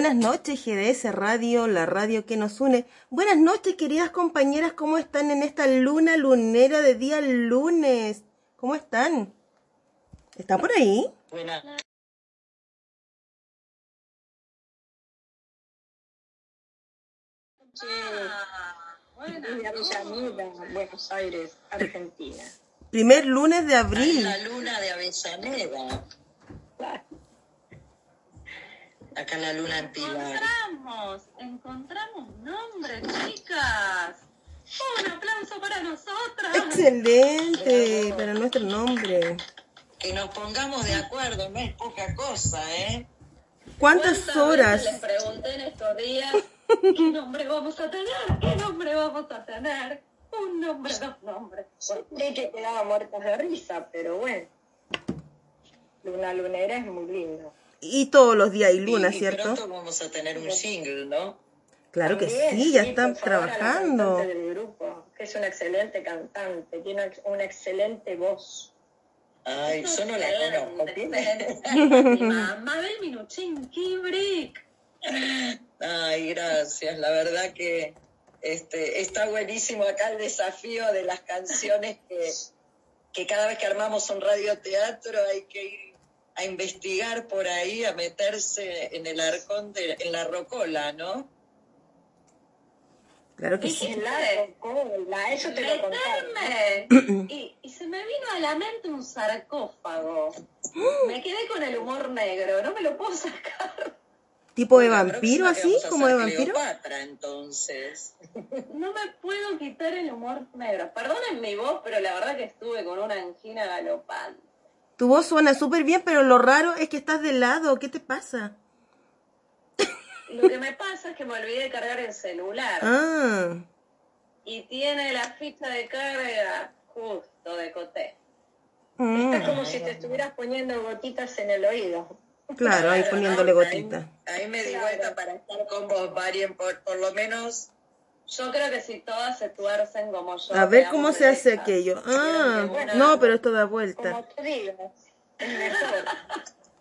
Buenas noches, GDS Radio, la radio que nos une. Buenas noches, queridas compañeras, ¿cómo están en esta luna lunera de día lunes? ¿Cómo están? ¿Está por ahí? Buenas. de Avellaneda, Buenos Aires, Argentina. Primer lunes de abril. La luna de Avellaneda. Acá la luna en Pilar. Encontramos, encontramos nombres, chicas. Un aplauso para nosotras. Excelente, para nuestro nombre. Que nos pongamos de acuerdo, no es poca cosa, ¿eh? ¿Cuántas ¿Cuántas horas? Les pregunté en estos días qué nombre vamos a tener, qué nombre vamos a tener. Un nombre, dos nombres. Creí que quedaba muertas de risa, pero bueno. Luna Lunera es muy lindo. Y todos los días hay luna, Y- y ¿cierto? pronto vamos a tener un jingle, ¿no? Claro que sí, ya están a la trabajando. del grupo, que es una excelente cantante, tiene una excelente voz. Ay, yo no la conozco. ¿Tiene? Mabel Minuchin, Kibrick. Ay, gracias. La verdad que este, está buenísimo acá el desafío de las canciones que, que cada vez que armamos un radioteatro hay que ir a investigar por ahí, a meterse en el arcón, de, en la rocola, ¿no? Claro que Y sí. es la rocola, eso te lo. Y, y se me vino a la mente un sarcófago. Me quedé con el humor negro, no me lo puedo sacar. ¿Tipo de vampiro así? ¿Como de vampiro? Cleopatra, entonces. No me puedo quitar el humor negro. Perdonen mi voz, pero la verdad que estuve con una angina galopante. Tu voz suena súper bien, pero lo raro es que estás de lado. ¿Qué te pasa? Lo que me pasa es que me olvidé de cargar el celular. Ah, Y tiene la ficha de carga justo de coté. mm, Es como si te estuvieras poniendo gotitas en el oído. claro, ahí poniéndole ¿no? gotita. Ahí, ahí me di Claro. vuelta para estar con vos, Varien, por, por lo menos. Yo creo que si todas se tuercen como yo. A ver cómo se hace aquello. Ah, bueno, no, pero esto da Como vuelta. tú digas, es mejor.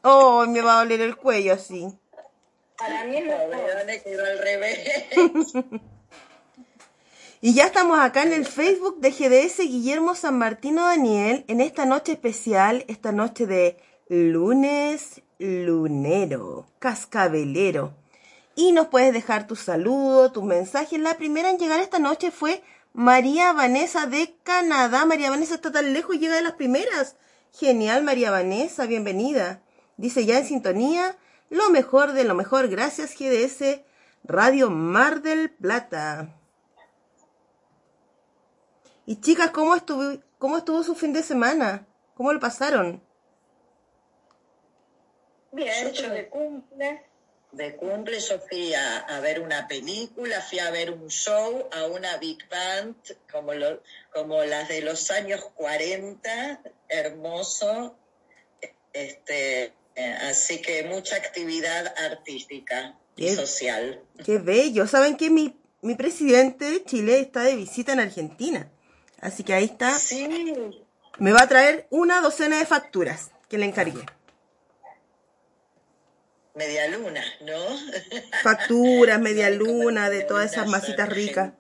Oh, me va a doler el cuello así. Para mí es mejor. Quedó al revés. Y ya estamos acá en el Facebook de GDS Guillermo San Martino Daniel en esta noche especial, esta noche de lunes lunero, cascabelero. Y nos puedes dejar tu saludo, tus mensajes. La primera en llegar esta noche fue María Vanessa de Canadá. María Vanessa está tan lejos y llega de las primeras. Genial, María Vanessa, bienvenida. Dice ya en sintonía, lo mejor de lo mejor. Gracias, GDS Radio Mar del Plata. Y chicas, ¿cómo estuvo, ¿cómo estuvo su fin de semana? ¿Cómo lo pasaron? Bien, yo de cumple. De cumple yo fui a, a ver una película, fui a ver un show, a una big band, como, lo- como las de los años 40, hermoso. Este, así que mucha actividad artística y social. Qué bello. Saben que mi, mi presidente de Chile está de visita en Argentina. Así que ahí está. Sí, Me va a traer una docena de facturas que le encargué. Media luna, ¿no? Facturas, media luna, de todas esas masitas ricas.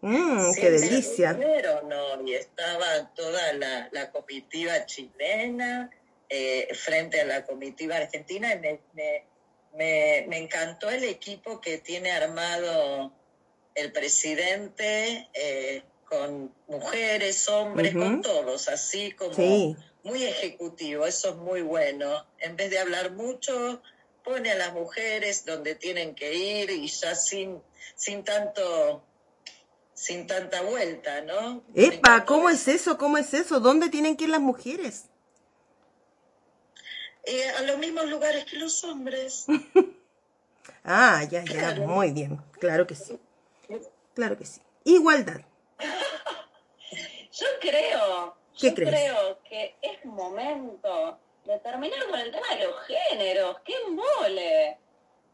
Mmm, Sí, qué delicia. ¿no? Y estaba toda la, la comitiva chilena eh, frente a la comitiva argentina. y Me, me, me, me encantó el equipo que tiene armado el presidente eh, con mujeres, hombres, con todos, así como Sí. Muy ejecutivo. Eso es muy bueno. En vez de hablar mucho, pone a las mujeres donde tienen que ir y ya sin, sin tanto sin tanta vuelta, ¿no? Epa, ¿cómo es eso? ¿Cómo es eso? ¿Dónde tienen que ir las mujeres? Eh, a los mismos lugares que los hombres. Ah, ya, ya, Claro. muy bien. Claro que sí. Claro que sí. Igualdad. Yo creo, ¿Qué yo crees? creo que es momento de terminar con el tema de los géneros. ¡Qué mole!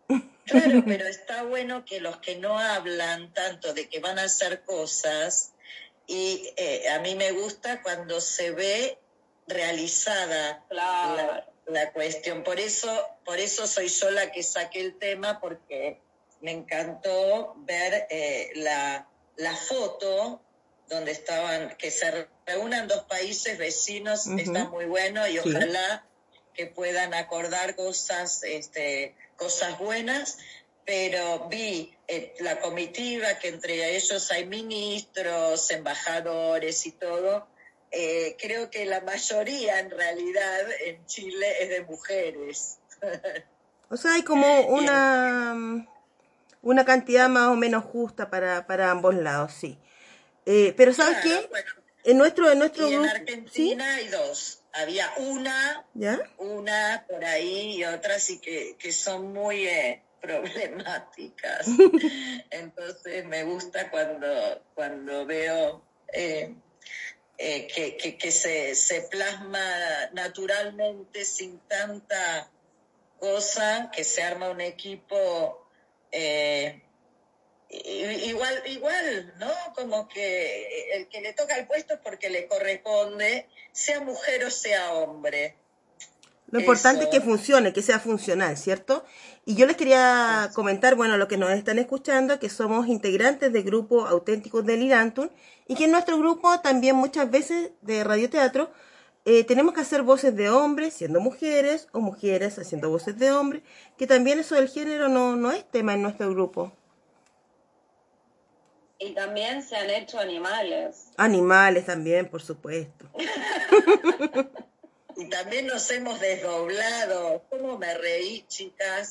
Claro, pero está bueno que los que no hablan tanto de que van a hacer cosas, y eh, a mí me gusta cuando se ve realizada Claro. la, la cuestión. Por eso, por eso soy yo la que saqué el tema, porque me encantó ver eh, la, la foto donde estaban, que se reúnan dos países vecinos, está muy bueno y ojalá que puedan acordar cosas, este, cosas buenas, pero vi eh, la comitiva que entre ellos hay ministros, embajadores y todo. Eh, creo que la mayoría en realidad en Chile es de mujeres. o sea, hay como una, una cantidad más o menos justa para, para ambos lados, sí. Eh, pero ¿sabes qué? en nuestro, en nuestro y en Argentina hay dos. Había una, una por ahí y otras y que, que son muy eh, problemáticas. Entonces me gusta cuando, cuando veo eh, que, que, que se, se, plasma naturalmente sin tanta cosa, que se arma un equipo igual, igual, ¿no? Como que el que le toca el puesto es porque le corresponde, sea mujer o sea hombre. Lo importante es que funcione, que sea funcional, ¿cierto? Y yo les quería comentar, bueno, lo que nos están escuchando, que somos integrantes del grupo Auténticos del Irantun y que en nuestro grupo también muchas veces de radioteatro eh, tenemos que hacer voces de hombres siendo mujeres o mujeres haciendo voces de hombres, que también eso del género no, no es tema en nuestro grupo. Y también se han hecho animales. Animales también, por supuesto. y también nos hemos desdoblado. ¿Cómo me reí, chicas?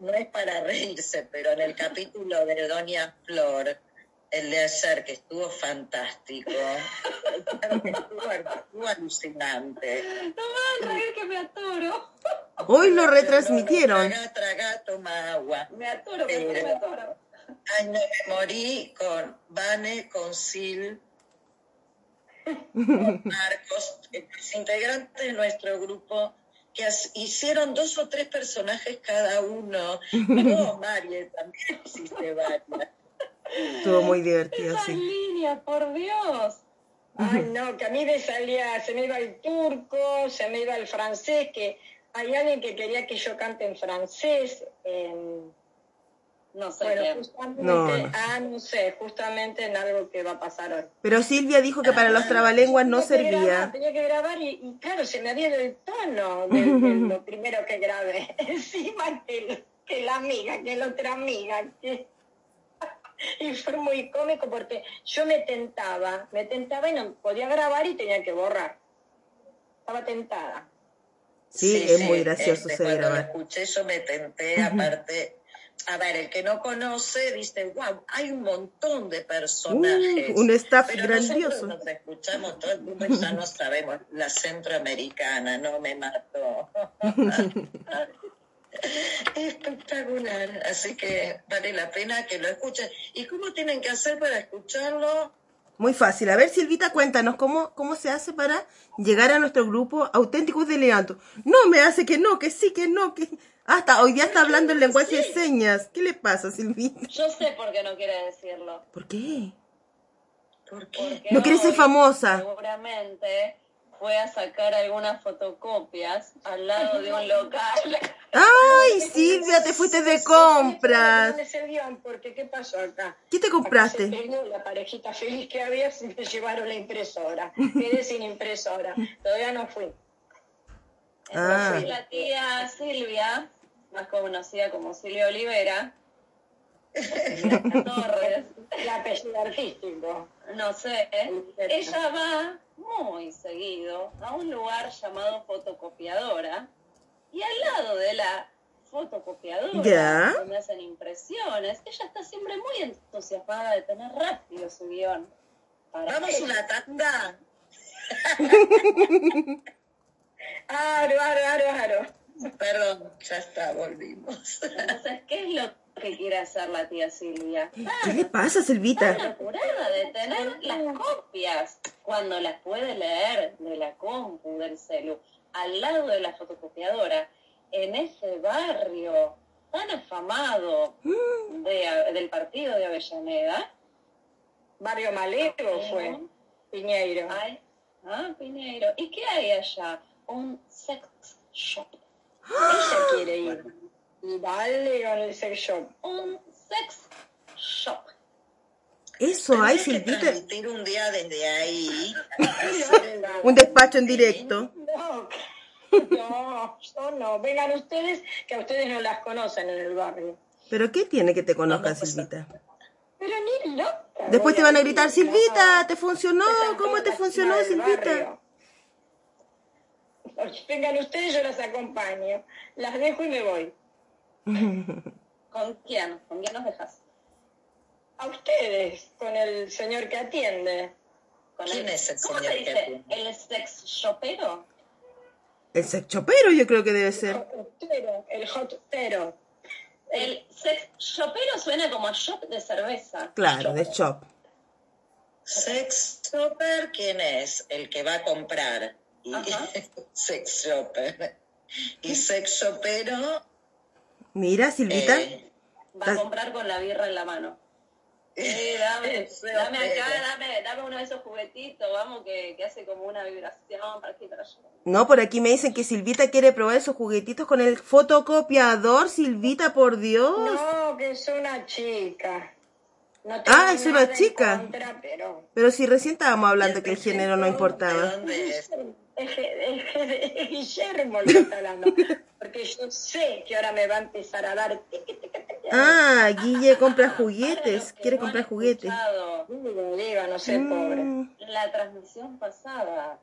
No es para reírse, pero en el capítulo de Doña Flor, el de ayer, que estuvo fantástico, estuvo, alucinante. No me a reír que me atoro. Hoy lo retransmitieron. Traga, traga, toma agua. Me atoro, me atoro. Ay, no, me morí con Vane, con Sil, Marcos, los integrantes de nuestro grupo, que hicieron dos o tres personajes cada uno. No, María, también hiciste varias. Estuvo muy divertido, Esa sí. línea, por Dios. Ay, no, que a mí me salía, se me iba el turco, se me iba el francés, que hay alguien que quería que yo cante en francés. No sé. Bueno, justamente, ah, no sé, justamente en algo que va a pasar hoy. Pero Silvia dijo que para los trabalenguas no servía. tenía que grabar y, claro, se me había el tono de, lo primero que grabé. Encima que, que, la amiga, que la otra amiga. Que... y fue muy cómico porque yo me tentaba, me tentaba y no podía grabar y tenía que borrar. Estaba tentada. Sí, es muy gracioso este, cuando lo escuché yo me tenté, aparte a ver, el que no conoce dice, wow, hay un montón de personajes. Uh, un staff grandioso. Nosotros nos escuchamos todo el mundo y ya no sabemos, la centroamericana, no me mató. Espectacular, así que vale la pena que lo escuchen. ¿Y cómo tienen que hacer para escucharlo? Muy fácil. A ver, Silvita, cuéntanos cómo, cómo se hace para llegar a nuestro grupo Auténticos de Leanto. No, me hace que no, que sí, que no, que... Hasta hoy día está hablando en lenguaje de señas. ¿Qué le pasa, Silvita? Yo sé por qué no quiere decirlo. ¿Por qué? ¿Por qué? no quiere ser famosa. Seguramente fue a sacar algunas fotocopias al lado de un local. Ay, Silvia, te fuiste de compras. Porque, ¿qué pasó acá? ¿Qué te compraste? la parejita feliz que había, se me llevaron la impresora. Quedé sin impresora. Todavía no fui. Ah. la tía Silvia, más conocida como Silvia Olivera, Torres, el apellido artístico. No sé, ella va muy seguido a un lugar llamado fotocopiadora y al lado de la fotocopiadora donde hacen impresiones, ella está siempre muy entusiasmada de tener rápido su guion. Vamos una tanda. Aro, aro, aro, aro. Perdón, ya está, volvimos. Entonces, ¿qué es lo que quiere hacer la tía Silvia? ¿Qué le pasa, Silvita? Está apurada de tener las copias cuando las puede leer de la compu, del celu, al lado de la fotocopiadora, en ese barrio tan afamado mm. del partido de Avellaneda. Barrio Malero fue, Piñeiro. ah, Piñeiro. ¿Y qué hay allá? un sex shop. Ella quiere ir. Y dale con el sex shop. Un sex shop. Eso hay, Silvita. un día desde ahí. hacer el- Un despacho en directo. No, no, yo no. Vengan ustedes, que a ustedes no las conocen en el barrio. ¿Pero qué tiene que te conozcan, Vamos a- Silvita? Pero ni loca. Después te van a gritar. Silvita, ¿te funcionó? ¿Cómo te funcionó, Silvita? Vengan ustedes, yo las acompaño. Las dejo y me voy. ¿Con quién? ¿Con quién nos dejas? A ustedes, con el señor que atiende. ¿Con ¿Quién es el ¿Cómo señor se que dice? atiende? ¿El sex shopero? El sexchopero yo creo que debe ser. El hotero. El sex shopero suena como a shop de cerveza. Claro, de shop. Sex shopper, ¿quién es? El que va a comprar. Y sex shopper. Y sex shopero, Mira, Silvita. eh, Va a comprar con la birra en la mano. Eh, dame, Ese dame acá, dame, dame uno de esos juguetitos, vamos, que, que hace como una vibración para. No, por aquí me dicen que Silvita quiere probar esos juguetitos con el fotocopiador. Silvita, por Dios. No, que es una chica. No Ah, es una chica. contra, pero Pero si recién estábamos hablando que el género no ¿De importaba. dónde es? Guillermo que está hablando. Porque yo sé que ahora me va a empezar a dar... Ah, Guille compra juguetes. Quiere comprar juguetes. escuchado Digo, digo, no sé, pobre. Mm, La transmisión pasada.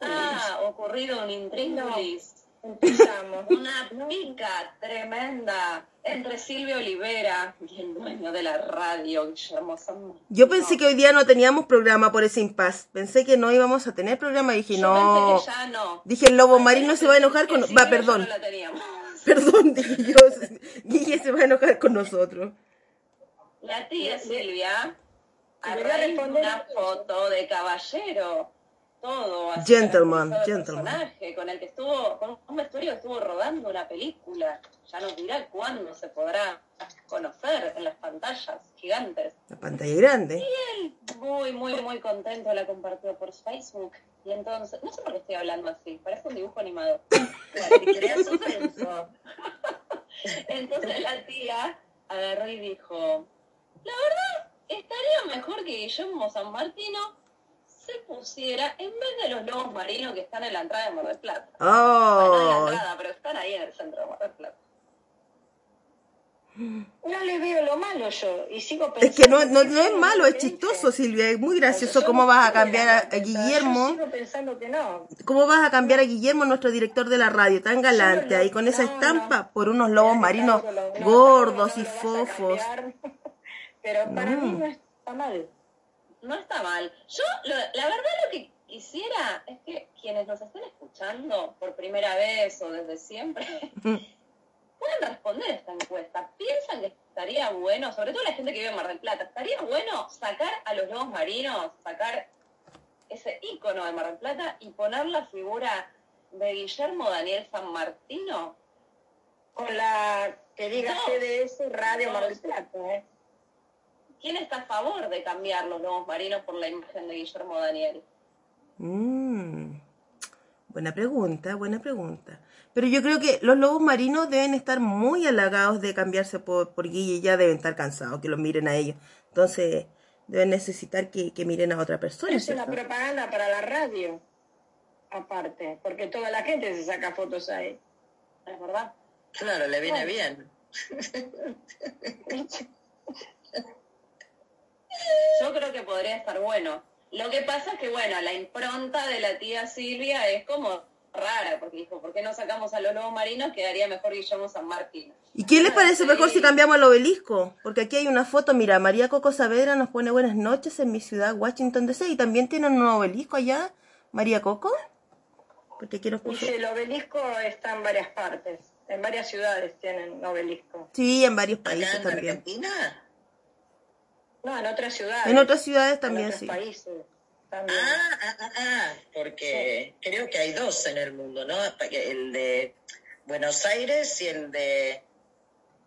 Ah, ocurrido un intríngulis. Empezamos. Una pica tremenda entre Silvia Olivera y el dueño de la radio, Guillermo San Yo pensé que hoy día no teníamos programa por ese impas. Pensé que no íbamos a tener programa y dije, Yo no. pensé que ya no. Dije, el lobo marino se va a enojar con... Va, perdón. no la teníamos. Perdón, dije yo. Guille se va a enojar con nosotros. La tía Silvia, a raíz una foto de caballero, todo Gentleman, gentleman. personaje, con el que estuvo, con un vestuario estuvo rodando una película. Ya nos dirá cuándo se podrá conocer en las pantallas gigantes. La pantalla grande. Él, muy, muy, muy contento, la compartió por Facebook. Y entonces, no sé por qué estoy hablando así, parece un dibujo animado. Y. Entonces la tía agarró y dijo, la verdad, estaría mejor que Guillermo San Martino se pusiera, en vez de los lobos marinos que están en la entrada de Mar del Plata. Bueno, no en la Oh, entrada, pero están ahí en el centro de Mar del Plata. No le veo lo malo yo. Y sigo pensando... es que no, no, no es malo, es chistoso, Silvia. Es muy gracioso cómo vas a cambiar a, a pensando, Yo Guillermo. sigo pensando que no. ¿Cómo vas a cambiar a Guillermo, nuestro director de la radio, tan galante, ahí con esa estampa, por unos lobos marinos gordos y fofos? Pero para mí no está mal. No está mal. Yo, lo- la verdad, lo que quisiera es que quienes nos estén escuchando por primera vez o desde siempre puedan responder esta encuesta. ¿Piensan que estaría bueno, sobre todo la gente que vive en Mar del Plata, estaría bueno sacar a los lobos marinos, sacar ese ícono de Mar del Plata y poner la figura de Guillermo Daniel San Martino? Con la que diga No. GDS Radio No. Mar del Plata, ¿eh? ¿Quién está a favor de cambiar los lobos marinos por la imagen de Guillermo Daniel? Mm, buena pregunta, buena pregunta. Pero yo creo que los lobos marinos deben estar muy halagados de cambiarse por, por Guille, ya deben estar cansados que los miren a ellos. Entonces, deben necesitar que, que miren a otra persona. Es una ¿cierto? propaganda para la radio, aparte, porque toda la gente se saca fotos ahí. ¿Es verdad? Claro, le viene bien. Yo creo que podría estar bueno. Lo que pasa es que, bueno, la impronta de la tía Silvia es como rara, porque dijo, ¿por qué no sacamos a los lobos marinos? Quedaría mejor Guillermo San Martín. ¿Y quién les parece Sí. mejor si cambiamos al obelisco? Porque aquí hay una foto, mira, María Coco Saavedra nos pone buenas noches en mi ciudad, Washington DC, y también tienen un obelisco allá, María Coco. Porque puso... Dice, el obelisco está en varias partes, en varias ciudades tienen obelisco. Sí, en varios Acá países en también. Argentina. No, en otras ciudades. En otras ciudades en también, otros sí. países también. Ah, ah, ah, ah, porque creo que hay dos en el mundo, ¿no? El de Buenos Aires y el de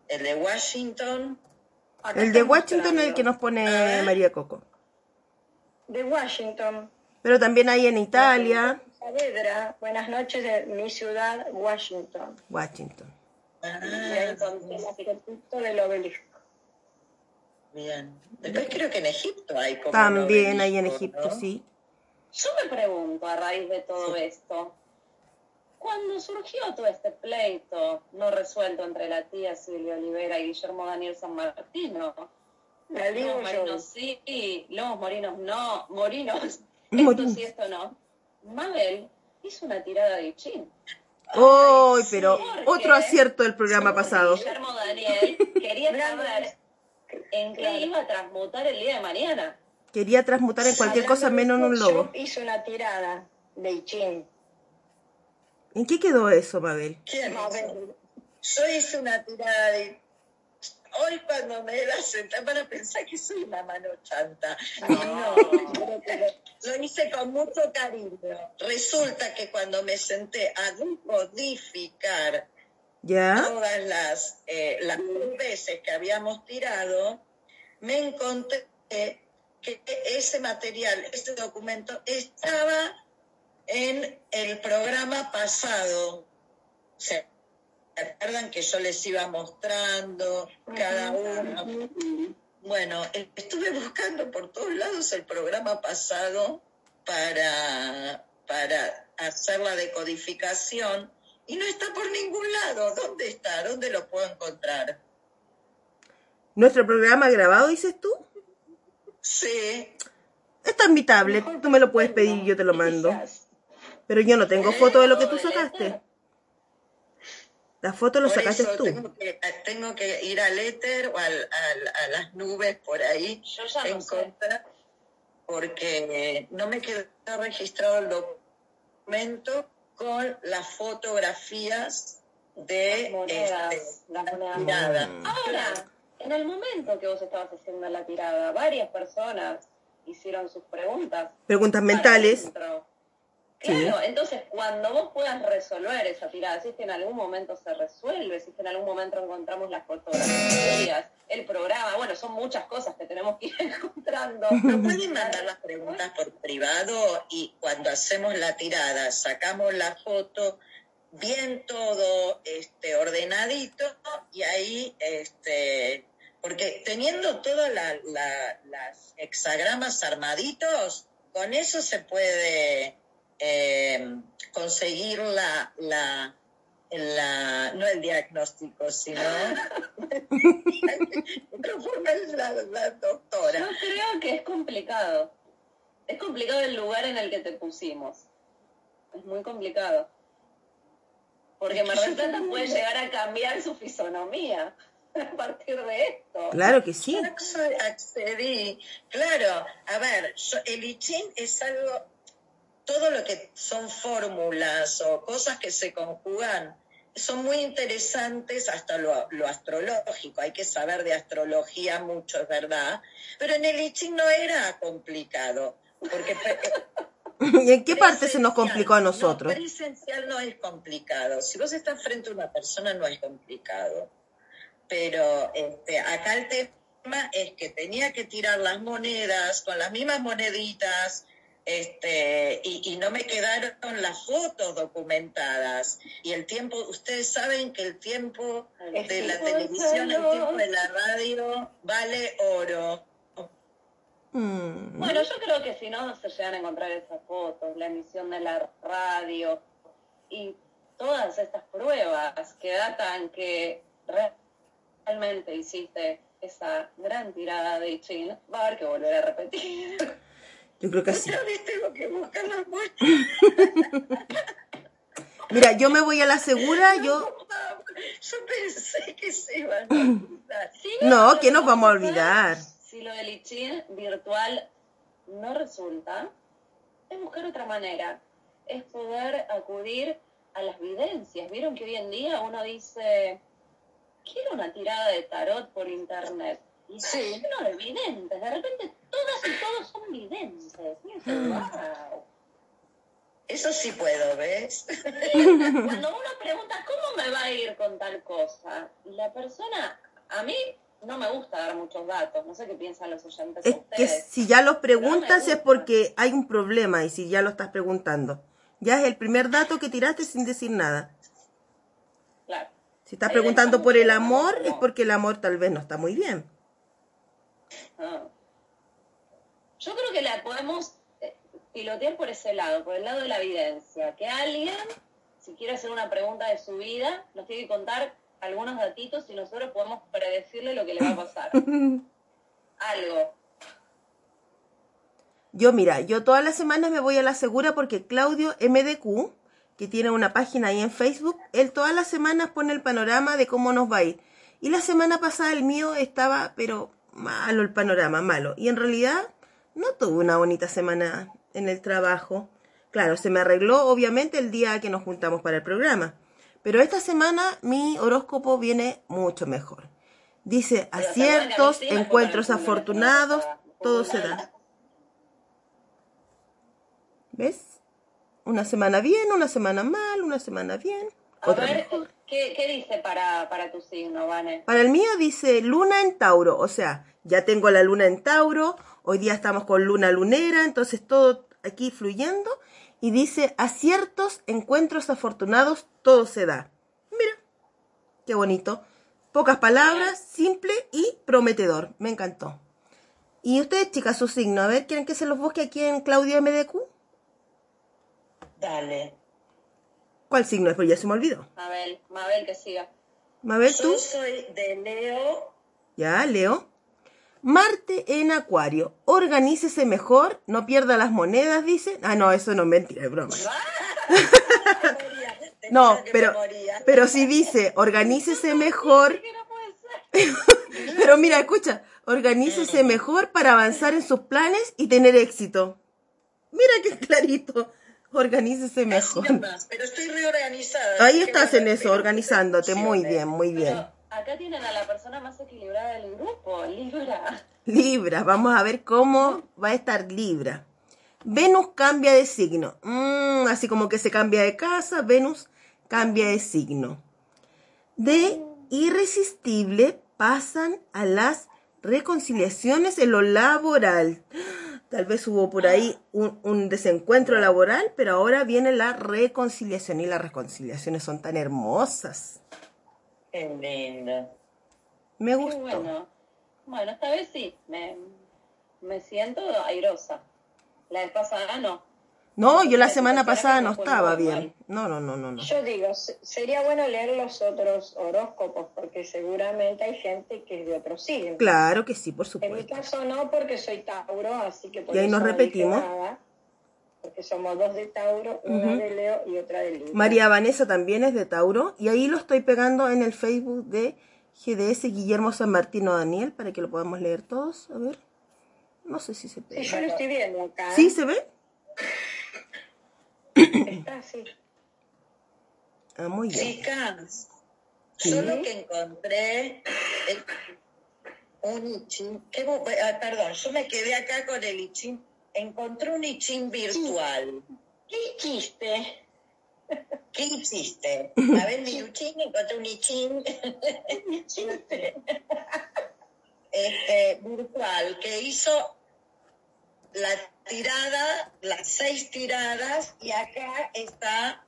el de Washington. Acá El de Washington es el que nos pone María Coco. De Washington. Pero también hay en Italia. Saavedra, buenas noches de mi ciudad, Washington. Washington. Y Ah, ahí conté el arquitecto del obelisco. Bien. Después creo que en Egipto hay como También hay en Egipto, ¿no? sí. Yo me pregunto a raíz de todo esto, cuando surgió todo este pleito no resuelto entre la tía Silvia Olivera y Guillermo Daniel San Martino, La digo Lobos yo. Morinos sí, Lobos Morinos no, Morinos, esto sí, esto no. Mabel hizo una tirada de chin. ¡Ay, pero ¿por otro acierto del programa pasado! Guillermo Daniel quería saber en qué Claro. iba a transmutar el día de mañana. Quería transmutar en cualquier cosa menos en un lobo. Yo hice una tirada de Ichin. ¿En qué quedó eso, Mabel? ¿Quién hizo? Mabel. Yo hice una tirada de... Hoy cuando me la sentan van a pensar que soy una mano chanta. No, lo hice con mucho cariño. Resulta que cuando me senté a decodificar ¿Ya? todas las, eh, las veces que habíamos tirado, me encontré que ese material, ese documento, estaba en el programa pasado. ¿Se acuerdan que yo les iba mostrando cada uno? Bueno, estuve buscando por todos lados el programa pasado para, para hacer la decodificación y no está por ningún lado. ¿Dónde está? ¿Dónde lo puedo encontrar? ¿Nuestro programa grabado, dices tú? Sí, Está en mi tablet, tú me lo puedes pedir y yo te lo mando. Pero yo no tengo foto de lo que tú sacaste. La foto lo por sacaste eso tú. tengo que, tengo que ir al éter o al- al- a las nubes por ahí Yo ya no sé. encontrar, porque no me quedó registrado el documento con las fotografías de monedas, este, las monedas. tirada. Ahora, en el momento que vos estabas haciendo la tirada, varias personas hicieron sus preguntas. Preguntas mentales. Sí. Claro, entonces cuando vos puedas resolver esa tirada, si es que en algún momento se resuelve, si es que en algún momento encontramos las fotografías, el programa, bueno, son muchas cosas que tenemos que ir encontrando. ¿No pueden mandar las preguntas por privado y cuando hacemos la tirada sacamos la foto bien todo este ordenadito y ahí este porque teniendo todas la- la- las hexagramas armaditos con eso se puede eh, conseguir la, la la no el diagnóstico sino la, la doctora Yo creo que es complicado. Es complicado el lugar en el que te pusimos. Es muy complicado. Porque Mar del Plata puede llegar a cambiar su fisonomía a partir de esto. Claro que sí. Yo accedí. Claro, a ver, yo- el I Ching es algo, todo lo que son fórmulas o cosas que se conjugan, son muy interesantes hasta lo, lo astrológico. Hay que saber de astrología mucho, es verdad. Pero en el I Ching no era complicado. Porque ¿Y en qué parte se nos complicó a nosotros? No, presencial no es complicado. Si vos estás frente a una persona no es complicado. Pero este, acá el tema es que tenía que tirar las monedas con las mismas moneditas este, y, y no me quedaron las fotos documentadas. Y el tiempo, ustedes saben que el tiempo de la televisión, el tiempo de la radio vale oro. Mm. Bueno, yo creo que si no se llegan a encontrar esas fotos, la emisión de la radio y todas estas pruebas que datan que realmente hiciste esa gran tirada de Chin, va a haber que volver a repetir. Yo creo que sí. Otra vez tengo que buscar las muestras. Mira, yo me voy a la segura, yo... Yo pensé que se iban a olvidar. No, que nos vamos a olvidar. Si lo del ICHIN virtual no resulta, es buscar otra manera. Es poder acudir a las videncias. Vieron que hoy en día uno dice, quiero una tirada de tarot por internet. Y Sí. lleno de videntes. De repente todas y todos son videntes. Wow. Eso sí puedo, ¿ves? Cuando uno pregunta, ¿cómo me va a ir con tal cosa? Y la persona, a mí no me gusta dar muchos datos, no sé qué piensan los oyentes de Es que ustedes. si ya los preguntas es porque hay un problema y si ya lo estás preguntando. Ya es el primer dato que tiraste sin decir nada. Claro. Si estás Ahí preguntando por el que amor, es porque el amor tal vez no está muy bien. Ah. Yo creo que la podemos eh, pilotear por ese lado, por el lado de la evidencia. Que alguien, si quiere hacer una pregunta de su vida, nos tiene que contar algunos datitos y nosotros podemos predecirle lo que le va a pasar. Algo. Yo, mira, yo todas las semanas me voy a la segura porque Claudio MDQ, que tiene una página ahí en Facebook, él todas las semanas pone el panorama de cómo nos va a ir. Y la semana pasada el mío estaba, pero malo el panorama, malo. Y en realidad no tuve una bonita semana en el trabajo. Claro, se me arregló obviamente el día que nos juntamos para el programa. Pero esta semana mi horóscopo viene mucho mejor. Dice, Pero ¿se acuerdan que a mí aciertos, encuentros afortunados, todo se da. ¿Ves? Una semana bien, una semana mal, una semana bien, otra mejor. ¿Qué, qué dice para, para tu signo, Vane? Para el mío dice luna en Tauro, o sea, ya tengo la luna en Tauro, hoy día estamos con luna lunera, entonces todo aquí fluyendo, y dice aciertos, encuentros afortunados, todo se da. Mira, qué bonito. Pocas palabras, simple y prometedor. Me encantó. Y ustedes, chicas, su signo, a ver, ¿quieren que se los busque aquí en Claudio MDQ? Dale. ¿Cuál signo es? Pues ya se me olvidó. Mabel, Mabel, que siga. Mabel, tú. Yo soy de Leo. Ya, Leo. Marte en Acuario. Organícese mejor, no pierda las monedas, dice. Ah, no, eso no es mentira, es broma. Te No, que pero, pero si dice, organícese mejor. Pero mira, escucha, organícese mejor para avanzar en sus planes y tener éxito. Mira qué clarito. Organícese mejor. nomás, pero estoy reorganizada. Ahí estás en eso, organizándote. Muy bien, muy bien. Acá tienen a la persona más equilibrada del grupo, Libra. Libra, vamos a ver cómo va a estar Libra. Venus cambia de signo. Mm, así como que se cambia de casa, Venus cambia de signo. De irresistible pasan a las reconciliaciones en lo laboral. Tal vez hubo por ahí un, un desencuentro laboral, pero ahora viene la reconciliación y las reconciliaciones son tan hermosas. Qué lindo. Me Qué gustó. bueno. Bueno, esta vez sí, me, me siento airosa. La vez pasada no. No, yo la semana pasada no estaba bien. No, no, no, no, no. Yo digo, se- sería bueno leer los otros horóscopos, porque seguramente hay gente que es de otro signo. Claro que sí, por En mi supuesto. caso no, porque soy Tauro, así que por Y ahí eso nos no repetimos. nada, porque somos dos de Tauro, una de Leo y otra de Libra. María Vanessa también es de Tauro y ahí lo estoy pegando en el Facebook de GDS Guillermo San Martino Daniel para que lo podamos leer todos. A ver. No sé si se Sí, yo lo pega. estoy viendo acá. ¿Sí se ve? Está así. Ah, muy bien. Chicas, Sí. yo lo que encontré un ichín. ¿qué bu- ah, perdón, yo me quedé acá con el ichín. Encontré un ichín virtual. ¿Qué chiste? ¿Qué hiciste? A ver, mi ichín, encontré un ichín este, virtual que hizo la tirada, las seis tiradas, y acá está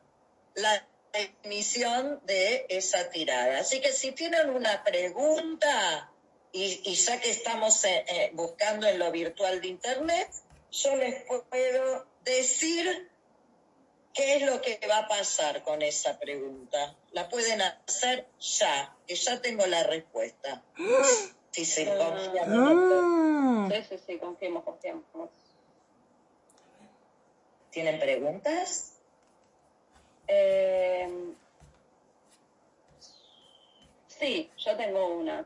la emisión de esa tirada. Así que si tienen una pregunta, y, y ya que estamos eh, eh, buscando en lo virtual de Internet, yo les puedo decir qué es lo que va a pasar con esa pregunta. La pueden hacer ya, que ya tengo la respuesta. En esto. Ah, Sí, sí, sí, confiemos, confiemos. ¿Tienen preguntas? Eh, sí, yo tengo una.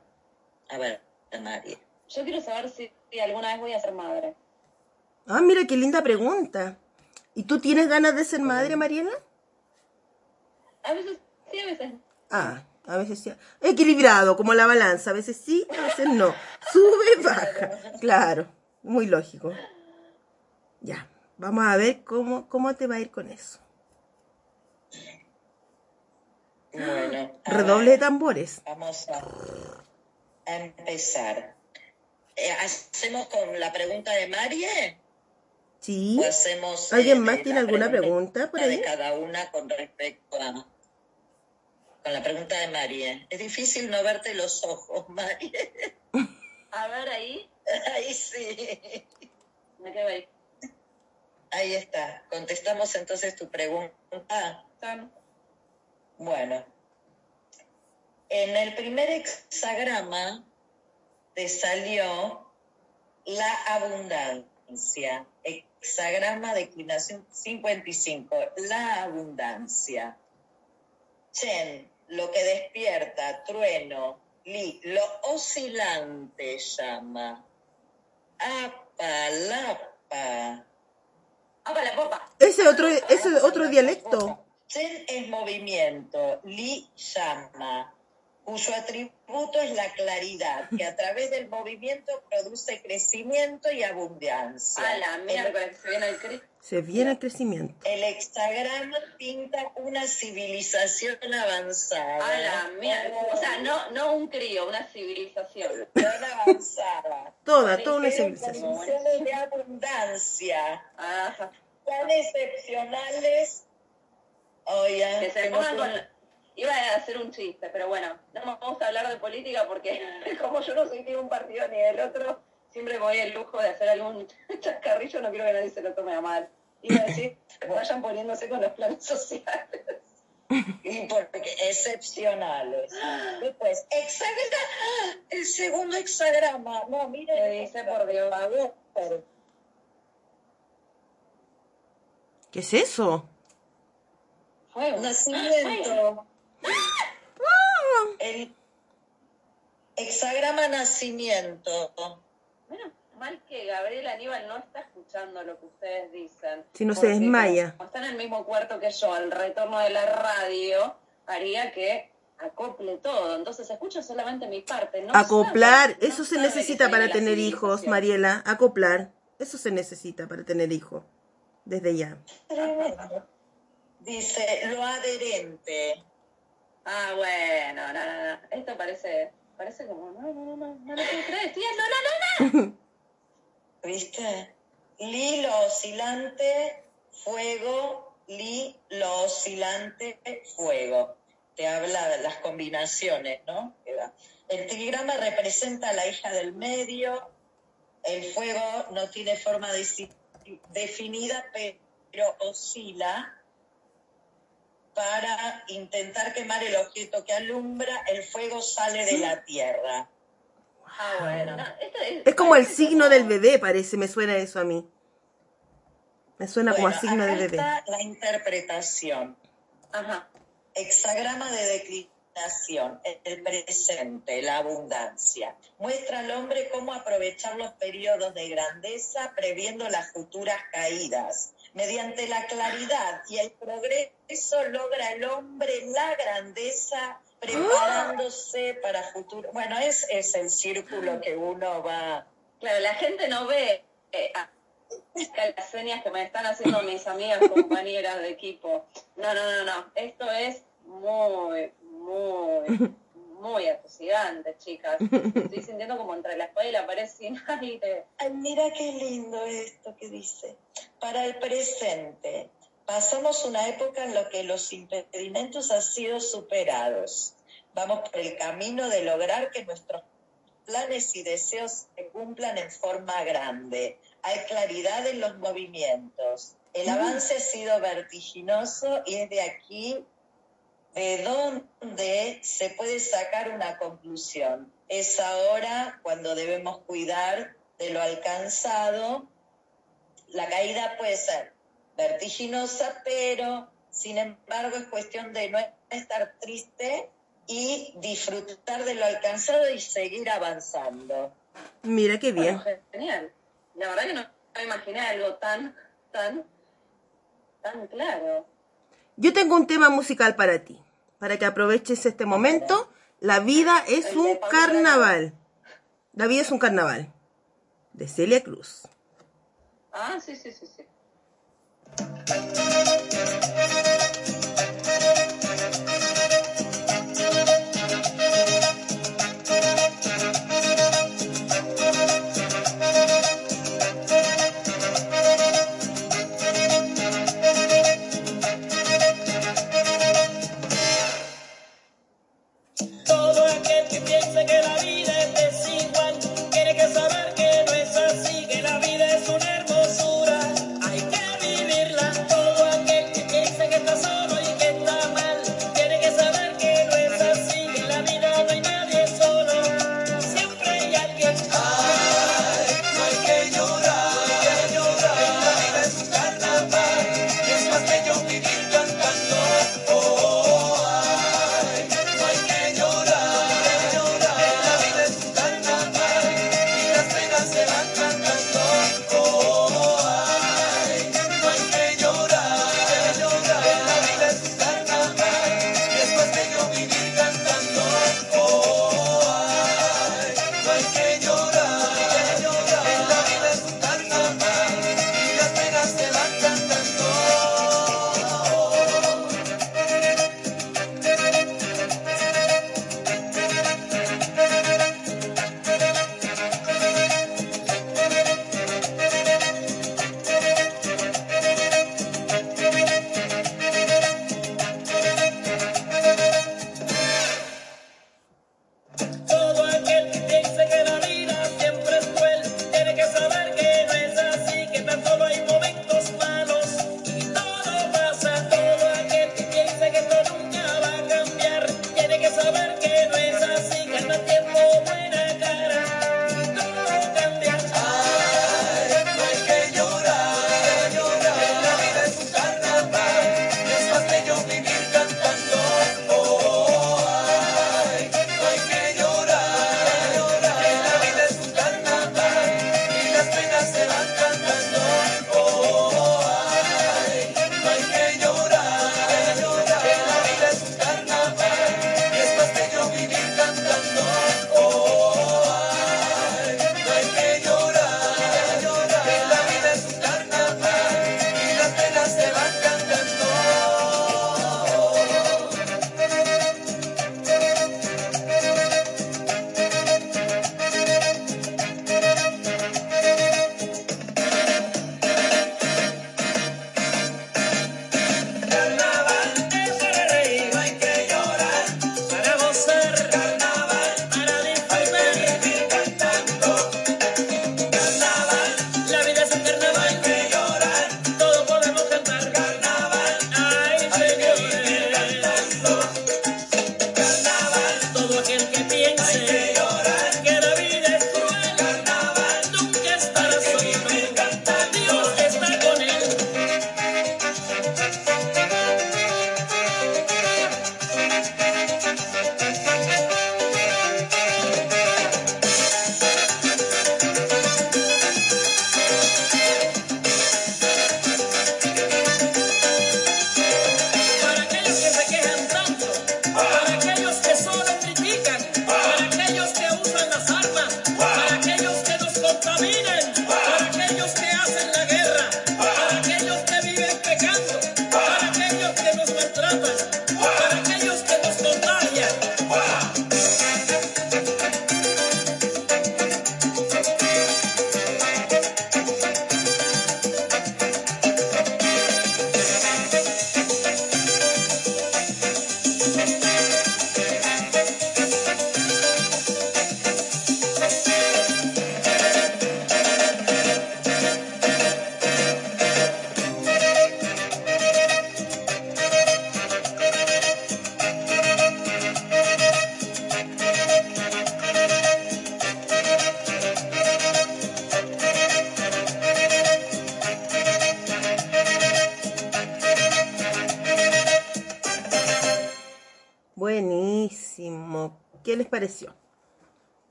A ver, nadie. Yo quiero saber si, si alguna vez voy a ser madre. Ah, mira qué linda pregunta. ¿Y tú tienes ganas de ser madre, Mariela? A veces sí, a veces no. Ah, a veces sí. Equilibrado, como la balanza. A veces sí, a veces no. Sube, baja. Claro, muy lógico. Ya, vamos a ver cómo, cómo te va a ir con eso. Bueno, Redoble de tambores. vamos a, empezar. Eh, ¿Hacemos con la pregunta de Marie? Sí. O hacemos, ¿Alguien eh, más tiene alguna pregunta por ahí? de cada una con respecto a con la pregunta de María. Es difícil no verte los ojos, María. A ver ahí. Ahí sí. Me quedo ahí. Ahí está. Contestamos entonces tu pregunta. Tan. Bueno, en el primer hexagrama te salió la abundancia. Hexagrama declinación 55, la abundancia. Chen, lo que despierta, trueno, li, lo oscilante llama. Apa, lapa. ¡Apa la popa! Ese otro, ese otro dialecto. Chen es movimiento, Li llama, cuyo atributo es la claridad, que a través del movimiento produce crecimiento y abundancia. A la que se viene el Cristo. Se viene el crecimiento. El hexagrama pinta una civilización avanzada. A la mierda. O sea, no, no un crío, una civilización. Avanzada. Toda, toda una civilización. condiciones de abundancia Ajá. tan excepcionales. Oye, Que se pongan con... Iba a hacer un chiste, pero bueno, no vamos a hablar de política porque como yo no soy ni un partido ni del otro, siempre me doy el lujo de hacer algún chascarrillo, no quiero que nadie se lo tome a mal. Iba a decir, vayan poniéndose con los planes sociales. Y porque excepcionales. Después, hexagrama, el segundo hexagrama. No, mire. ¿Qué dice, por Dios? A ver, ¿Qué es eso? Fuego. Nacimiento. El hexagrama nacimiento. Menos mal que Gabriel Aníbal no está escuchando lo que ustedes dicen. Si no se desmaya. Como está en el mismo cuarto que yo, el retorno de la radio haría que acople todo. Entonces escucha solamente mi parte. No Acoplar, sabe- no eso se necesita para tener hijos. Mariela. Acoplar, eso se necesita para tener hijos. Desde ya. Dice, lo adherente. Ah, bueno, no, no, no. Esto parece, parece como, no, no, no, no, no lo puedo creer. Estoy no, no, no, no. ¿Viste? Li, lo oscilante, fuego, li, lo oscilante, fuego. Te habla de las combinaciones, ¿no? El trigrama representa a la hija del medio. El fuego no tiene forma deci- definida, pero oscila para intentar quemar el objeto que alumbra. El fuego sale de la tierra. Ah, bueno. No, esto Es como el signo del bebé, parece, me suena eso a mí. Me suena como a signo de acá bebé. está la interpretación. Ajá. Hexagrama de declinación, el presente, la abundancia. Muestra al hombre cómo aprovechar los periodos de grandeza previendo las futuras caídas. Mediante la claridad y el progreso logra el hombre la grandeza preparándose para futuro. Bueno, es, es el círculo que uno va... Claro, la gente no ve eh, las señas que me están haciendo mis amigas compañeras de equipo. No, no, no, no. Esto es muy, muy, muy atosigante, chicas. Estoy sintiendo como entre la espada y la pared sin aire. Ay, mira qué lindo esto que dice. Para el presente, pasamos una época en la que los impedimentos han sido superados. Vamos por el camino de lograr que nuestros planes y deseos se cumplan en forma grande. Hay claridad en los movimientos. El avance ha sido vertiginoso y es de aquí de donde se puede sacar una conclusión. Es ahora cuando debemos cuidar de lo alcanzado. La caída puede ser vertiginosa, pero sin embargo es cuestión de no estar triste y disfrutar de lo alcanzado y seguir avanzando. Mira qué bien. Bueno, genial. La verdad que no me imaginé algo tan, tan, tan claro. Yo tengo un tema musical para ti, para que aproveches este momento. La vida es un carnaval. La vida es un carnaval. De Celia Cruz. Ah, sí, sí, sí, sí.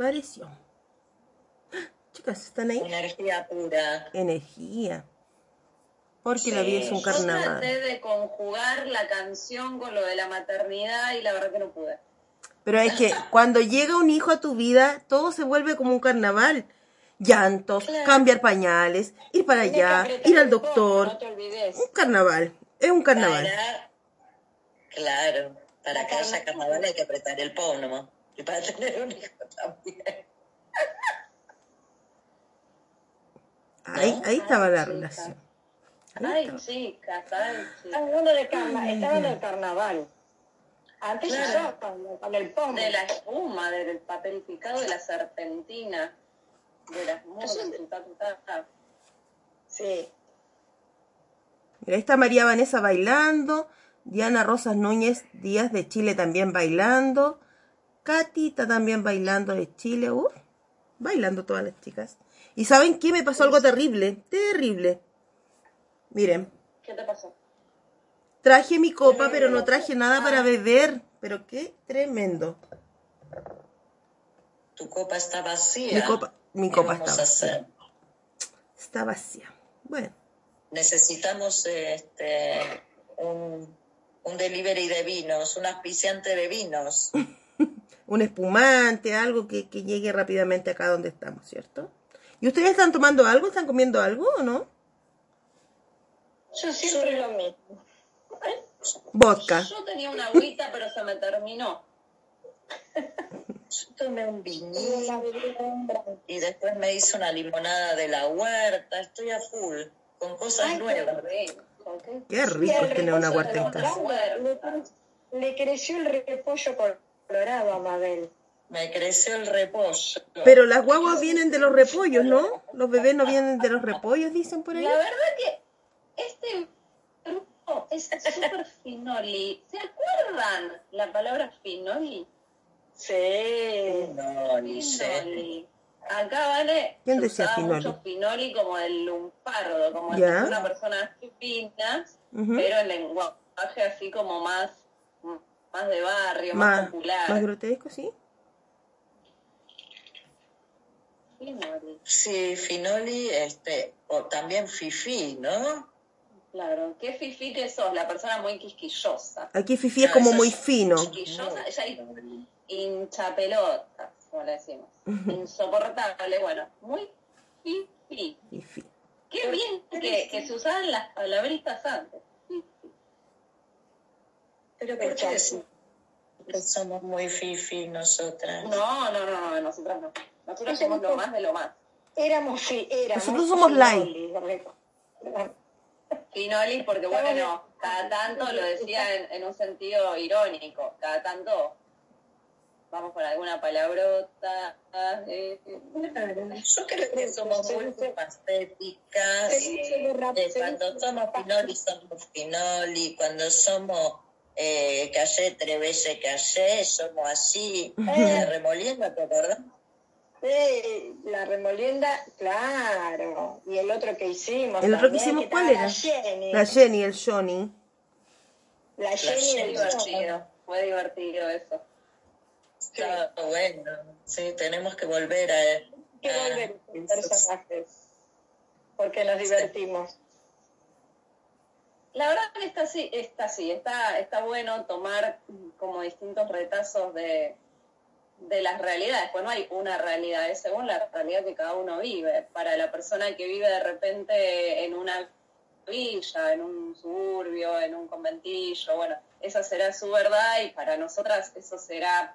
pareció? Chicas, ¿están ahí? Energía pura. Energía. Porque la vida es un carnaval. Yo traté de conjugar la canción con lo de la maternidad y la verdad que no pude. Pero es que cuando llega un hijo a tu vida, todo se vuelve como un carnaval. Llantos, cambiar pañales, ir para allá, ir al doctor. No te olvides. Un carnaval, es un carnaval. Para... Claro, para que haya carnaval hay que apretar el pomo nomás para tener un hijo también. Ahí, ahí estaba la relación. Ay, estaba. chicas, ay, chicas. Hablando de carna, estaba en el carnaval. Antes claro. yo con el pomo. De la espuma, del papel picado, de la serpentina, de las moscas. Sí. Mira, ahí está María Vanessa bailando. Diana Rosas Núñez Díaz de Chile también bailando. Catita también bailando de Chile. Uf, bailando todas las chicas. ¿Y saben qué? Me pasó algo terrible. Terrible. Miren, ¿Qué te pasó? traje mi copa, pero no traje nada para beber. Pero qué tremendo. Tu copa está vacía. Mi copa, mi ¿Qué copa está a hacer? vacía. Está vacía. Bueno, Necesitamos este, un, un delivery de vinos, un auspiciante de vinos. un espumante, algo que, que llegue rápidamente acá donde estamos, ¿cierto? ¿Y ustedes están tomando algo? ¿Están comiendo algo o no? Yo siempre lo mismo. Vodka. Yo tenía una agüita, pero se me terminó. Yo tomé un vinito y después me hice una limonada de la huerta. Estoy a full, con cosas Ay, qué nuevas. rico, ¿qué? Qué rico es tener una huerta en casa. Le, le creció el repollo colorado a Mabel. Me creció el repollo. Pero las guaguas vienen de los repollos, ¿no? Los bebés no vienen de los repollos, dicen por ahí. La verdad que este grupo es súper finoli. ¿Se acuerdan la palabra finoli? Sí. Sé. Finoli. Acá vale, ¿Quién se decía finoli? mucho finoli como el lumpardo, como Ya. una persona fina, Ujú. pero el lenguaje así como más, más de barrio, más, Más, popular. más grotesco, ¿sí? Finoli, Sí, finoli, este, o también fifi, ¿no? claro. ¿Qué fifi que sos? La persona muy quisquillosa. Aquí Fifi es como muy fino. Quisquillosa, ella como le decimos. Insoportable, bueno, muy fifi. Fifi. Qué bien que, que se usaban las palabritas antes. Pero ¿por qué que somos muy fifi nosotras? No, no, no, no, nosotros no. Nosotros somos lo más de lo más. Éramos, fi- éramos Nosotros somos light. finoli. Finoli, porque bueno, cada tanto lo decía en, en un sentido irónico, cada tanto vamos con alguna palabrota. eh, Yo creo que somos muy patéticas. De cuando somos finoli, somos finoli. Cuando somos eh, calle, trebelle, calle, somos así. Eh, remoliendo, ¿te acordás? Sí, la remolienda, claro. Y el otro que hicimos. ¿El otro que hicimos que cuál era? La Jenny. La Jenny, el Johnny. La La Jenny Fue Jenny. divertido, fue divertido eso. Está bueno. Sí, tenemos que volver a... que a- volver a los personajes. Porque nos divertimos. La verdad que está así, está así, está, está bueno tomar como distintos retazos de, de las realidades, pues no hay una realidad, es según la realidad que cada uno vive. Para la persona que vive de repente en una villa, en un suburbio, en un conventillo, bueno, esa será su verdad y para nosotras eso será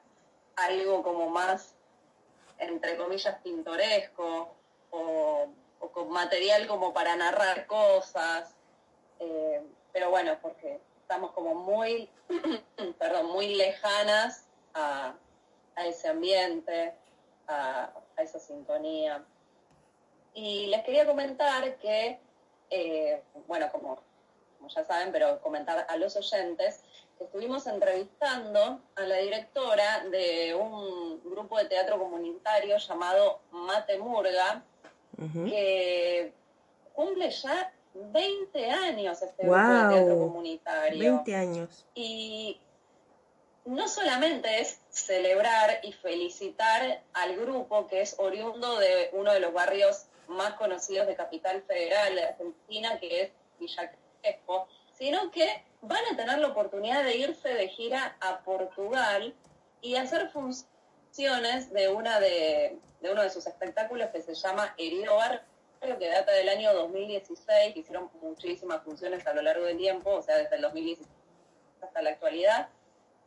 algo como más, entre comillas, pintoresco o, o con material como para narrar cosas. Eh, pero bueno, porque estamos como muy, perdón, muy lejanas a, a ese ambiente, a, a esa sintonía. Y les quería comentar que, eh, bueno, como, como ya saben, pero comentar a los oyentes, que estuvimos entrevistando a la directora de un grupo de teatro comunitario llamado Mate Murga, que cumple ya 20 años este grupo de teatro comunitario. 20 años. Y no solamente es celebrar y felicitar al grupo que es oriundo de uno de los barrios más conocidos de Capital Federal de Argentina, que es Villa Crespo, sino que van a tener la oportunidad de irse de gira a Portugal y hacer funciones de una de, de uno de sus espectáculos que se llama Herido Barrio, que data del año 2016, que hicieron muchísimas funciones a lo largo del tiempo, o sea, desde el 2016 hasta la actualidad.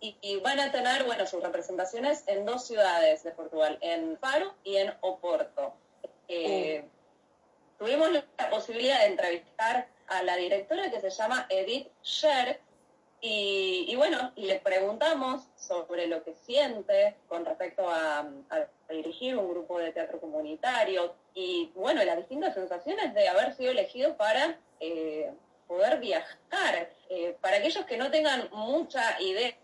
Y, y van a tener, bueno, sus representaciones en dos ciudades de Portugal, en Faro y en Oporto. Eh, Tuvimos la posibilidad de entrevistar a la directora que se llama Edith Sher Y, bueno, le preguntamos sobre lo que siente con respecto a, dirigir un grupo de teatro comunitario y bueno, las distintas sensaciones de haber sido elegido para eh, poder viajar. Eh, para aquellos que no tengan mucha idea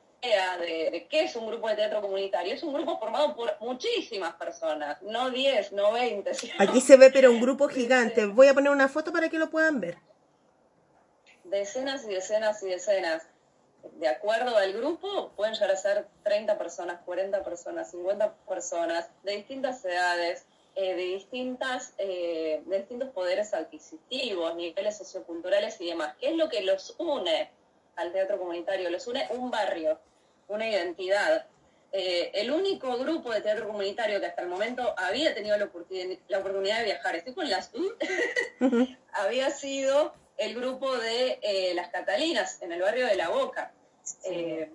de, qué es un grupo de teatro comunitario. Es un grupo formado por muchísimas personas, no 10, no 20. Aquí se ve, pero un grupo gigante. Voy a poner una foto para que lo puedan ver. Decenas y decenas y decenas. De acuerdo al grupo, pueden llegar a ser 30 personas, 40 personas, 50 personas, de distintas edades, eh, de, distintas, eh, de distintos poderes adquisitivos, niveles socioculturales y demás. ¿Qué es lo que los une al teatro comunitario? Los une un barrio, una identidad. Eh, el único grupo de teatro comunitario que hasta el momento había tenido la, oportunidad de viajar, estoy con las había sido el grupo de eh, las Catalinas en el barrio de La Boca. Eh,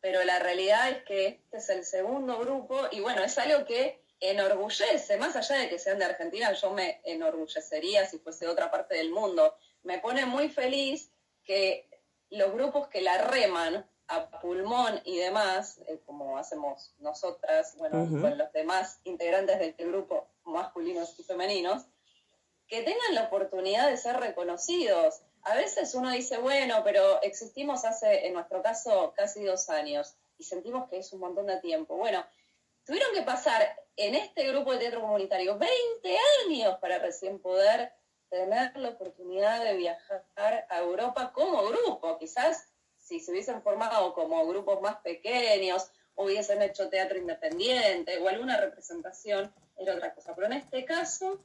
pero la realidad es que este es el segundo grupo y bueno, es algo que enorgullece, más allá de que sean de Argentina, yo me enorgullecería si fuese de otra parte del mundo. Me pone muy feliz que los grupos que la reman a pulmón y demás, eh, como hacemos nosotras, bueno, con los demás integrantes del grupo masculinos y femeninos, que tengan la oportunidad de ser reconocidos. A veces uno dice, bueno, pero existimos hace, en nuestro caso, casi dos años y sentimos que es un montón de tiempo. Bueno, tuvieron que pasar en este grupo de teatro comunitario 20 años para recién poder tener la oportunidad de viajar a Europa como grupo. Quizás si se hubiesen formado como grupos más pequeños, hubiesen hecho teatro independiente o alguna representación, era otra cosa. Pero en este caso,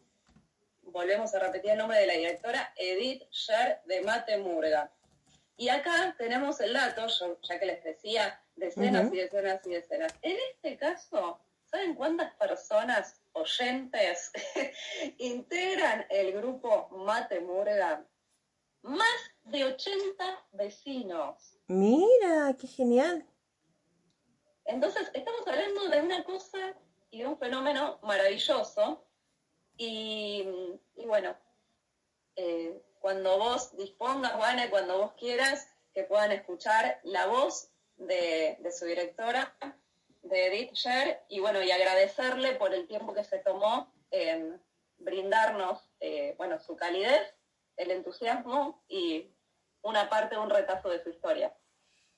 volvemos a repetir el nombre de la directora, Edith Sher de Mate Murga. Y acá tenemos el dato, ya que les decía, decenas y decenas y decenas. En este caso, ¿saben cuántas personas oyentes integran el grupo Mate Murga? Más de 80 vecinos. Mira, qué genial. Entonces, estamos hablando de una cosa y de un fenómeno maravilloso. Y, bueno, eh, cuando vos dispongas, Juana, cuando vos quieras, que puedan escuchar la voz de, su directora, de Edith Sher, y bueno, y agradecerle por el tiempo que se tomó en brindarnos, eh, bueno, su calidez, el entusiasmo y una parte, un retazo de su historia.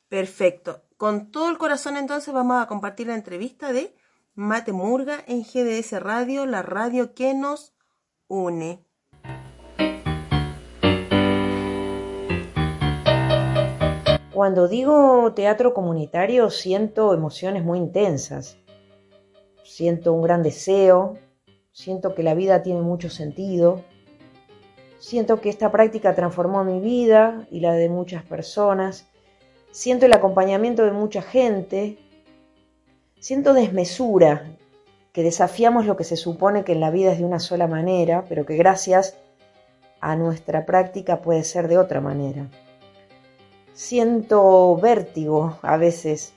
Perfecto. Con todo el corazón entonces vamos a compartir la entrevista de Mate Murga en GDS Radio, la radio que nos une. Cuando digo teatro comunitario siento emociones muy intensas. Siento un gran deseo, siento que la vida tiene mucho sentido, Siento que esta práctica transformó mi vida y la de muchas personas. Siento el acompañamiento de mucha gente. Siento desmesura, que desafiamos lo que se supone que en la vida es de una sola manera, pero que gracias a nuestra práctica puede ser de otra manera. Siento vértigo a veces.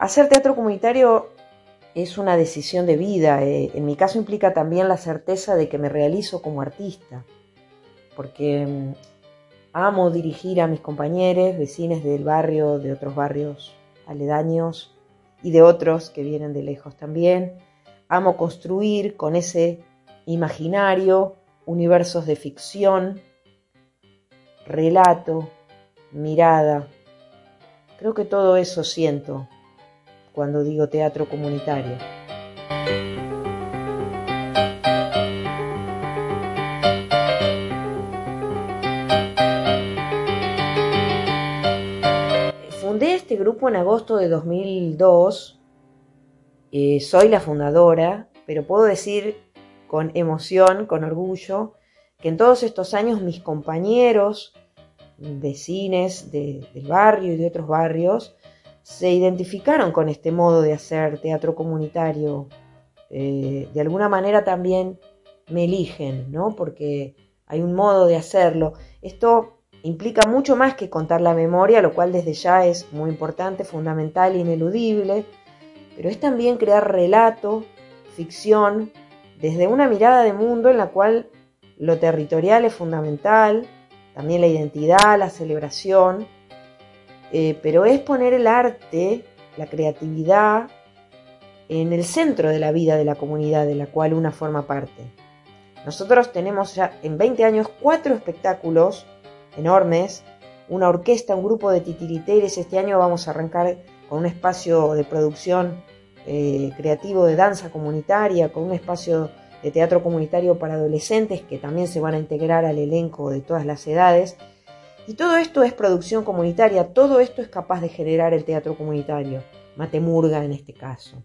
Hacer teatro comunitario es una decisión de vida. Eh, en mi caso implica también la certeza de que me realizo como artista, porque mm, amo dirigir a mis compañeros, vecinos del barrio, de otros barrios aledaños y de otros que vienen de lejos también. Amo construir con ese imaginario universos de ficción, relato, mirada. Creo que todo eso siento cuando digo teatro comunitario. Grupo en agosto de 2002. Eh, soy la fundadora, pero puedo decir con emoción, con orgullo, que en todos estos años mis compañeros, vecines del barrio y de otros barrios, se identificaron con este modo de hacer teatro comunitario. Eh, de alguna manera también me eligen, ¿no? Porque hay un modo de hacerlo. Esto implica mucho más que contar la memoria, lo cual desde ya es muy importante, fundamental, ineludible, pero es también crear relato, ficción, desde una mirada de mundo en la cual lo territorial es fundamental, también la identidad, la celebración, eh, pero es poner el arte, la creatividad, en el centro de la vida de la comunidad de la cual una forma parte. Nosotros tenemos ya en 20 años cuatro espectáculos enormes, una orquesta, un grupo de titiriteres. Este año vamos a arrancar con un espacio de producción eh, creativo de danza comunitaria, con un espacio de teatro comunitario para adolescentes que también se van a integrar al elenco de todas las edades. Y todo esto es producción comunitaria, todo esto es capaz de generar el teatro comunitario, Matemurga en este caso.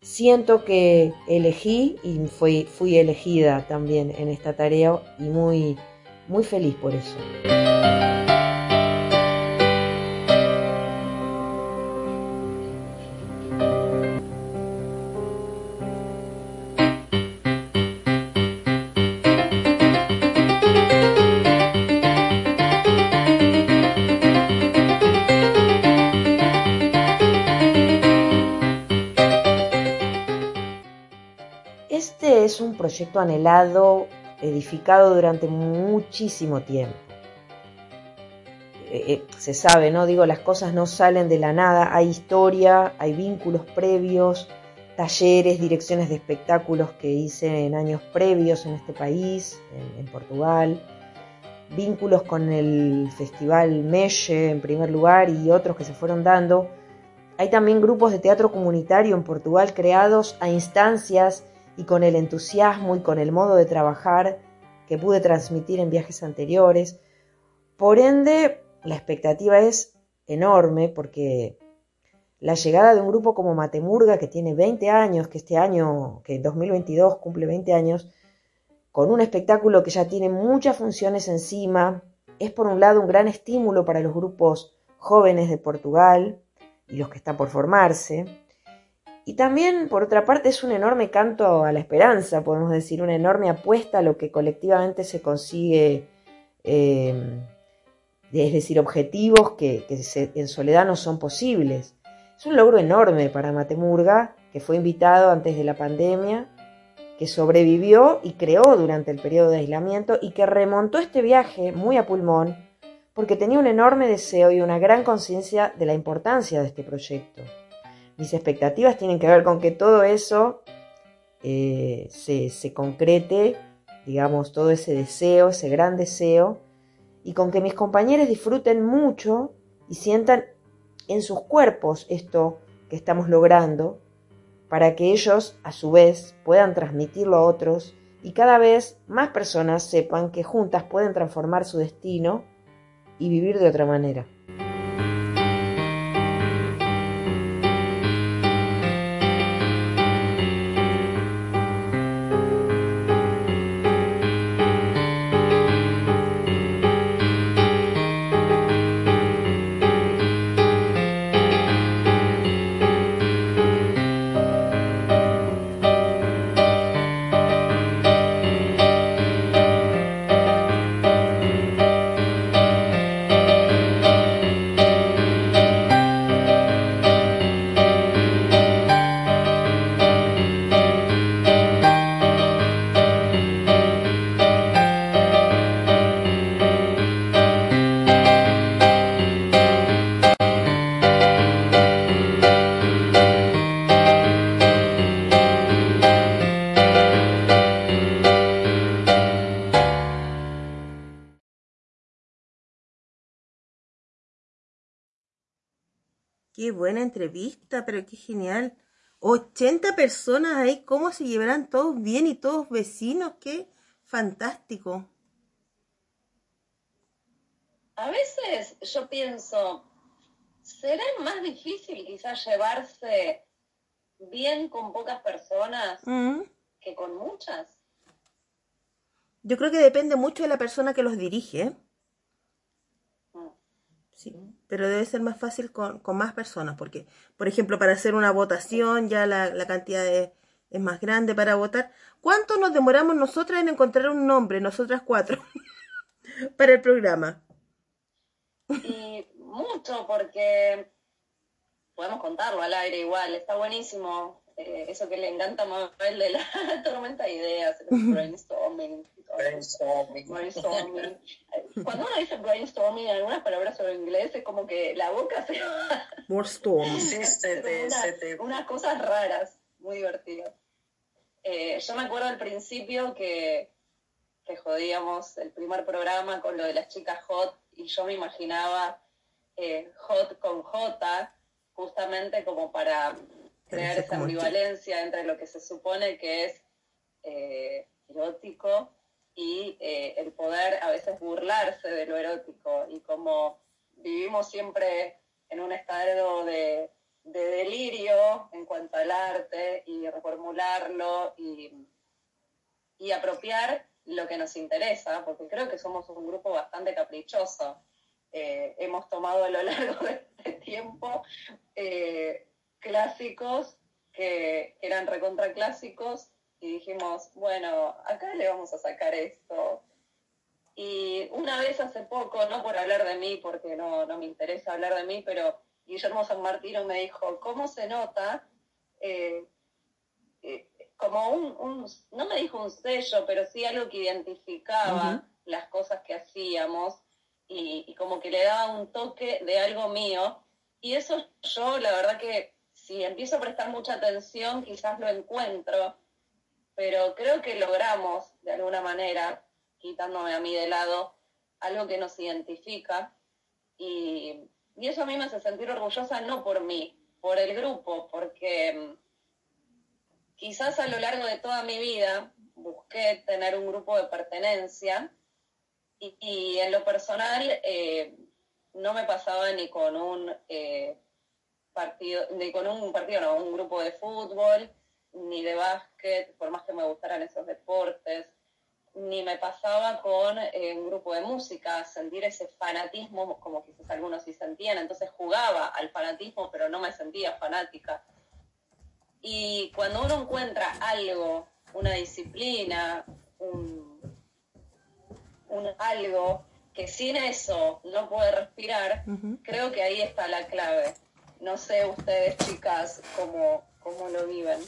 Siento que elegí y fui, fui elegida también en esta tarea y muy, muy feliz por eso. proyecto anhelado, edificado durante muchísimo tiempo. Eh, eh, se sabe, ¿no? Digo, las cosas no salen de la nada, hay historia, hay vínculos previos, talleres, direcciones de espectáculos que hice en años previos en este país, en, Portugal, vínculos con el Festival Meche en primer lugar y otros que se fueron dando. Hay también grupos de teatro comunitario en Portugal creados a instancias y con el entusiasmo y con el modo de trabajar que pude transmitir en viajes anteriores. Por ende, la expectativa es enorme porque la llegada de un grupo como Matemurga, que tiene 20 años, que este año, que 2022 cumple 20 años, con un espectáculo que ya tiene muchas funciones encima, es por un lado un gran estímulo para los grupos jóvenes de Portugal y los que están por formarse, y también, por otra parte, es un enorme canto a la esperanza, podemos decir, una enorme apuesta a lo que colectivamente se consigue, eh, es decir, objetivos que, en soledad no son posibles. Es un logro enorme para Matemurga, que fue invitado antes de la pandemia, que sobrevivió y creó durante el periodo de aislamiento y que remontó este viaje muy a pulmón porque tenía un enorme deseo y una gran conciencia de la importancia de este proyecto mis expectativas tienen que ver con que todo eso eh, se, concrete, digamos, todo ese deseo, ese gran deseo, y con que mis compañeros disfruten mucho y sientan en sus cuerpos esto que estamos logrando, para que ellos, a su vez, puedan transmitirlo a otros y cada vez más personas sepan que juntas pueden transformar su destino y vivir de otra manera. Qué buena entrevista, pero qué genial. 80 personas ahí, ¿cómo se llevarán todos bien y todos vecinos? Qué fantástico. A veces yo pienso, ¿será más difícil quizás llevarse bien con pocas personas mm. que con muchas? Yo creo que depende mucho de la persona que los dirige. Mm. Sí pero debe ser más fácil con, más personas, porque, por ejemplo, para hacer una votación ya la, cantidad es más grande para votar. ¿Cuánto nos demoramos nosotras en encontrar un nombre, nosotras cuatro, para el programa? Y mucho, porque podemos contarlo al aire igual, está buenísimo. Eh, eso que le encanta a Mabel de la tormenta de ideas, el brainstorming Brainstorming. brainstorming. Cuando uno dice brainstorming en algunas palabras sobre inglés es como que la boca se More storm. Sí, se te, una- se te- unas cosas raras, muy divertidas. Eh, yo me acuerdo al principio que, que jodíamos el primer programa con lo de las chicas hot y yo me imaginaba eh, hot con J, justamente como para crear esa ambivalencia entre lo que se supone que es eh, erótico y eh, el poder a veces burlarse de lo erótico y como vivimos siempre en un estado de, de delirio en cuanto al arte y reformularlo y, y apropiar lo que nos interesa, porque creo que somos un grupo bastante caprichoso. Eh, hemos tomado a lo largo de este tiempo eh, clásicos que eran recontra clásicos y dijimos, bueno, acá le vamos a sacar esto. Y una vez hace poco, no por hablar de mí, porque no, no me interesa hablar de mí, pero Guillermo San Martino me dijo, ¿cómo se nota? Eh, eh, como un, un- no me dijo un sello, pero sí algo que identificaba las cosas que hacíamos y, y como que le daba un toque de algo mío. Y eso yo, la verdad que si empiezo a prestar mucha atención, quizás lo encuentro, pero creo que logramos, de alguna manera, quitándome a mí de lado, algo que nos identifica. Y, y eso a mí me hace sentir orgullosa no por mí, por el grupo, porque mm, quizás a lo largo de toda mi vida busqué tener un grupo de pertenencia y, en lo personal eh, no me pasaba ni con un eh, partido, ni con un partido, no, un grupo de fútbol, ni de básquet, por más que me gustaran esos deportes, ni me pasaba con eh, un grupo de música, sentir ese fanatismo como quizás algunos sí sentían, entonces jugaba al fanatismo, pero no me sentía fanática. Y cuando uno encuentra algo, una disciplina, un, un algo que sin eso no puede respirar, creo que ahí está la clave. No sé ustedes, chicas, cómo, cómo lo viven.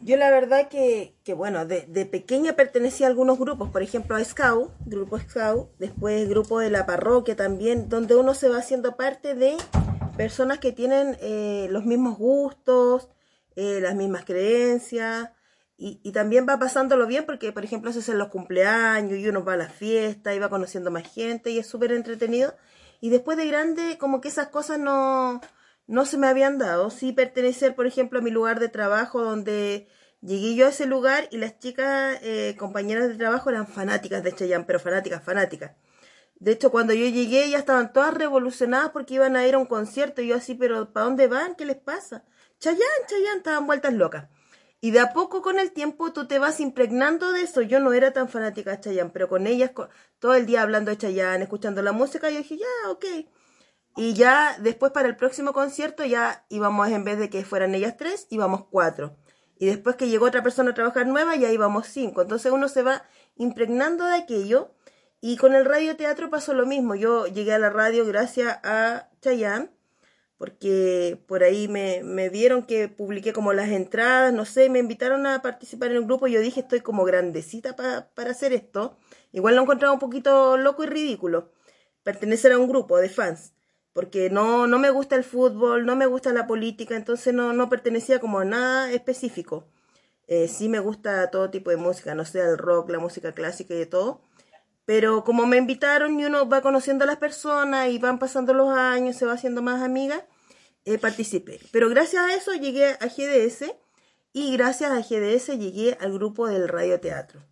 Yo la verdad que, que bueno, de, de pequeña pertenecía a algunos grupos, por ejemplo a Scout, grupo Scout, después grupo de la parroquia también, donde uno se va haciendo parte de personas que tienen eh, los mismos gustos, eh, las mismas creencias, y, y también va pasándolo bien porque, por ejemplo, se hacen los cumpleaños y uno va a la fiesta y va conociendo más gente y es súper entretenido. Y después de grande, como que esas cosas no, no se me habían dado. Sí pertenecer, por ejemplo, a mi lugar de trabajo donde llegué yo a ese lugar y las chicas, eh, compañeras de trabajo, eran fanáticas de Chayanne, pero fanáticas, fanáticas. De hecho, cuando yo llegué ya estaban todas revolucionadas porque iban a ir a un concierto. Y yo así, pero ¿para dónde van? ¿Qué les pasa? Chayanne, Chayanne, estaban vueltas locas. Y de a poco con el tiempo tú te vas impregnando de eso. Yo no era tan fanática de Chayanne, pero con ellas todo el día hablando de Chayanne, escuchando la música, yo dije, ya, ok. Y ya después para el próximo concierto ya íbamos, en vez de que fueran ellas tres, íbamos cuatro. Y después que llegó otra persona a trabajar nueva, ya íbamos cinco. Entonces uno se va impregnando de aquello. Y con el radioteatro pasó lo mismo. Yo llegué a la radio gracias a Chayanne, porque por ahí me, me vieron que publiqué como las entradas, no sé, me invitaron a participar en un grupo y yo dije, estoy como grandecita pa- para hacer esto. Igual lo encontraba un poquito loco y ridículo, pertenecer a un grupo de fans, porque no, no me gusta el fútbol, no me gusta la política, entonces no, no pertenecía como a nada específico. Eh, sí me gusta todo tipo de música, no sé, el rock, la música clásica y de todo. Pero como me invitaron y uno va conociendo a las personas y van pasando los años, se va haciendo más amiga, eh, participé. Pero gracias a eso llegué a GDS y gracias a GDS llegué al grupo del radioteatro.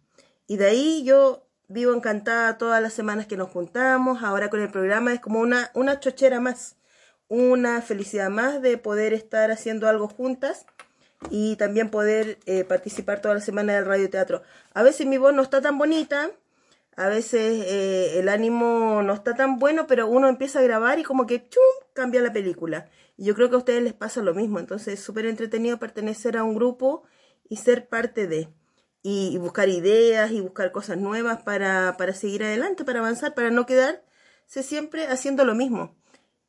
Y de ahí yo vivo encantada todas las semanas que nos juntamos. Ahora con el programa es como una, una chochera más, una felicidad más de poder estar haciendo algo juntas y también poder eh, participar toda la semana del radioteatro. A veces mi voz no está tan bonita, a veces eh, el ánimo no está tan bueno, pero uno empieza a grabar y como que ¡chum! cambia la película. Y yo creo que a ustedes les pasa lo mismo, entonces es súper entretenido pertenecer a un grupo y ser parte de. Y, buscar ideas y buscar cosas nuevas para, para seguir adelante, para avanzar, para no quedarse siempre haciendo lo mismo.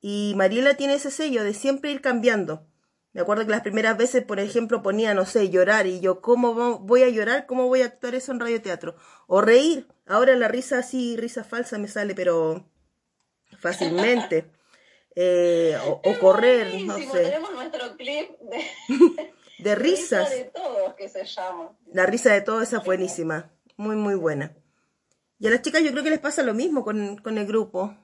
Y Mariela tiene ese sello de siempre ir cambiando. Me acuerdo que las primeras veces, por ejemplo, ponía, no sé, llorar y yo, ¿cómo vo- voy a llorar? ¿Cómo voy a actuar eso en radioteatro? O reír. Ahora la risa así, risa falsa me sale, pero fácilmente. Eh, o, o correr, no sé, Tenemos nuestro clip de de risas. de todos que se llama. La risa de todo esa es buenísima, muy, muy buena. Y a las chicas yo creo que les pasa lo mismo con, con el grupo.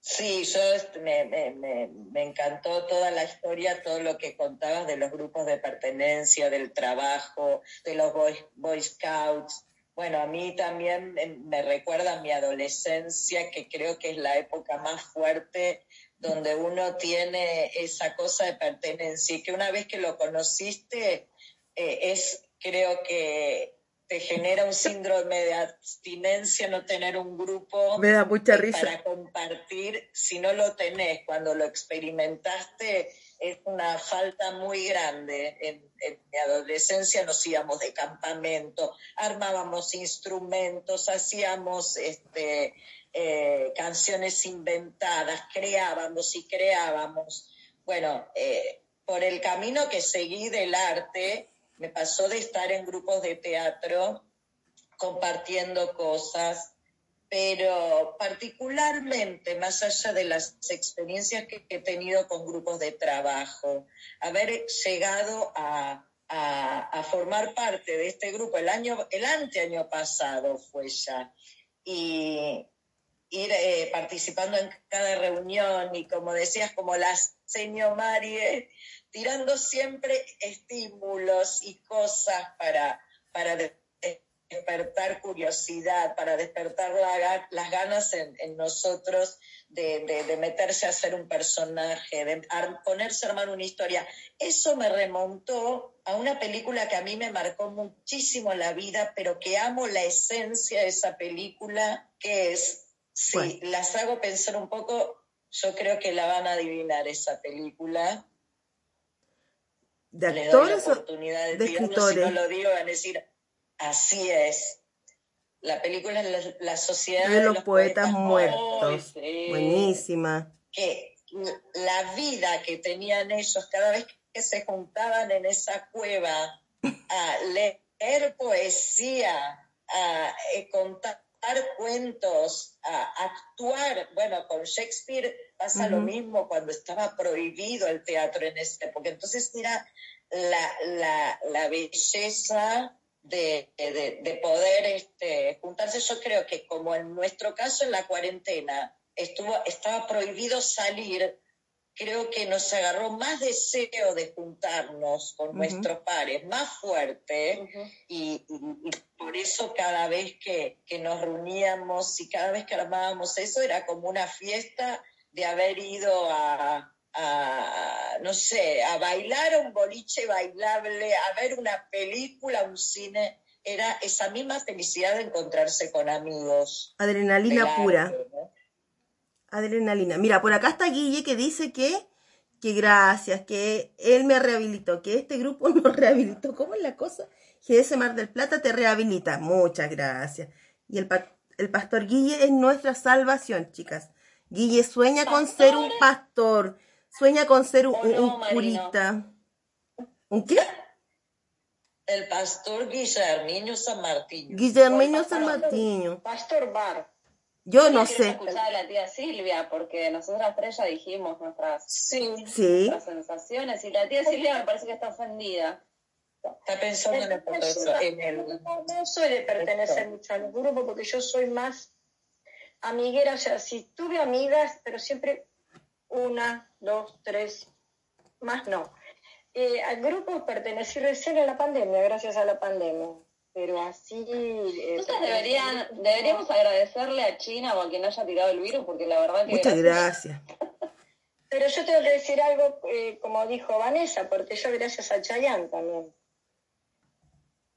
Sí, yo me, me, me, me encantó toda la historia, todo lo que contabas de los grupos de pertenencia, del trabajo, de los Boy, Boy Scouts. Bueno, a mí también me- me recuerda a mi adolescencia, que creo que es la época más fuerte donde uno tiene esa cosa de pertenencia y que una vez que lo conociste, eh, es, creo que te genera un síndrome de abstinencia no tener un grupo Me da mucha risa. para compartir, si no lo tenés, cuando lo experimentaste, es una falta muy grande. En, en mi adolescencia nos íbamos de campamento, armábamos instrumentos, hacíamos este, eh, canciones inventadas, creábamos y creábamos. Bueno, eh, por el camino que seguí del arte, me pasó de estar en grupos de teatro compartiendo cosas, pero particularmente, más allá de las experiencias que he tenido con grupos de trabajo, haber llegado a, a- formar parte de este grupo el año, el anteaño pasado fue ya, y ir eh, participando en cada reunión y como decías, como la señor Marie, tirando siempre estímulos y cosas para, para de- despertar curiosidad, para despertar las ganas en, nosotros de, de- meterse a ser un personaje, de ponerse a armar una historia. Eso me remontó a una película que a mí me marcó muchísimo la vida, pero que amo la esencia de esa película, que es, si las hago pensar un poco, yo creo que la van a adivinar esa película. De Le doy la actores oportunidad de, de tirarlo, si escritores. no lo digo, van a decir, así es. La película es la, la sociedad de los poetas muertos. Buenísima. que la vida que tenían ellos cada vez que se juntaban en esa cueva a leer poesía, a eh, contar cuentos, a actuar, bueno, con Shakespeare pasa lo mismo cuando estaba prohibido el teatro en esa época. Entonces era la, la, la belleza de, de, de poder este, juntarse. Yo creo que como en nuestro caso en la cuarentena estuvo, estaba prohibido salir, creo que nos agarró más deseo de juntarnos con nuestros pares, más fuerte, y, y- y por eso cada vez que, que nos reuníamos y cada vez que armábamos eso era como una fiesta de haber ido a, a, no sé, a bailar a un boliche bailable, a ver una película, un cine, era esa misma felicidad de encontrarse con amigos. Adrenalina pura. arte, ¿no? Adrenalina. Mira, por acá está Guille que dice que, que gracias, que él me rehabilitó, que este grupo nos rehabilitó. ¿Cómo es la cosa? GS Mar del Plata te rehabilita. Muchas gracias. Y el, pa- el pastor Guille es nuestra salvación, chicas. Guille sueña con ser un pastor, sueña con ser un, curita. ¿Un qué? El pastor Guillermino San Martín. Guillermeño O el San Martiño. Pastor Bar. Yo no Quiero sé. escuchar a la tía Silvia, porque nosotras tres ya dijimos nuestras, Sí, Sí. nuestras sensaciones, y la tía Silvia me parece que está ofendida. está pensando en el el... No, de pertenecer mucho al grupo porque yo soy más amiguera, o sea, sí tuve amigas, pero siempre una, dos, tres, más no. Eh, al grupo pertenecí recién en la pandemia, gracias a la pandemia, pero así... eh, Entonces deberían, deberíamos agradecerle a China o a quien haya tirado el virus, porque la verdad que Muchas gracias-. Pero yo tengo que decir algo, eh, como dijo Vanessa, porque yo gracias a Chayanne también.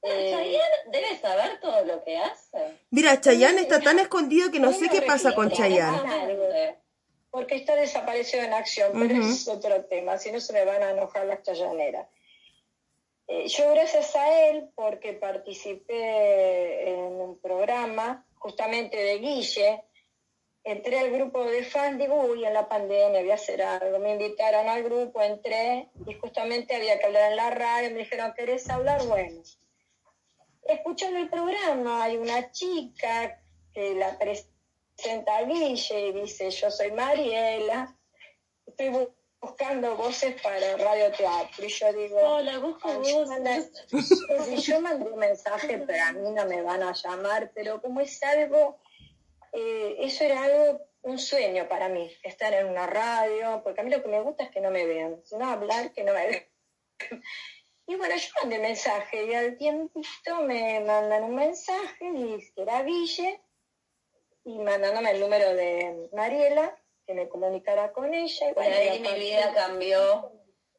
Eh, Chayanne debe saber todo lo que hace. Mira, Chayanne está tan escondido que no sé qué pasa con Chayanne. Porque está desaparecido en acción, pero ese es otro tema, si no se me van a enojar las chayaneras. Eh, yo gracias a él, porque participé en un programa justamente de Guille, entré al grupo de fans, digo, uy, en la pandemia voy a hacer algo. Me invitaron al grupo, entré y justamente había que hablar en la radio. Me dijeron, ¿querés hablar? Bueno. Escuchando el programa, hay una chica que la presenta a Guille y dice, yo soy Mariela, estoy bu- buscando voces para radioteatro. Y yo digo, Hola, busco "Ay, yo voces". si yo mandé un mensaje, pero a mí no me van a llamar, pero como es algo, eh, eso era algo, un sueño para mí, estar en una radio, porque a mí lo que me gusta es que no me vean, sino hablar que no me vean. Y bueno, yo mandé mensaje y al tiempito me mandan un mensaje y que era Ville y mandándome el número de Mariela, que me comunicara con ella. Y bueno, ahí mi vida cambió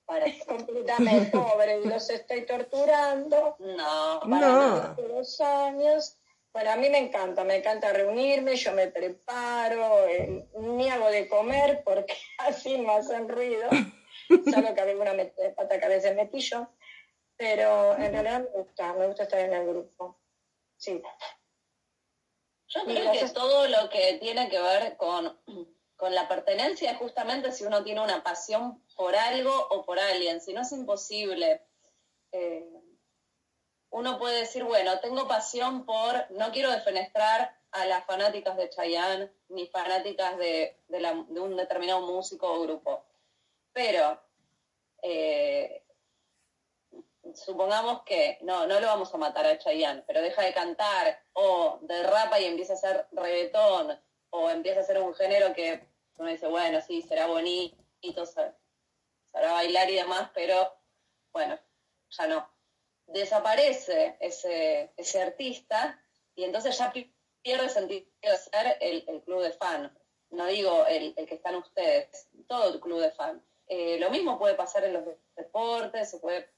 para completamente pobre y los estoy torturando No, para No. dos años. Bueno, a mí me encanta, me encanta reunirme, yo me preparo, eh, ni hago de comer porque así no hacen ruido, salvo que alguna me- pata que a veces me pillo, pero en realidad me gusta, me gusta estar en el grupo. Sí. Yo creo que todo lo que tiene que ver con, con la pertenencia justamente si uno tiene una pasión por algo o por alguien, si no es imposible. Eh, uno puede decir, bueno, tengo pasión por, no quiero defenestrar a las fanáticas de Chayanne ni fanáticas de un determinado músico o grupo, pero eh, supongamos que no, no lo vamos a matar a Chayanne, pero deja de cantar o derrapa y empieza a hacer reggaetón o empieza a hacer un género que uno dice, bueno, sí, será bonito, sa- sabrá bailar y demás, pero bueno, ya no. Desaparece ese, ese artista y entonces ya pi- pierde sentido ser el, el club de fan. No digo el, el que están ustedes, todo el club de fan. Eh, lo mismo puede pasar en los deportes, se puede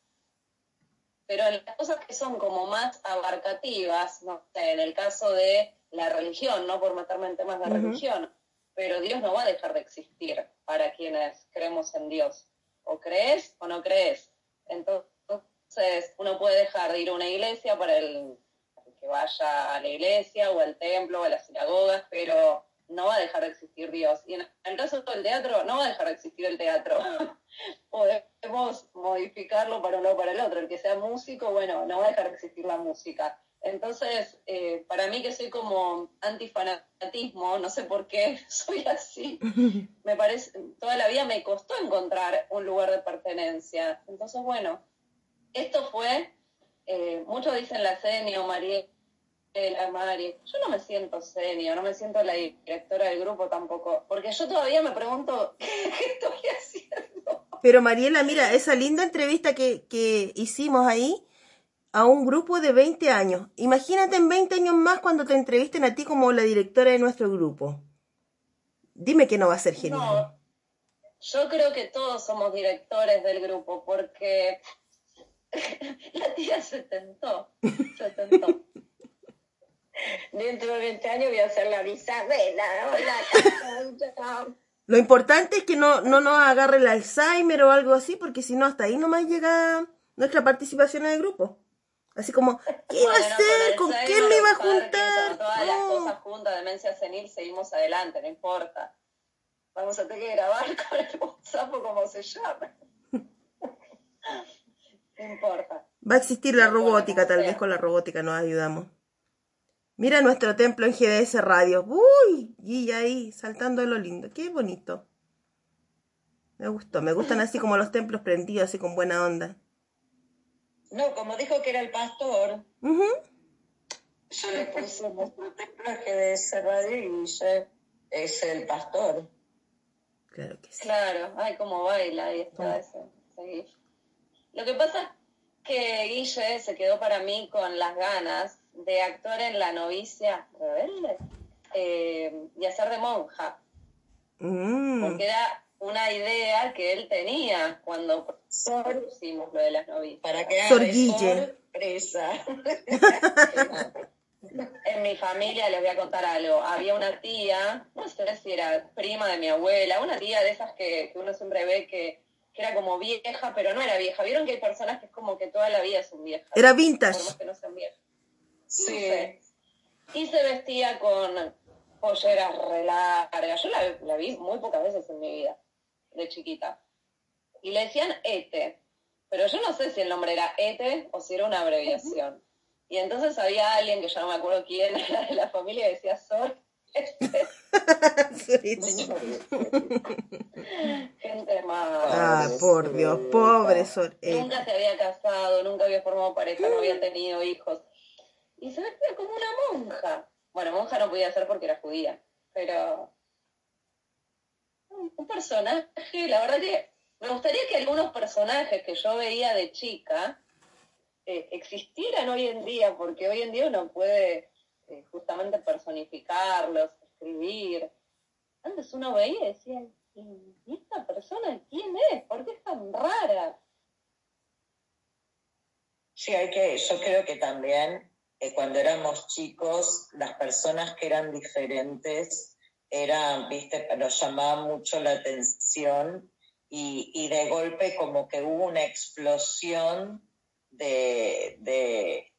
pero en las cosas que son como más abarcativas, no sé, en el caso de la religión, no por meterme en temas de religión, pero Dios no va a dejar de existir para quienes creemos en Dios. O crees o no crees. Entonces, uno puede dejar de ir a una iglesia para el, que vaya a la iglesia o al templo o a las sinagogas, pero no va a dejar de existir Dios. Y en el caso del teatro, no va a dejar de existir el teatro. Podemos modificarlo para uno o para el otro. El que sea músico, bueno, no va a dejar de existir la música. Entonces, eh, para mí que soy como antifanatismo, no sé por qué soy así, me parece, toda la vida me costó encontrar un lugar de pertenencia. Entonces, bueno, esto fue, eh, muchos dicen la senio, Mariela, Mari. Yo no me siento senio, no me siento la directora del grupo tampoco, porque yo todavía me pregunto, ¿qué estoy haciendo? Pero Mariela, mira, esa linda entrevista que, que hicimos ahí a un grupo de 20 años. Imagínate en 20 años más cuando te entrevisten a ti como la directora de nuestro grupo. Dime que no va a ser genial. No, yo creo que todos somos directores del grupo, porque la tía se tentó, se tentó. Dentro de 20 años voy a hacer la Cassandra. Lo importante es que no, no nos agarre el Alzheimer o algo así, porque si no, hasta ahí nomás llega nuestra participación en el grupo. Así como, ¿qué iba a hacer? ¿Con quién me iba a juntar? Todas las cosas juntas, demencia senil, seguimos adelante, no importa. Vamos a tener que grabar con el WhatsApp o como se llame. No importa. Va a existir la No robótica, tal sea. vez con la robótica nos ayudamos. Mira nuestro templo en GDS Radio. Uy, Guilla ahí, saltando de lo lindo. Qué bonito. Me gustó, me gustan así como los templos prendidos, así con buena onda. No, como dijo que era el pastor, Ujú. yo le puse nuestro templaje de ese radio y dice, es el pastor. Claro que sí. Claro, ay, cómo baila, ahí está ese, ese Guille. Lo que pasa es que Guille se quedó para mí con las ganas de actuar en La novicia rebelde eh, y hacer de monja, Mm. porque era una idea que él tenía cuando pusimos lo de las novicias. Para que Sor sorpresa. En mi familia les voy a contar algo. Había una tía, no sé si era prima de mi abuela, una tía de esas que, que uno siempre ve que, que era como vieja, pero no era vieja. Vieron que hay personas que es como que toda la vida son viejas. Era Por más vintage. que no sean viejas. Sí. Sí. Y se vestía con, polleras re largas. Yo la, la vi muy pocas veces en mi vida, de chiquita. Y le decían Ete, pero yo no sé si el nombre era Ete o si era una abreviación. Y entonces había alguien que yo no me acuerdo quién era de la familia y decía Sor. Gente mala. Ah, por Dios, pobre Sor. eh, Nunca se había casado, nunca había formado pareja, no había tenido hijos. Y se vestía como una monja. Bueno, monja no podía ser porque era judía, pero un un personaje, la verdad que me gustaría que algunos personajes que yo veía de chica eh, existieran hoy en día, porque hoy en día uno puede eh, justamente personificarlos, escribir. Antes uno veía y decía, ¿y esta persona quién es? ¿Por qué es tan rara? Sí, hay que, yo creo que también eh, cuando éramos chicos, las personas que eran diferentes eran, viste, nos llamaba mucho la atención y, y de golpe como que hubo una explosión de, de,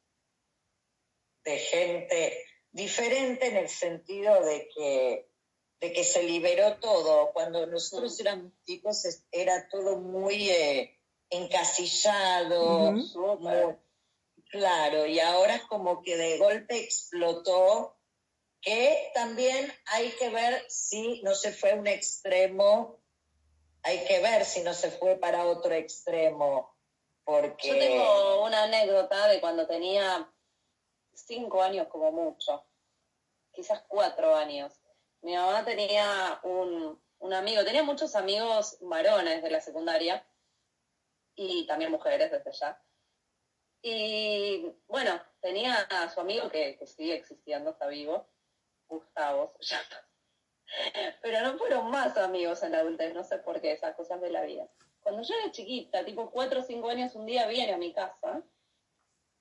de gente diferente en el sentido de que, de que se liberó todo. Cuando nosotros éramos chicos era todo muy eh, encasillado, muy- claro, y ahora como que de golpe explotó, que también hay que ver si no se fue a un extremo, hay que ver si no se fue para otro extremo, porque... Yo tengo una anécdota de cuando tenía cinco años como mucho, quizás cuatro años. Mi mamá tenía un, un amigo, tenía muchos amigos varones de la secundaria y también mujeres desde ya. Y bueno, tenía a su amigo que, sigue existiendo, está vivo, Gustavo llama. Pero no fueron más amigos en la adultez, no sé por qué, esas cosas de la vida. Cuando yo era chiquita, tipo cuatro o cinco años, un día viene a mi casa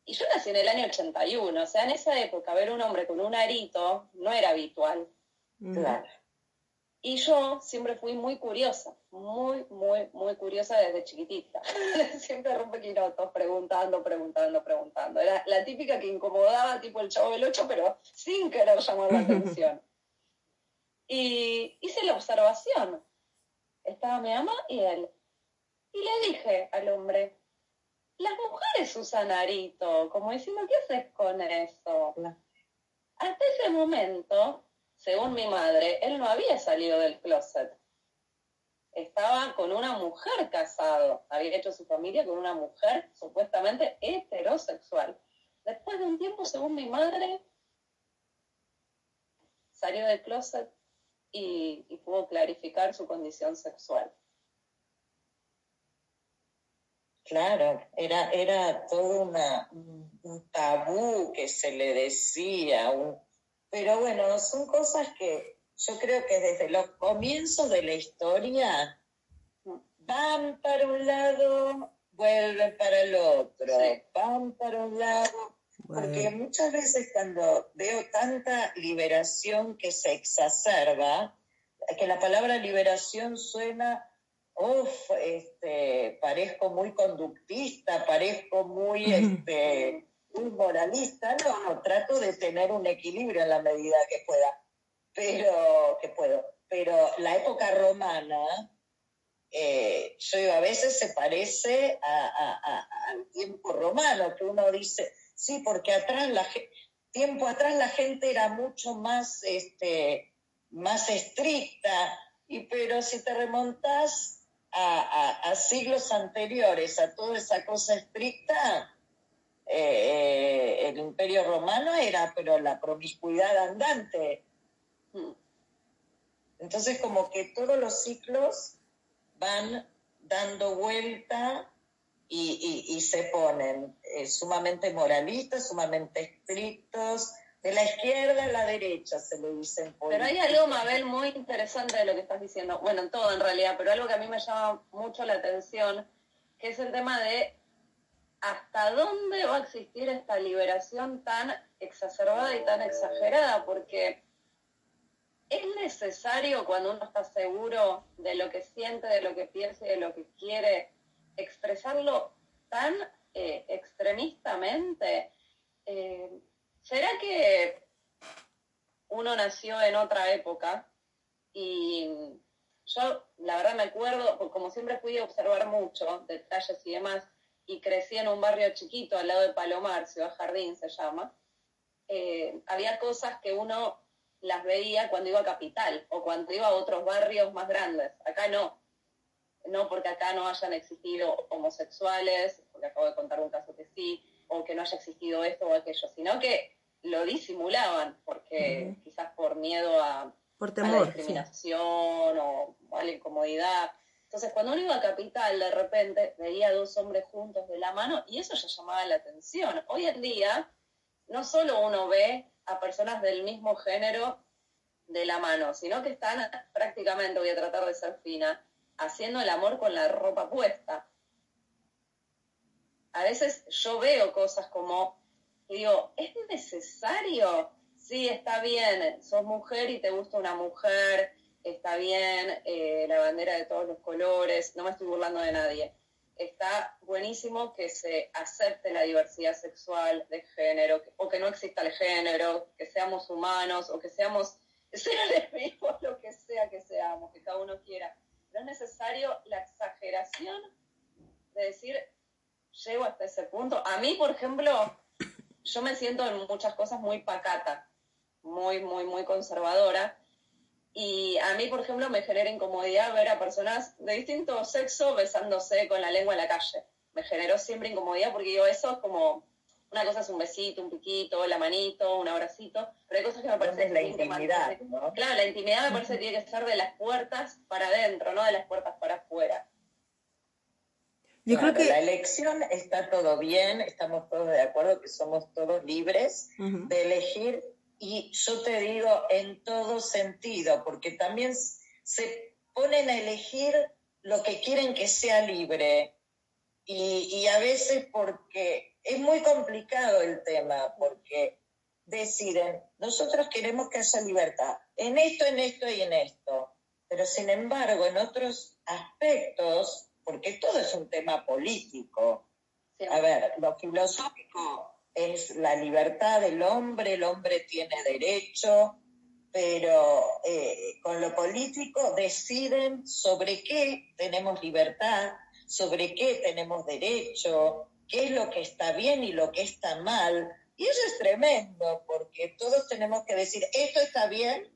y yo nací en el año 81, o sea, en esa época ver un hombre con un arito no era habitual. Claro. Y yo siempre fui muy curiosa, muy, muy, muy curiosa desde chiquitita. siempre rompe quinotos, preguntando, preguntando, preguntando. Era la típica que incomodaba, tipo el chavo del ocho, pero sin querer llamar la atención. Y hice la observación. Estaba mi mamá y él. Y le dije al hombre, las mujeres usan arito, como diciendo, ¿qué haces con eso? Hasta ese momento, según mi madre, él no había salido del closet. Estaba con una mujer casado, había hecho su familia con una mujer supuestamente heterosexual. Después de un tiempo, según mi madre, salió del closet y, y pudo clarificar su condición sexual. Claro, era, era todo una, un, tabú que se le decía, un- pero bueno, son cosas que yo creo que desde los comienzos de la historia van para un lado, vuelven para el otro, Sí. van para un lado, porque muchas veces cuando veo tanta liberación que se exacerba, que la palabra liberación suena, uff, este, parezco muy conductista, parezco muy, este, muy moralista, no, no, trato de tener un equilibrio en la medida que pueda, pero, que puedo, pero la época romana, eh, yo digo, a veces se parece a- a- a- al tiempo romano, que uno dice, sí, porque atrás la tiempo atrás la gente era mucho más, este, más estricta, y pero si te remontas a, a- siglos anteriores, a toda esa cosa estricta, eh, eh, el imperio romano era, pero la promiscuidad andante. Entonces, como que todos los ciclos van dando vuelta y, y- y se ponen eh, sumamente moralistas, sumamente estrictos, de la izquierda a la derecha se le dicen Pero hay algo, Mabel, muy interesante de lo que estás diciendo. Bueno, en todo en realidad, pero algo que a mí me llama mucho la atención, que es el tema de hasta dónde va a existir esta liberación tan exacerbada y tan exagerada, porque es necesario cuando uno está seguro de lo que siente, de lo que piensa y de lo que quiere, expresarlo tan eh, extremistamente. Eh, ¿Será que uno nació en otra época y yo, la verdad, me acuerdo, como siempre fui a observar mucho detalles y demás, y crecí en un barrio chiquito al lado de Palomar, Ciudad Jardín se llama, eh, había cosas que uno las veía cuando iba a Capital o cuando iba a otros barrios más grandes. Acá no. No porque acá no hayan existido homosexuales, porque acabo de contar un caso que sí, o que no haya existido esto o aquello, sino que lo disimulaban, porque quizás por miedo a, Por a la temor, sí. discriminación o a la incomodidad. Entonces, cuando uno iba a Capital, de repente veía a dos hombres juntos de la mano y eso ya llamaba la atención. Hoy en día, no solo uno ve a personas del mismo género de la mano, sino que están prácticamente, voy a tratar de ser fina, haciendo el amor con la ropa puesta. A veces yo veo cosas como, digo, ¿es necesario? Sí, está bien, sos mujer y te gusta una mujer, está bien, eh, la bandera de todos los colores, no me estoy burlando de nadie. Está buenísimo que se acepte la diversidad sexual de género, o que no exista el género, que seamos humanos, o que seamos seres lo que sea que seamos, que cada uno quiera. No es necesario la exageración de decir, llego hasta ese punto. A mí, por ejemplo, yo me siento en muchas cosas muy pacata, muy, muy, muy conservadora. Y a mí, por ejemplo, me genera incomodidad ver a personas de distinto sexo besándose con la lengua en la calle. Me generó siempre incomodidad porque digo, eso es como, una cosa es un besito, un piquito, la manito, un abracito, pero hay cosas que me ¿Dónde parecen es la intimidad, no? Claro, la intimidad me parece que tiene que ser de las puertas para adentro, no de las puertas para afuera. Yo Claro, creo que... la elección está todo bien, estamos todos de acuerdo que somos todos libres de elegir y yo te digo en todo sentido, porque también se ponen a elegir lo que quieren que sea libre y, y a veces porque es muy complicado el tema, porque deciden, nosotros queremos que haya libertad en esto, en esto y en esto, pero sin embargo en otros aspectos, porque todo es un tema político, Sí. a ver, lo filosófico es la libertad del hombre, el hombre tiene derecho, pero eh, con lo político deciden sobre qué tenemos libertad, sobre qué tenemos derecho, qué es lo que está bien y lo que está mal. Y eso es tremendo, porque todos tenemos que decir, esto está bien,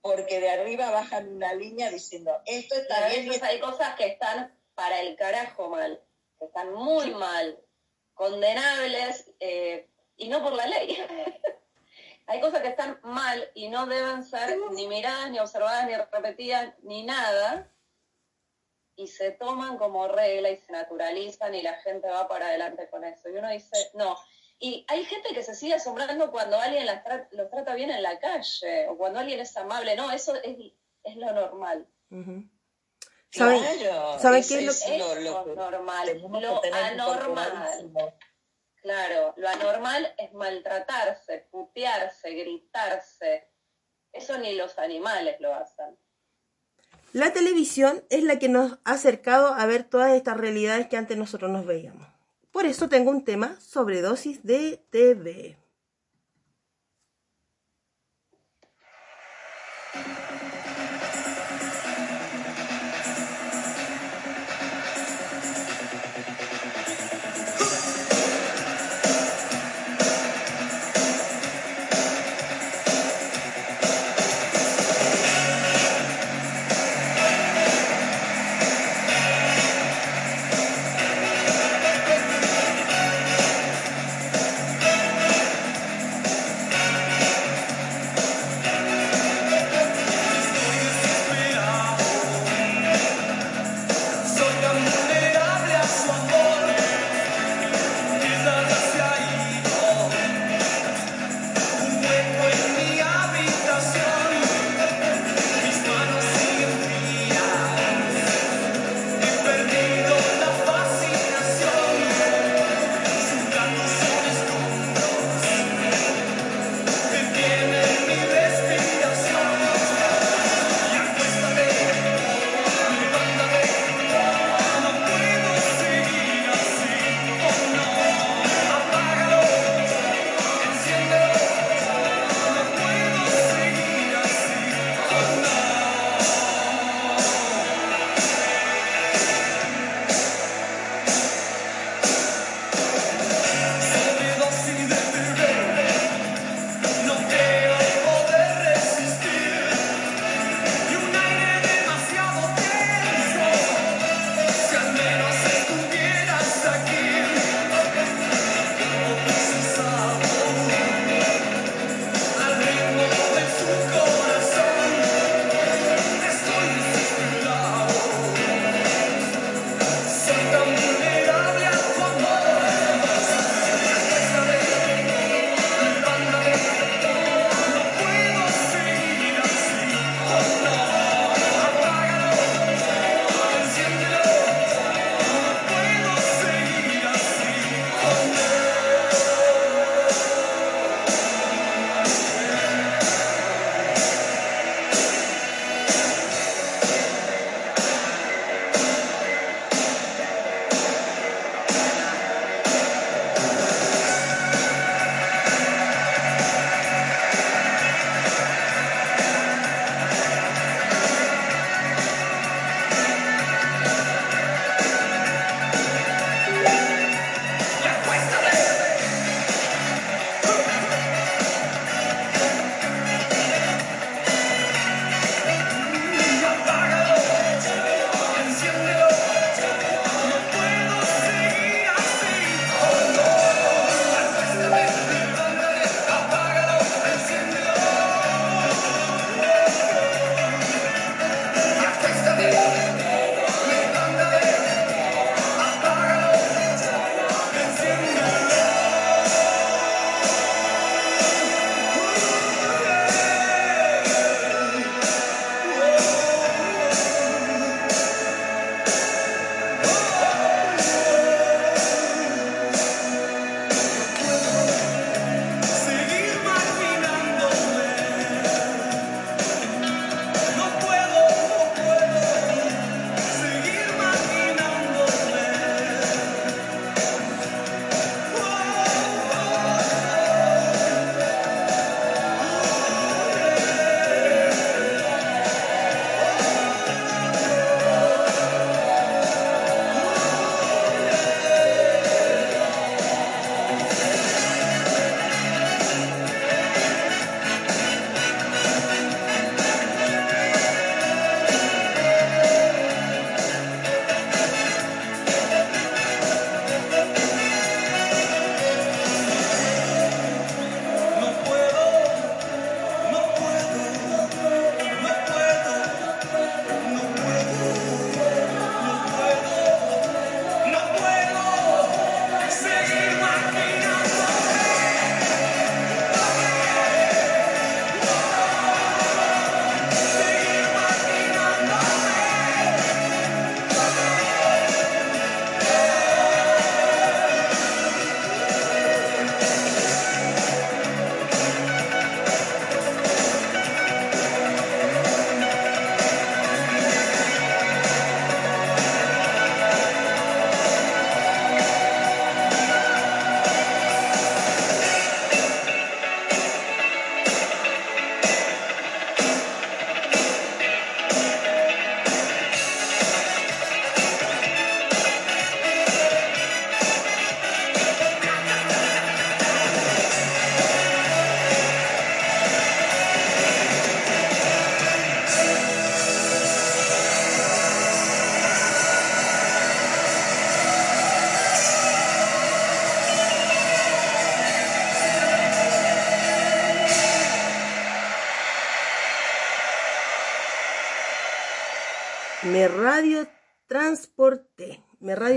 porque de arriba bajan una línea diciendo, esto está bien y hay cosas que están para el carajo mal, que están muy mal, condenables, eh, y no por la ley. hay cosas que están mal y no deben ser ni miradas, ni observadas, ni repetidas, ni nada, y se toman como regla y se naturalizan y la gente va para adelante con eso. Y uno dice, no. Y hay gente que se sigue asombrando cuando alguien las tra- los trata bien en la calle, o cuando alguien es amable. No, eso es, es lo normal. Ujú. ¿Saben, Claro, ¿saben eso qué es lo es normal. Lo anormal. Claro, lo anormal es maltratarse, putearse, gritarse. Eso ni los animales lo hacen. La televisión es la que nos ha acercado a ver todas estas realidades que antes nosotros nos veíamos. Por eso tengo un tema sobre dosis de TV.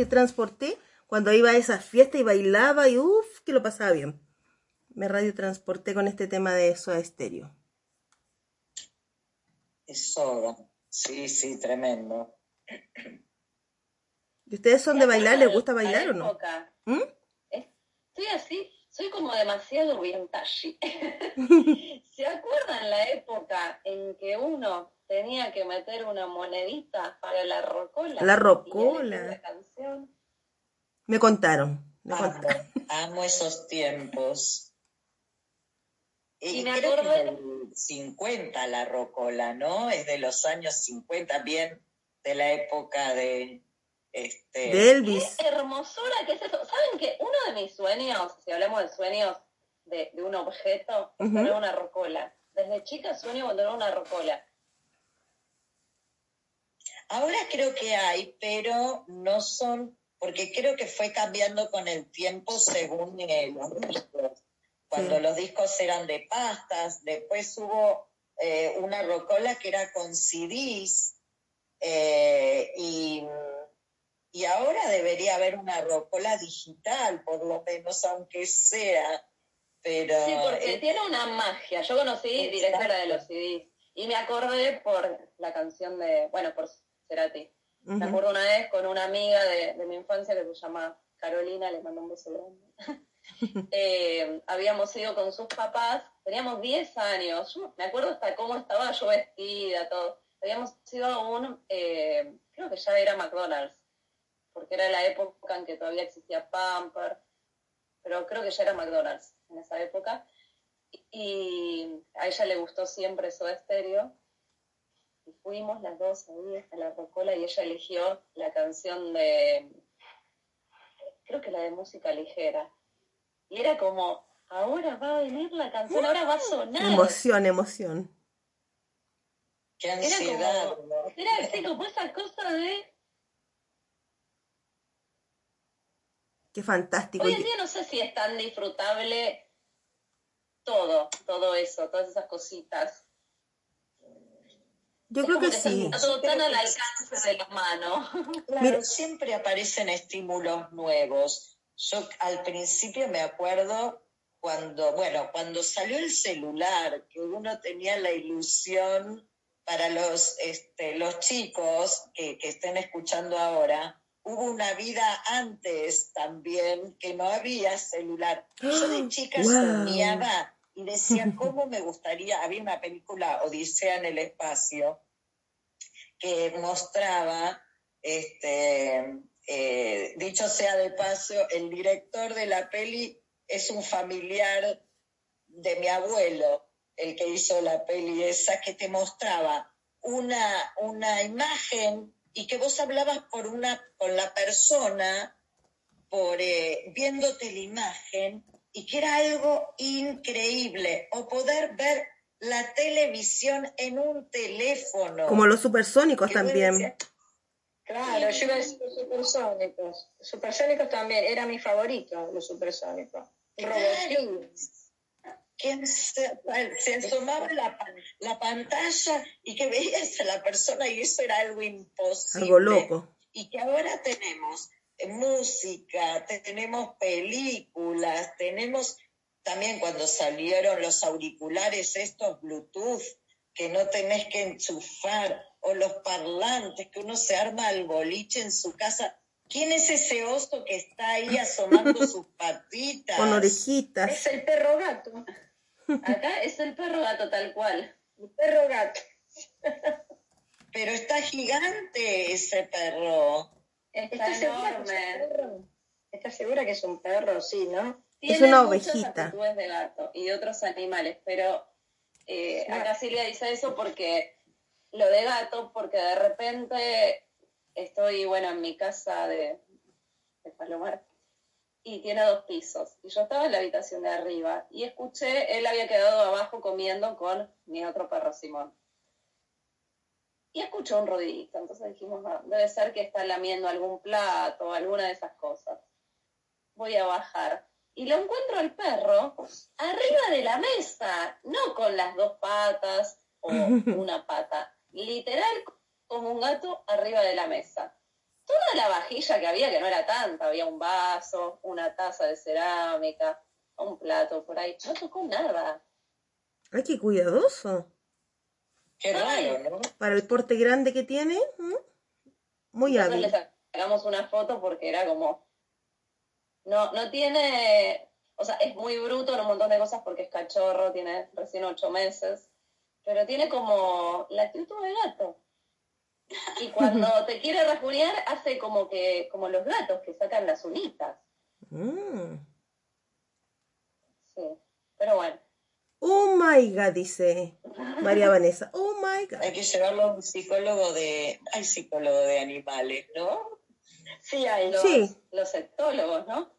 Transporté cuando iba a esas fiestas y bailaba y uff, que lo pasaba bien. Me radio transporté con este tema de Soda Estéreo. Es soda. Sí, sí, tremendo. ¿Y ustedes son de bailar? ¿Les gusta A la bailar o no? ¿Mm? Estoy así, soy como demasiado vintage. ¿Se acuerdan la época en que uno tenía que meter una monedita para la rocola? La rocola. Me contaron. me Amo, contaron. amo esos tiempos. Y, Y me creo que acordé- es del 50 la rocola, ¿no? Es de los años 50, bien de la época de este De ¡Qué Elvis. hermosura que es eso! ¿Saben que uno de mis sueños, si hablamos de sueños de, de un objeto, es tener una rocola? Desde chica sueño con tener una rocola. Ahora creo que hay, pero no son, porque creo que fue cambiando con el tiempo según eh, los discos. Cuando Sí. los discos eran de pastas, después hubo eh, una rocola que era con CDs, eh, y, y ahora debería haber una rocola digital, por lo menos, aunque sea. Pero Sí, porque tiene una magia. Yo conocí Exacto. directo la de los CDs y me acordé por la canción de, bueno, por Cerati. Me acuerdo una vez con una amiga de, de mi infancia que se llama Carolina, le mando un beso grande. Eh, habíamos ido con sus papás, teníamos 10 años, yo me acuerdo hasta cómo estaba yo vestida, todo. Habíamos ido a un, eh, creo que ya era McDonald's, porque era la época en que todavía existía Pamper, pero creo que ya era McDonald's en esa época. Y a ella le gustó siempre Soda Stereo. Y fuimos las dos ahí a la rocola y ella eligió la canción de, creo que la de música ligera. Y era como, ahora va a venir la canción, ahora va a sonar. Emoción, emoción. qué Era ansiedad. como, ¿no? era así como esa cosa de, Qué fantástico. hoy en día no sé si es tan disfrutable todo, todo eso, todas esas cositas. Yo Es creo que sí. Está todo tan al alcance de la mano. Claro, Mira. siempre aparecen estímulos nuevos. Yo al principio me acuerdo cuando, bueno, cuando salió el celular, que uno tenía la ilusión para los, este, los chicos que, que estén escuchando ahora, hubo una vida antes también que no había celular. Yo de chica Wow. soñaba y decía, ¿cómo me gustaría? Había una película, Odisea en el espacio, que mostraba, este, eh, dicho sea de paso, el director de la peli es un familiar de mi abuelo, el que hizo la peli esa, que te mostraba una, una imagen y que vos hablabas por una, con la persona por eh, viéndote la imagen y que era algo increíble o poder ver la televisión en un teléfono. Como los supersónicos también. Claro, yo iba a decir los supersónicos. Supersónicos también, era mi favorito, los supersónicos. Robotín. ¿Quién se, se asomaba la, la pantalla y que veías a la persona y eso era algo imposible? Algo loco. Y que ahora tenemos música, te- tenemos películas, tenemos también cuando salieron los auriculares estos Bluetooth que no tenés que enchufar o los parlantes que uno se arma al boliche en su casa. ¿Quién es ese oso que está ahí asomando sus patitas? Con orejitas. Es el perro gato. Acá es el perro gato tal cual. El perro gato. Pero está gigante ese perro. Está ¿Estás segura, que es un enorme. perro? ¿Estás segura que es un perro? Sí, ¿no? Es Tiene una muchas ovejita. actitudes de gato y de otros animales, pero eh, acá Silvia dice eso porque lo de gato, porque de repente estoy, bueno, en mi casa de, de Palomar y tiene dos pisos. Y yo estaba en la habitación de arriba y escuché, él había quedado abajo comiendo con mi otro perro Simón. Y escuchó un ruidito, entonces dijimos, "Ah, debe ser que está lamiendo algún plato o alguna de esas cosas. Voy a bajar. Y lo encuentro al perro arriba de la mesa, no con las dos patas o una pata, literal como un gato arriba de la mesa. Toda la vajilla que había, que no era tanta, había un vaso, una taza de cerámica, un plato por ahí, no tocó nada. Ay, qué cuidadoso. Qué raro, ¿no? Para el porte grande que tiene, muy Nosotros le hábil. sacamos una foto porque era como. No, no tiene. O sea, es muy bruto en un montón de cosas porque es cachorro, tiene recién ocho meses. Pero tiene como la actitud de gato. Y cuando te quiere rasguñar, hace como que, como los gatos que sacan las unitas. Mm. Sí. Pero bueno. Oh my God, dice María Vanessa. Oh my God. Hay que llevarlo a un psicólogo de... Hay psicólogo de animales, ¿no? Sí, hay. Los, Sí. los etólogos, ¿no?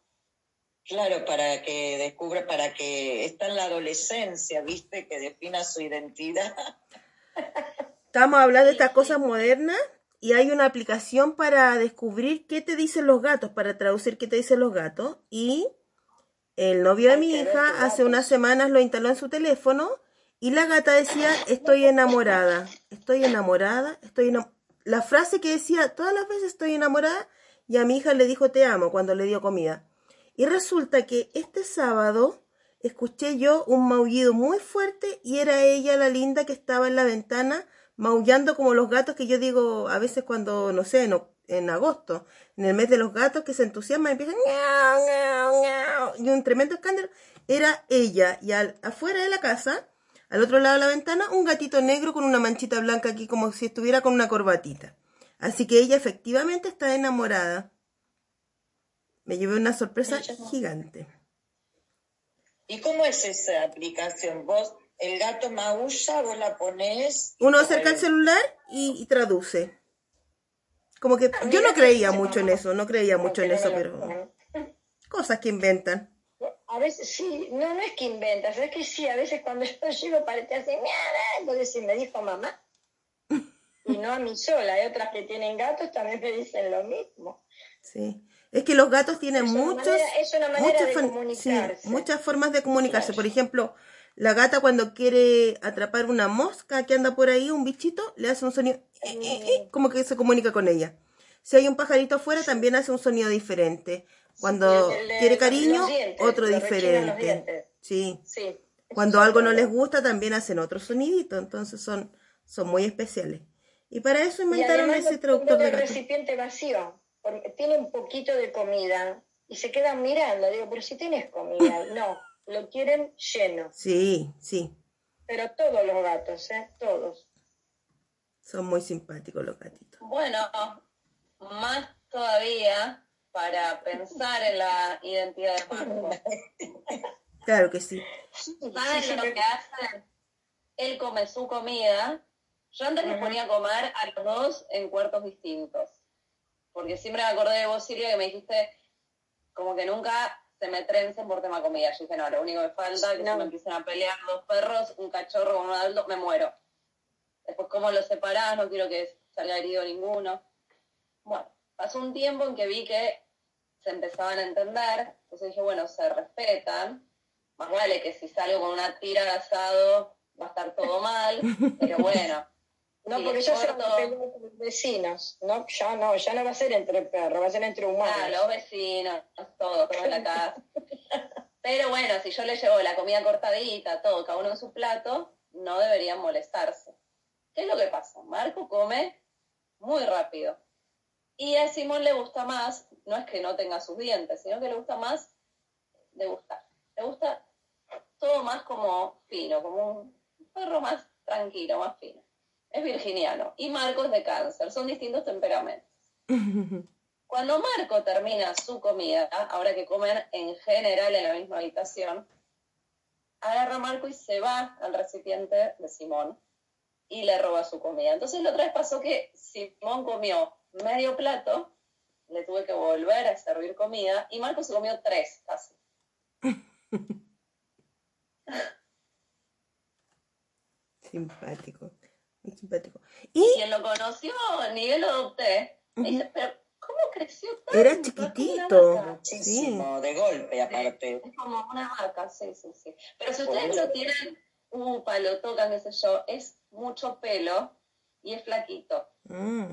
Claro, para que descubra, para que está en la adolescencia, ¿viste? Que defina su identidad. Estamos hablando de estas cosas modernas y hay una aplicación para descubrir qué te dicen los gatos, para traducir qué te dicen los gatos. Y el novio de mi hija hace unas semanas lo instaló en su teléfono y la gata decía, estoy enamorada, estoy enamorada, estoy enamorada. La frase que decía, todas las veces estoy enamorada, y a mi hija le dijo te amo cuando le dio comida. Y resulta que este sábado escuché yo un maullido muy fuerte y era ella la linda que estaba en la ventana maullando como los gatos que yo digo a veces cuando, no sé, en, oc- en agosto, en el mes de los gatos que se entusiasman y empiezan y un tremendo escándalo. Era ella y al, afuera de la casa, al otro lado de la ventana, un gatito negro con una manchita blanca aquí como si estuviera con una corbatita. Así que ella efectivamente está enamorada. Me llevé una sorpresa gigante. ¿Y cómo es esa aplicación? Vos, el gato maulla, vos la ponés. y Uno acerca el el- celular y, y traduce. Como que yo no creía mucho en eso, no creía mucho en eso, pero cosas que inventan. A veces sí, no, no es que inventas, es que sí, a veces cuando yo llego parece así, "Miau", entonces si me dijo mamá. Y no a mí sola, hay otras que tienen gatos también me dicen lo mismo. Sí. Es que los gatos tienen Es muchos, manera- es una manera muchas, de comunicarse. sí, muchas formas de comunicarse. Claro. Por ejemplo, la gata cuando quiere atrapar una mosca que anda por ahí, un bichito, le hace un sonido, eh, eh, eh, como que se comunica con ella. Si hay un pajarito afuera, también hace un sonido diferente. Cuando quiere cariño, dientes, otro diferente. Sí. Sí. Cuando algo no les gusta, también hacen otro sonidito. Entonces son, son muy especiales. Y para eso inventaron ese traductor de el gato. recipiente vacío, porque tiene un poquito de comida y se quedan mirando. Digo, pero si tienes comida, no, lo quieren lleno. Sí, sí. Pero todos los gatos, ¿eh? Todos. Son muy simpáticos los gatitos. Bueno, más todavía para pensar en la identidad de Marco. Claro que sí. ¿Saben lo que hacen? Él come su comida. Yo antes los ponía a comer a los dos en cuartos distintos. Porque siempre me acordé de vos, Silvia, que me dijiste como que nunca se me trencen por tema comida. Yo dije, no, lo único que falta es que No. se me empiecen a pelear dos perros, un cachorro con un adulto, me muero. Después, ¿cómo los separás? No quiero que salga herido ninguno. Bueno, pasó un tiempo en que vi que se empezaban a entender. Entonces dije, bueno, se respetan. Más vale que si salgo con una tira de asado va a estar todo mal. Pero bueno. No, porque pelear entre los vecinos. No, ya no, ya no va a ser entre perros, va a ser entre humanos. Ah, los vecinos, todo, todo en la casa. Pero bueno, si yo le llevo la comida cortadita, todo, cada uno en su plato, no deberían molestarse. ¿Qué es lo que pasa? Marco come muy rápido. Y a Simón le gusta más, no es que no tenga sus dientes, sino que le gusta más degustar. Le gusta todo más como fino, como un perro más tranquilo, más fino. Es virginiano. Y Marco es de cáncer, son distintos temperamentos. Cuando Marco termina su comida, ahora que comen en general en la misma habitación, agarra a Marco y se va al recipiente de Simón y le roba su comida. Entonces la otra vez pasó que Simón comió medio plato, le tuve que volver a servir comida y Marco se comió tres casi. Simpático. Muy simpático. Y Quien lo conoció, ni yo lo adopté, me dice, pero ¿cómo creció tanto? era chiquitito. vaca". Sí. Muchísimo, de golpe aparte. Es como una vaca, sí, sí, sí. Pero si ustedes lo tienen, upa, lo tocan, qué sé yo, es mucho pelo y es flaquito. Mm.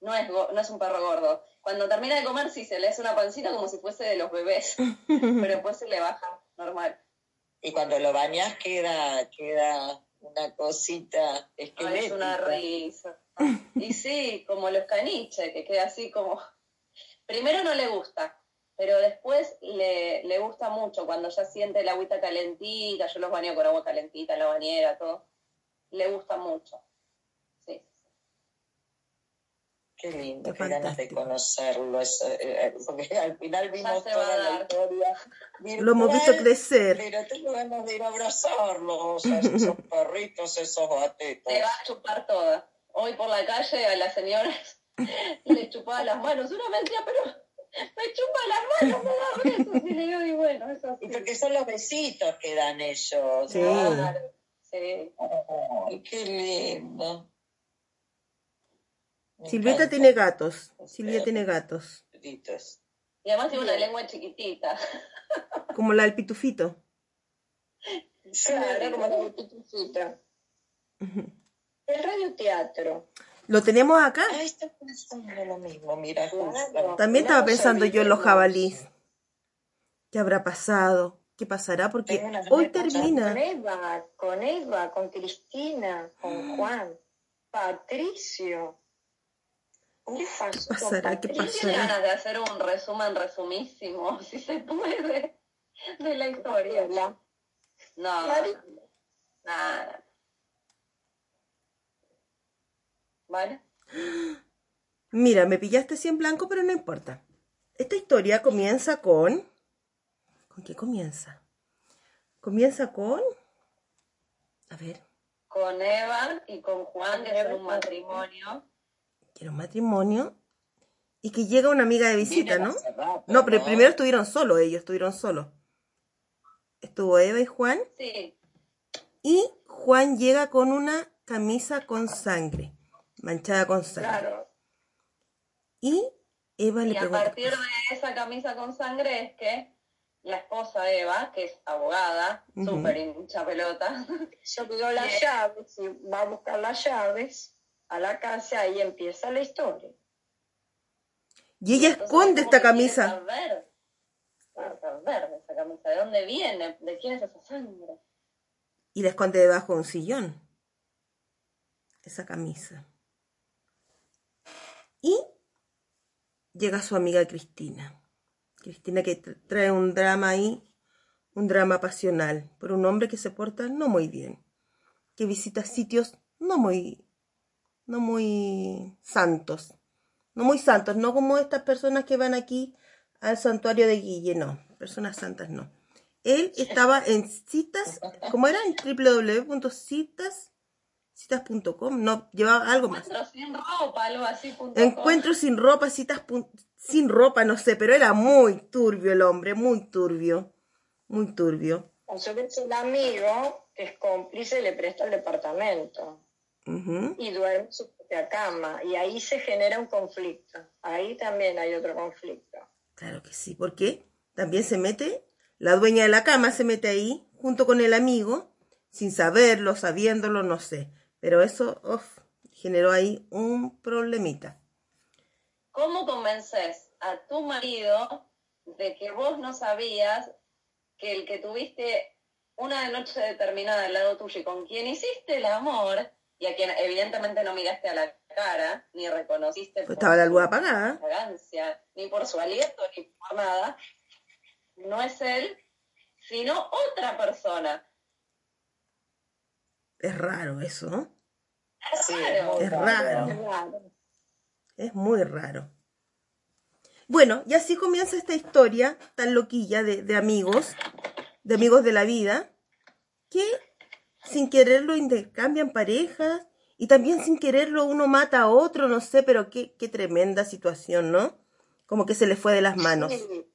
No es, go- no es un perro gordo. Cuando termina de comer, sí se le hace una pancita como si fuese de los bebés, pero después se le baja normal. Y cuando lo bañas queda, queda una cosita Ay, es una esquelética. risa. Y sí, como los caniches, que queda así como... Primero no le gusta, pero después le, le gusta mucho cuando ya siente el agüita calentita, yo los baño con agua calentita en la bañera, todo. Le gusta mucho. Sí. Qué lindo, Qué ganas de conocerlo. eso, eh, porque al final vimos se va a toda la dar. historia. Lo hemos visto virtual, crecer. Pero tengo ganas de ir a abrazarlos, a esos perritos, esos gatitos. Te va a chupar toda. Hoy por la calle a las señoras le chupaba las manos. Una me decía, pero me chupa las manos, me da besos. Y le digo, y bueno, eso Y sí. porque son los besitos que dan ellos. Sí. Claro, sí. Ay, qué lindo. Encanta. tiene gatos. Silvia tiene gatos. Y además tiene una lengua chiquitita. Como la del pitufito. Claro, como la pitufita. El radioteatro. ¿Lo tenemos acá? Pensando lo mismo, mira, Claro. También estaba pensando yo en los jabalís. ¿Qué habrá pasado? ¿Qué pasará? Porque hoy ya Con termina. Eva, con Eva, con Cristina, con Juan, Patricio. ¿Qué pasará? ¿Qué pasará? ganas de hacer un resumen resumísimo, si se puede, de la historia? No, Mari- nada. ¿Vale? Mira, me pillaste así en blanco, pero no importa. Esta historia comienza con... ¿Con qué comienza? Comienza con... A ver, Con Eva y con Juan, que son un matrimonio. Quiero un matrimonio. Y que llega una amiga de visita, ¿no? rato, No, pero primero estuvieron solos, ellos estuvieron solos. Estuvo Eva y Juan. Sí, Y Juan llega con una camisa con sangre, manchada con sangre. Claro, Y Eva le y a pregunta, partir de esa camisa con sangre es que la esposa Eva, que es abogada, Ujú. súper hincha pelota, se olvidó las llaves y va a buscar las llaves a la casa y empieza la historia. y ella Entonces, esconde esta camisa. saber, quiere saber de esa camisa, de dónde viene, de quién es esa sangre. Y la esconde debajo de un sillón. Esa camisa. Y llega su amiga Cristina. Cristina que tra- trae un drama ahí, un drama pasional, por un hombre que se porta no muy bien, que visita sitios no muy, no muy santos, no muy santos, no como estas personas que van aquí al santuario de Guille, no, personas santas no. Él estaba en citas, ¿cómo era? En www.citas, citas.com, no, llevaba algo más. Encuentro sin ropa, algo así. Encuentro sin ropa, citas sin ropa, no sé, pero era muy turbio el hombre, muy turbio, muy turbio. A su vez el amigo, que es cómplice, le presta el departamento Y duerme en su propia cama. Y ahí se genera un conflicto. Ahí también hay otro conflicto. Claro que sí, porque también se mete, la dueña de la cama se mete ahí junto con el amigo, sin saberlo, sabiéndolo, no sé. Pero eso uf, generó ahí un problemita. ¿Cómo convences a tu marido de que vos no sabías que el que tuviste una noche determinada al lado tuyo y con quien hiciste el amor, y a quien evidentemente no miraste a la cara, ni reconociste Pues por estaba la luz apagada. fragancia, ni por su aliento, ni por nada, no es él, sino otra persona. Es raro eso, ¿no? Sí, Claro. muy Es raro. Es muy raro. Bueno, y así comienza esta historia tan loquilla de, de amigos, de amigos de la vida, que sin quererlo intercambian parejas y también sin quererlo uno mata a otro, no sé, pero qué, qué tremenda situación, ¿no? Como que se le fue de las manos. Sí.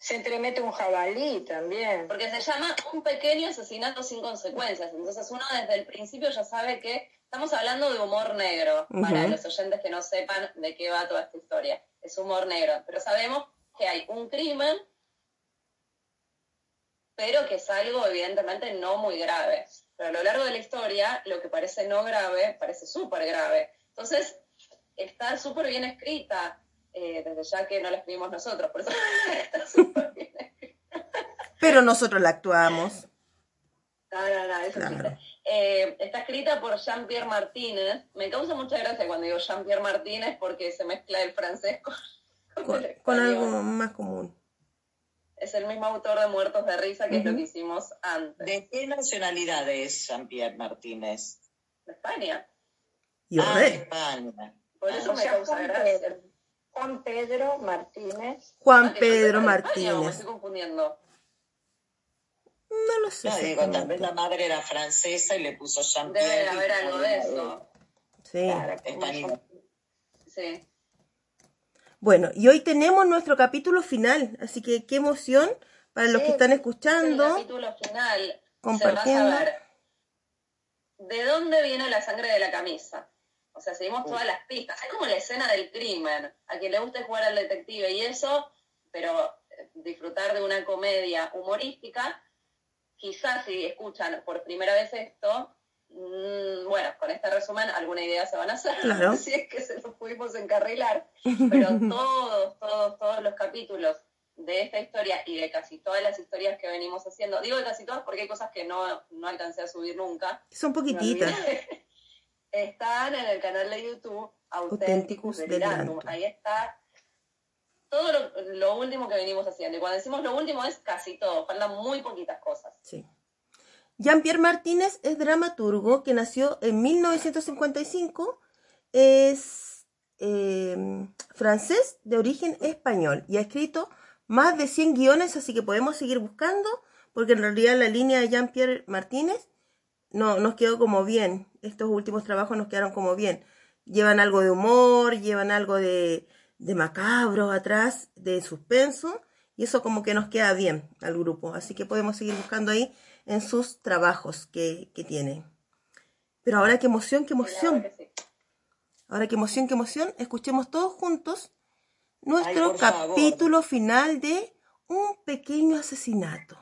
Se entremete un jabalí también. Porque se llama un pequeño asesinato sin consecuencias. Entonces uno desde el principio ya sabe que estamos hablando de humor negro, para los oyentes que no sepan de qué va toda esta historia. Es humor negro. Pero sabemos que hay un crimen, pero que es algo evidentemente no muy grave. Pero a lo largo de la historia lo que parece no grave parece súper grave. Entonces, está súper bien escrita, eh, desde ya que no la escribimos nosotros, por eso está súper bien escrita. Pero nosotros la actuamos. No, no, no, eso Claro. Eh, está escrita por Jean-Pierre Martínez. Me causa mucha gracia cuando digo Jean-Pierre Martínez porque se mezcla el francés con, con Con, el con español. algo más común. Es el mismo autor de Muertos de Risa, que es lo que hicimos antes. ¿De qué nacionalidad es Jean-Pierre Martínez? De España. Y ah, de. España. Por eso O me causa Juan gracia. Pedro, Juan Pedro Martínez. Juan Ah, yo Pedro España, ¿o Me Martínez. estoy confundiendo. No lo sé. No, digo, tal vez la madre era francesa y le puso Jean-Pierre. Debe haber algo de eso. Sí. Claro, Español. Sí. Bueno, y hoy tenemos nuestro capítulo final, así que qué emoción para los que están En el escuchando. capítulo final se va a compartiendo. saber de dónde viene la sangre de la camisa. O sea, seguimos todas las pistas. Es como la escena del crimen. A quien le guste jugar al detective y eso, pero eh, disfrutar de una comedia humorística, quizás si escuchan por primera vez esto, bueno, con este resumen alguna idea se van a hacer, Claro. si es que se lo pudimos encarrilar. Pero todos, todos, todos los capítulos de esta historia y de casi todas las historias que venimos haciendo, digo de casi todas porque hay cosas que no, no alcancé a subir nunca, Son poquititas. están en el canal de YouTube Auténticos. Delirantum. Ahí está todo lo, lo último que venimos haciendo. Y cuando decimos lo último es casi todo, faltan muy poquitas cosas. Sí. Jean-Pierre Martínez es dramaturgo que nació en 1955. Es eh, francés de origen español y ha escrito más de 100 guiones, así que podemos seguir buscando, porque en realidad la línea de Jean-Pierre Martínez no, nos quedó como bien. Estos últimos trabajos nos quedaron como bien. Llevan algo de humor, llevan algo de, de macabro atrás, de suspenso, y eso como que nos queda bien al grupo. Así que podemos seguir buscando ahí en sus trabajos que, que tiene. Pero ahora qué emoción, qué emoción. Ahora qué emoción, qué emoción. Escuchemos todos juntos nuestro favor. capítulo final de Un pequeño asesinato.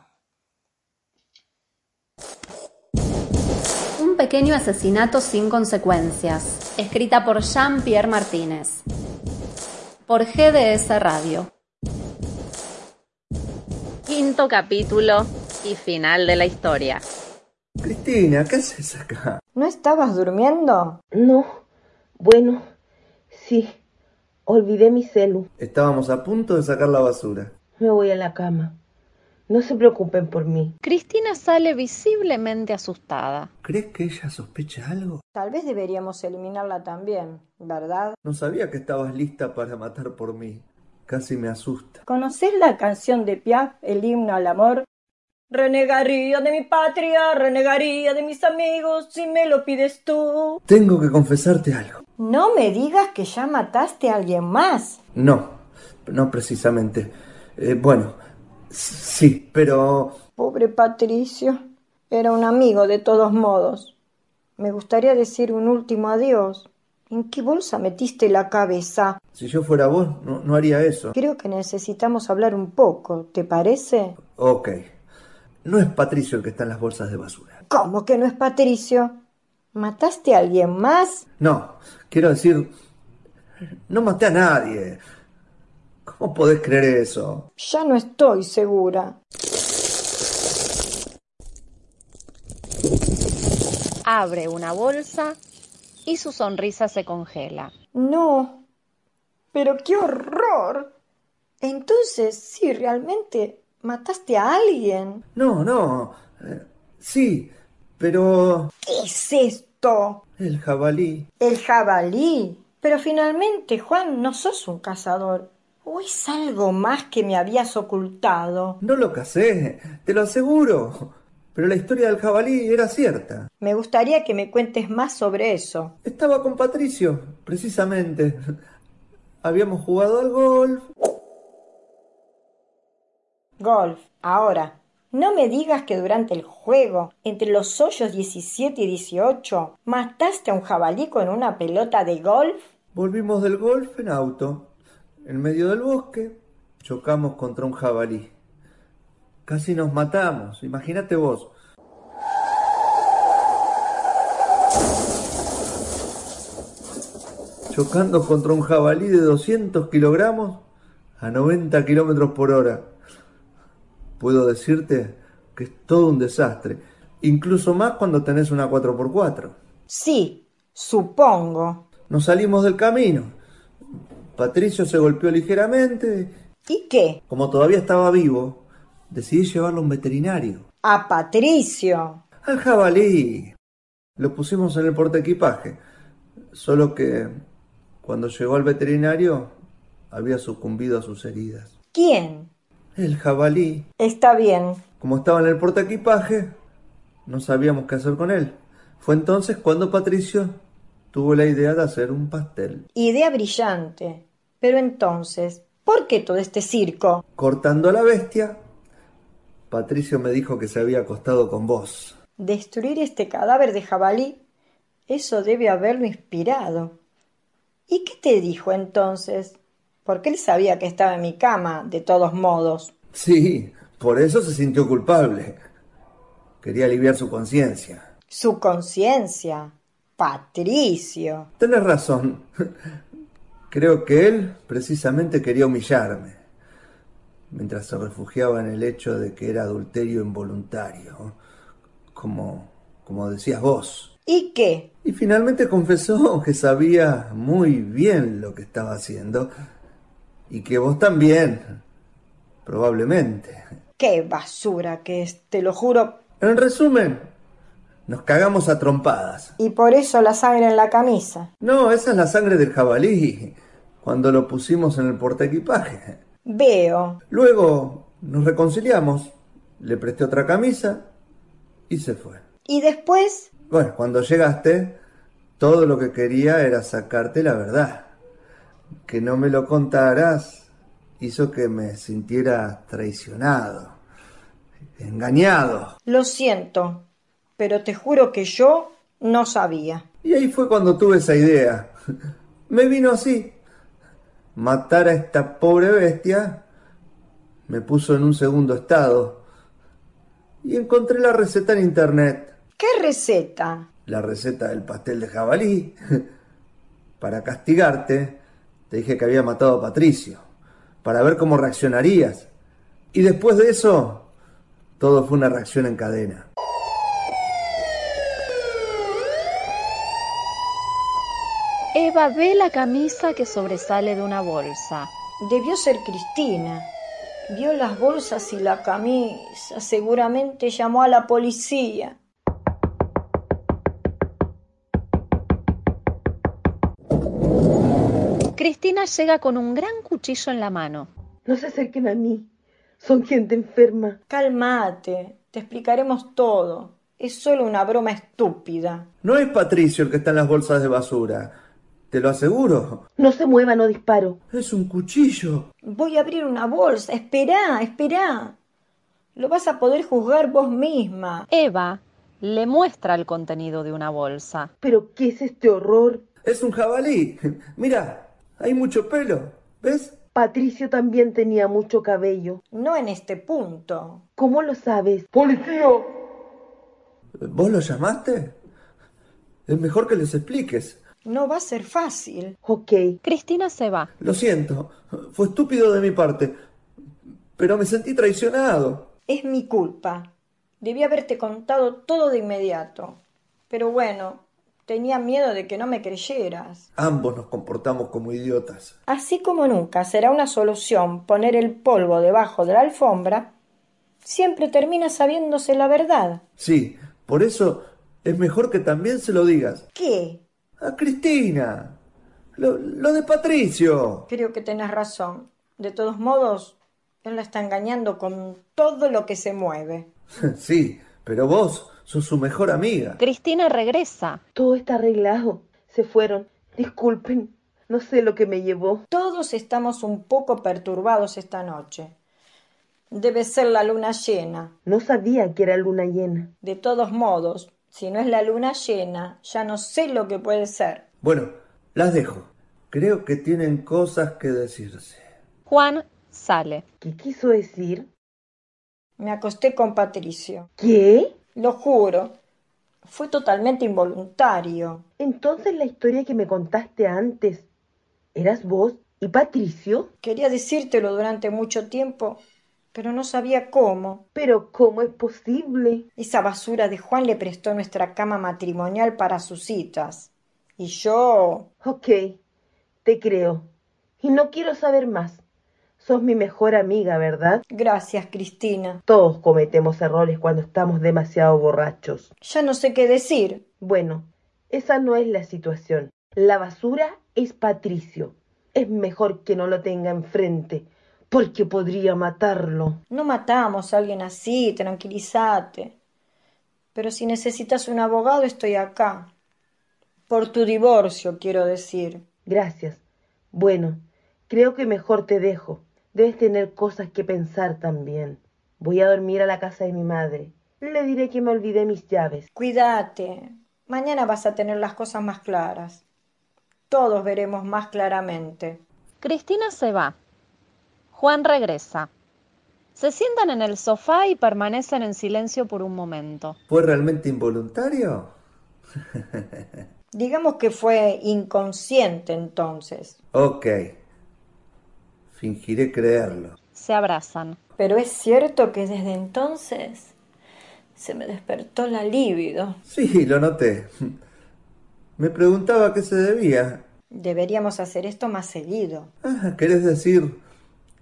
Un pequeño asesinato sin consecuencias, escrita por Jean-Pierre Martínez. Por GDS Radio. Quinto capítulo y final de la historia. Cristina, ¿qué haces acá? ¿No estabas durmiendo? No, bueno, sí, olvidé mi celu. Estábamos a punto de sacar la basura. Me voy a la cama. No se preocupen por mí. Cristina sale visiblemente asustada. ¿Crees que ella sospecha algo? Tal vez deberíamos eliminarla también, ¿verdad? No sabía que estabas lista para matar por mí. Casi me asusta. ¿Conocés la canción de Piaf, el himno al amor? Renegaría de mi patria, renegaría de mis amigos, si me lo pides tú. Tengo que confesarte algo. No me digas que ya mataste a alguien más. No, no precisamente. Eh, bueno, sí, pero... Pobre Patricio. Era un amigo de todos modos. Me gustaría decir un último adiós. ¿En qué bolsa metiste la cabeza? Si yo fuera vos, no, no haría eso. Creo que necesitamos hablar un poco, ¿te parece? Ok. No es Patricio el que está en las bolsas de basura. ¿Cómo que no es Patricio? ¿Mataste a alguien más? No, quiero decir... No maté a nadie. ¿Cómo podés creer eso? Ya no estoy segura. Abre una bolsa y su sonrisa se congela. No. Pero qué horror. Entonces, sí, realmente mataste a alguien. No, no. eh, sí, pero... ¿Qué es esto? El jabalí. El jabalí. Pero finalmente, Juan, no sos un cazador. ¿O es algo más que me habías ocultado? No lo casé, te lo aseguro. Pero la historia del jabalí era cierta. Me gustaría que me cuentes más sobre eso. Estaba con Patricio, precisamente. Habíamos jugado al golf. Golf. Ahora, no me digas que durante el juego, entre los hoyos 17 y 18, mataste a un jabalí con una pelota de golf. Volvimos del golf en auto. En medio del bosque, chocamos contra un jabalí. Casi nos matamos, imagínate vos. Chocando contra un jabalí de 200 kilogramos a 90 kilómetros por hora. Puedo decirte que es todo un desastre, incluso más cuando tenés una 4x4. Sí, supongo. Nos salimos del camino. Patricio se golpeó ligeramente. ¿Y qué? Como todavía estaba vivo, decidí llevarlo a un veterinario. A Patricio. Al jabalí. Lo pusimos en el portaequipaje. Solo que cuando llegó al veterinario había sucumbido a sus heridas. ¿Quién? El jabalí. Está bien. Como estaba en el portaequipaje, no sabíamos qué hacer con él. Fue entonces cuando Patricio tuvo la idea de hacer un pastel. Idea brillante. Pero entonces, ¿por qué todo este circo? Cortando a la bestia, Patricio me dijo que se había acostado con vos. Destruir este cadáver de jabalí, eso debe haberlo inspirado. ¿Y qué te dijo entonces? Porque él sabía que estaba en mi cama, de todos modos. Sí, por eso se sintió culpable. Quería aliviar su conciencia. Su conciencia. Patricio. Tenés razón. Creo que él precisamente quería humillarme, mientras se refugiaba en el hecho de que era adulterio involuntario, como, como decías vos. ¿Y qué? Y finalmente confesó que sabía muy bien lo que estaba haciendo y que vos también, probablemente. Qué basura que es, te lo juro. En resumen, nos cagamos a trompadas. Y por eso la sangre en la camisa. No, esa es la sangre del jabalí, cuando lo pusimos en el portaequipaje. Veo. Luego nos reconciliamos, le presté otra camisa y se fue. ¿Y después? Bueno, cuando llegaste, todo lo que quería era sacarte la verdad. Que no me lo contaras hizo que me sintiera traicionado, engañado. Lo siento, pero te juro que yo no sabía. Y ahí fue cuando tuve esa idea. Me vino así. Matar a esta pobre bestia me puso en un segundo estado. Y encontré la receta en internet. ¿Qué receta? La receta del pastel de jabalí. Para castigarte, te dije que había matado a Patricio. Para ver cómo reaccionarías. Y después de eso, todo fue una reacción en cadena. Eva ve la camisa que sobresale de una bolsa. Debió ser Cristina. Vio las bolsas y la camisa. Seguramente llamó a la policía. Cristina llega con un gran cuchillo en la mano. No se acerquen a mí. Son gente enferma. Cálmate. Te explicaremos todo. Es solo una broma estúpida. No es Patricio el que está en las bolsas de basura. Te lo aseguro. No se mueva, no disparo. Es un cuchillo. Voy a abrir una bolsa. Esperá, esperá. Lo vas a poder juzgar vos misma. Eva le muestra el contenido de una bolsa. ¿Pero qué es este horror? Es un jabalí. Mira, hay mucho pelo. ¿Ves? Patricio también tenía mucho cabello. No en este punto. ¿Cómo lo sabes? ¡Policía! ¿Vos lo llamaste? Es mejor que les expliques. No va a ser fácil. Ok. Cristina se va. Lo siento. Fue estúpido de mi parte. Pero me sentí traicionado. Es mi culpa. Debí haberte contado todo de inmediato. Pero bueno, tenía miedo de que no me creyeras. Ambos nos comportamos como idiotas. Así como nunca será una solución poner el polvo debajo de la alfombra, siempre termina sabiéndose la verdad. Sí, por eso es mejor que también se lo digas. ¿Qué? A Cristina. Lo, lo de Patricio. Creo que tenés razón. De todos modos, él la está engañando con todo lo que se mueve. sí, pero vos sos su mejor amiga. Cristina regresa. Todo está arreglado. Se fueron. Disculpen. No sé lo que me llevó. Todos estamos un poco perturbados esta noche. Debe ser la luna llena. No sabía que era luna llena. De todos modos, si no es la luna llena, ya no sé lo que puede ser. Bueno, las dejo. Creo que tienen cosas que decirse. Juan sale. ¿Qué quiso decir? Me acosté con Patricio. ¿Qué? Lo juro. Fue totalmente involuntario. Entonces la historia que me contaste antes, ¿eras vos y Patricio? Quería decírtelo durante mucho tiempo, pero no sabía cómo. Pero ¿cómo es posible? Esa basura de Juan le prestó nuestra cama matrimonial para sus citas. Y yo... Ok, te creo. Y no quiero saber más. Sos mi mejor amiga, ¿verdad? Gracias, Cristina. Todos cometemos errores cuando estamos demasiado borrachos. Ya no sé qué decir. Bueno, esa no es la situación. La basura es Patricio. Es mejor que no lo tenga enfrente, porque podría matarlo. No matamos a alguien así, tranquilízate. Pero si necesitas un abogado, estoy acá. Por tu divorcio, quiero decir. Gracias. Bueno, creo que mejor te dejo. Debes tener cosas que pensar también. Voy a dormir a la casa de mi madre. Le diré que me olvidé mis llaves. Cuídate. Mañana vas a tener las cosas más claras. Todos veremos más claramente. Cristina se va. Juan regresa. Se sientan en el sofá y permanecen en silencio por un momento. ¿Fue realmente involuntario? Digamos que fue inconsciente entonces. Ok. Fingiré creerlo. Se abrazan. Pero es cierto que desde entonces se me despertó la libido. Sí, lo noté. Me preguntaba a qué se debía. Deberíamos hacer esto más seguido. Ah, ¿Querés decir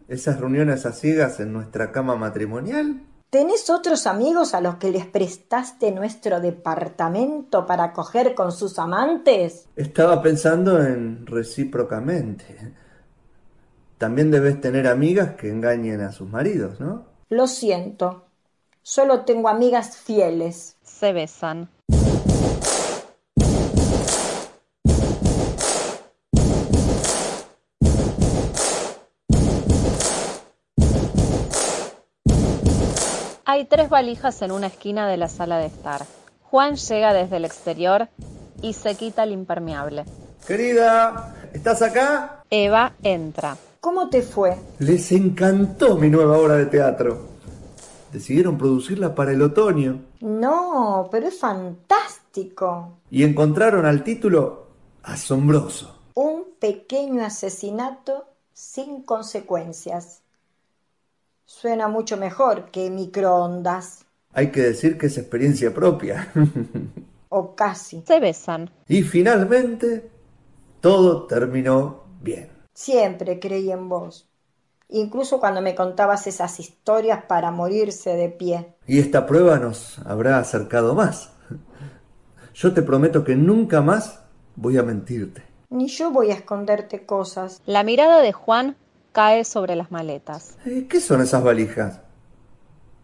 esas reuniones a ciegas en nuestra cama matrimonial? ¿Tenés otros amigos a los que les prestaste nuestro departamento para coger con sus amantes? Estaba pensando en recíprocamente. También debes tener amigas que engañen a sus maridos, ¿no? Lo siento. Solo tengo amigas fieles. Se besan. Hay tres valijas en una esquina de la sala de estar. Juan llega desde el exterior y se quita el impermeable. Querida, ¿estás acá? Eva entra. ¿Cómo te fue? Les encantó mi nueva obra de teatro. Decidieron producirla para el otoño. No, pero es fantástico. Y encontraron al título asombroso. Un pequeño asesinato sin consecuencias. Suena mucho mejor que microondas. Hay que decir que es experiencia propia. O casi. Se besan. y finalmente, todo terminó bien. Siempre creí en vos. Incluso cuando me contabas esas historias para morirse de pie. Y esta prueba nos habrá acercado más. Yo te prometo que nunca más voy a mentirte. Ni yo voy a esconderte cosas. La mirada de Juan cae sobre las maletas. ¿Qué son esas valijas?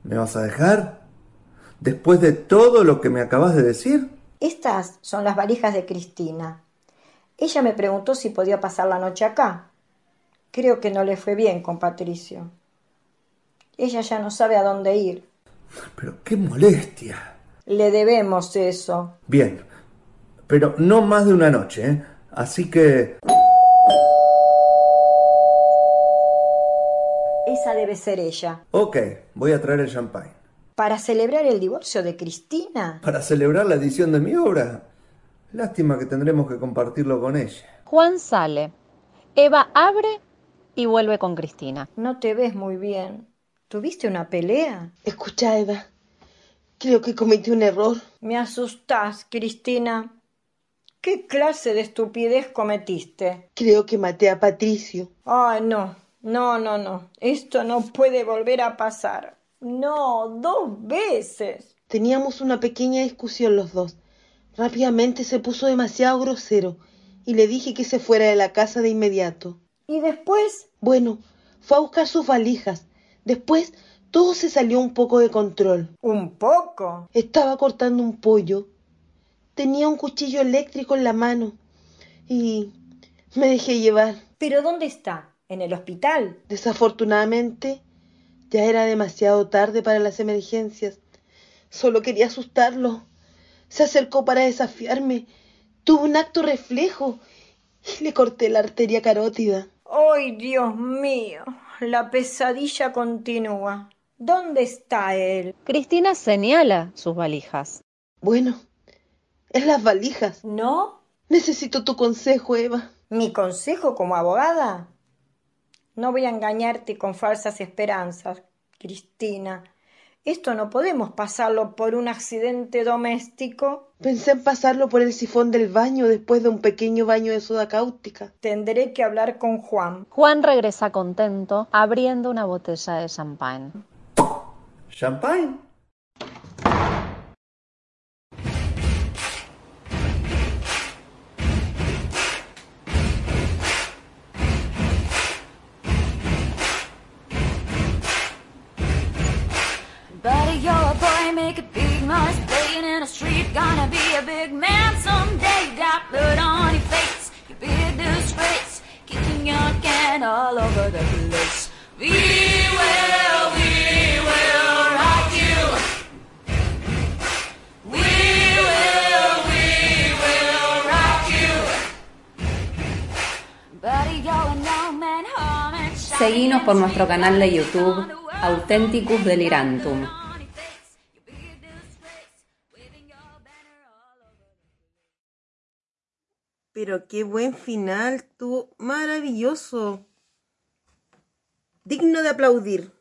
¿Me vas a dejar? ¿Después de todo lo que me acabas de decir? Estas son las valijas de Cristina. Ella me preguntó si podía pasar la noche acá. Creo que no le fue bien con Patricio. Ella ya no sabe a dónde ir. Pero qué molestia. Le debemos eso. Bien, pero no más de una noche, ¿eh? Así que... Esa debe ser ella. Ok, voy a traer el champagne. Para celebrar el divorcio de Cristina. Para celebrar la edición de mi obra. Lástima que tendremos que compartirlo con ella. Juan sale. Eva abre y vuelve con Cristina. No te ves muy bien. ¿Tuviste una pelea? Escucha, Eva. Creo que cometí un error. Me asustás, Cristina. ¿Qué clase de estupidez cometiste? Creo que maté a Patricio. Ay, no. No, no, no. Esto no puede volver a pasar. No, dos veces. Teníamos una pequeña discusión los dos. Rápidamente se puso demasiado grosero y le dije que se fuera de la casa de inmediato. ¿Y después? Bueno, fue a buscar sus valijas. Después todo se salió un poco de control. ¿Un poco? Estaba cortando un pollo. Tenía un cuchillo eléctrico en la mano y me dejé llevar. ¿Pero dónde está? ¿En el hospital? Desafortunadamente, ya era demasiado tarde para las emergencias. Solo quería asustarlo. Se acercó para desafiarme. Tuvo un acto reflejo y le corté la arteria carótida. ¡Ay, Dios mío! La pesadilla continúa. ¿Dónde está él? Cristina señala sus valijas. Bueno, Es las valijas. ¿No? Necesito tu consejo, Eva. ¿Mi consejo como abogada? No voy a engañarte con falsas esperanzas, Cristina. Esto no podemos pasarlo por un accidente doméstico. Pensé en pasarlo por el sifón del baño después de un pequeño baño de soda cáustica. Tendré que hablar con Juan. Juan regresa contento, abriendo una botella de champán. ¿Champagne? Street, gonna be a big man someday. Got blood on your face, you be a disgrace, kicking your can all over the place. We will, we will rock you. We will, we will rock you. Buddy, you're a no man home and Seguinos por nuestro canal de YouTube, Authenticus Delirantum. Pero qué buen final, tú, maravilloso. Digno de aplaudir.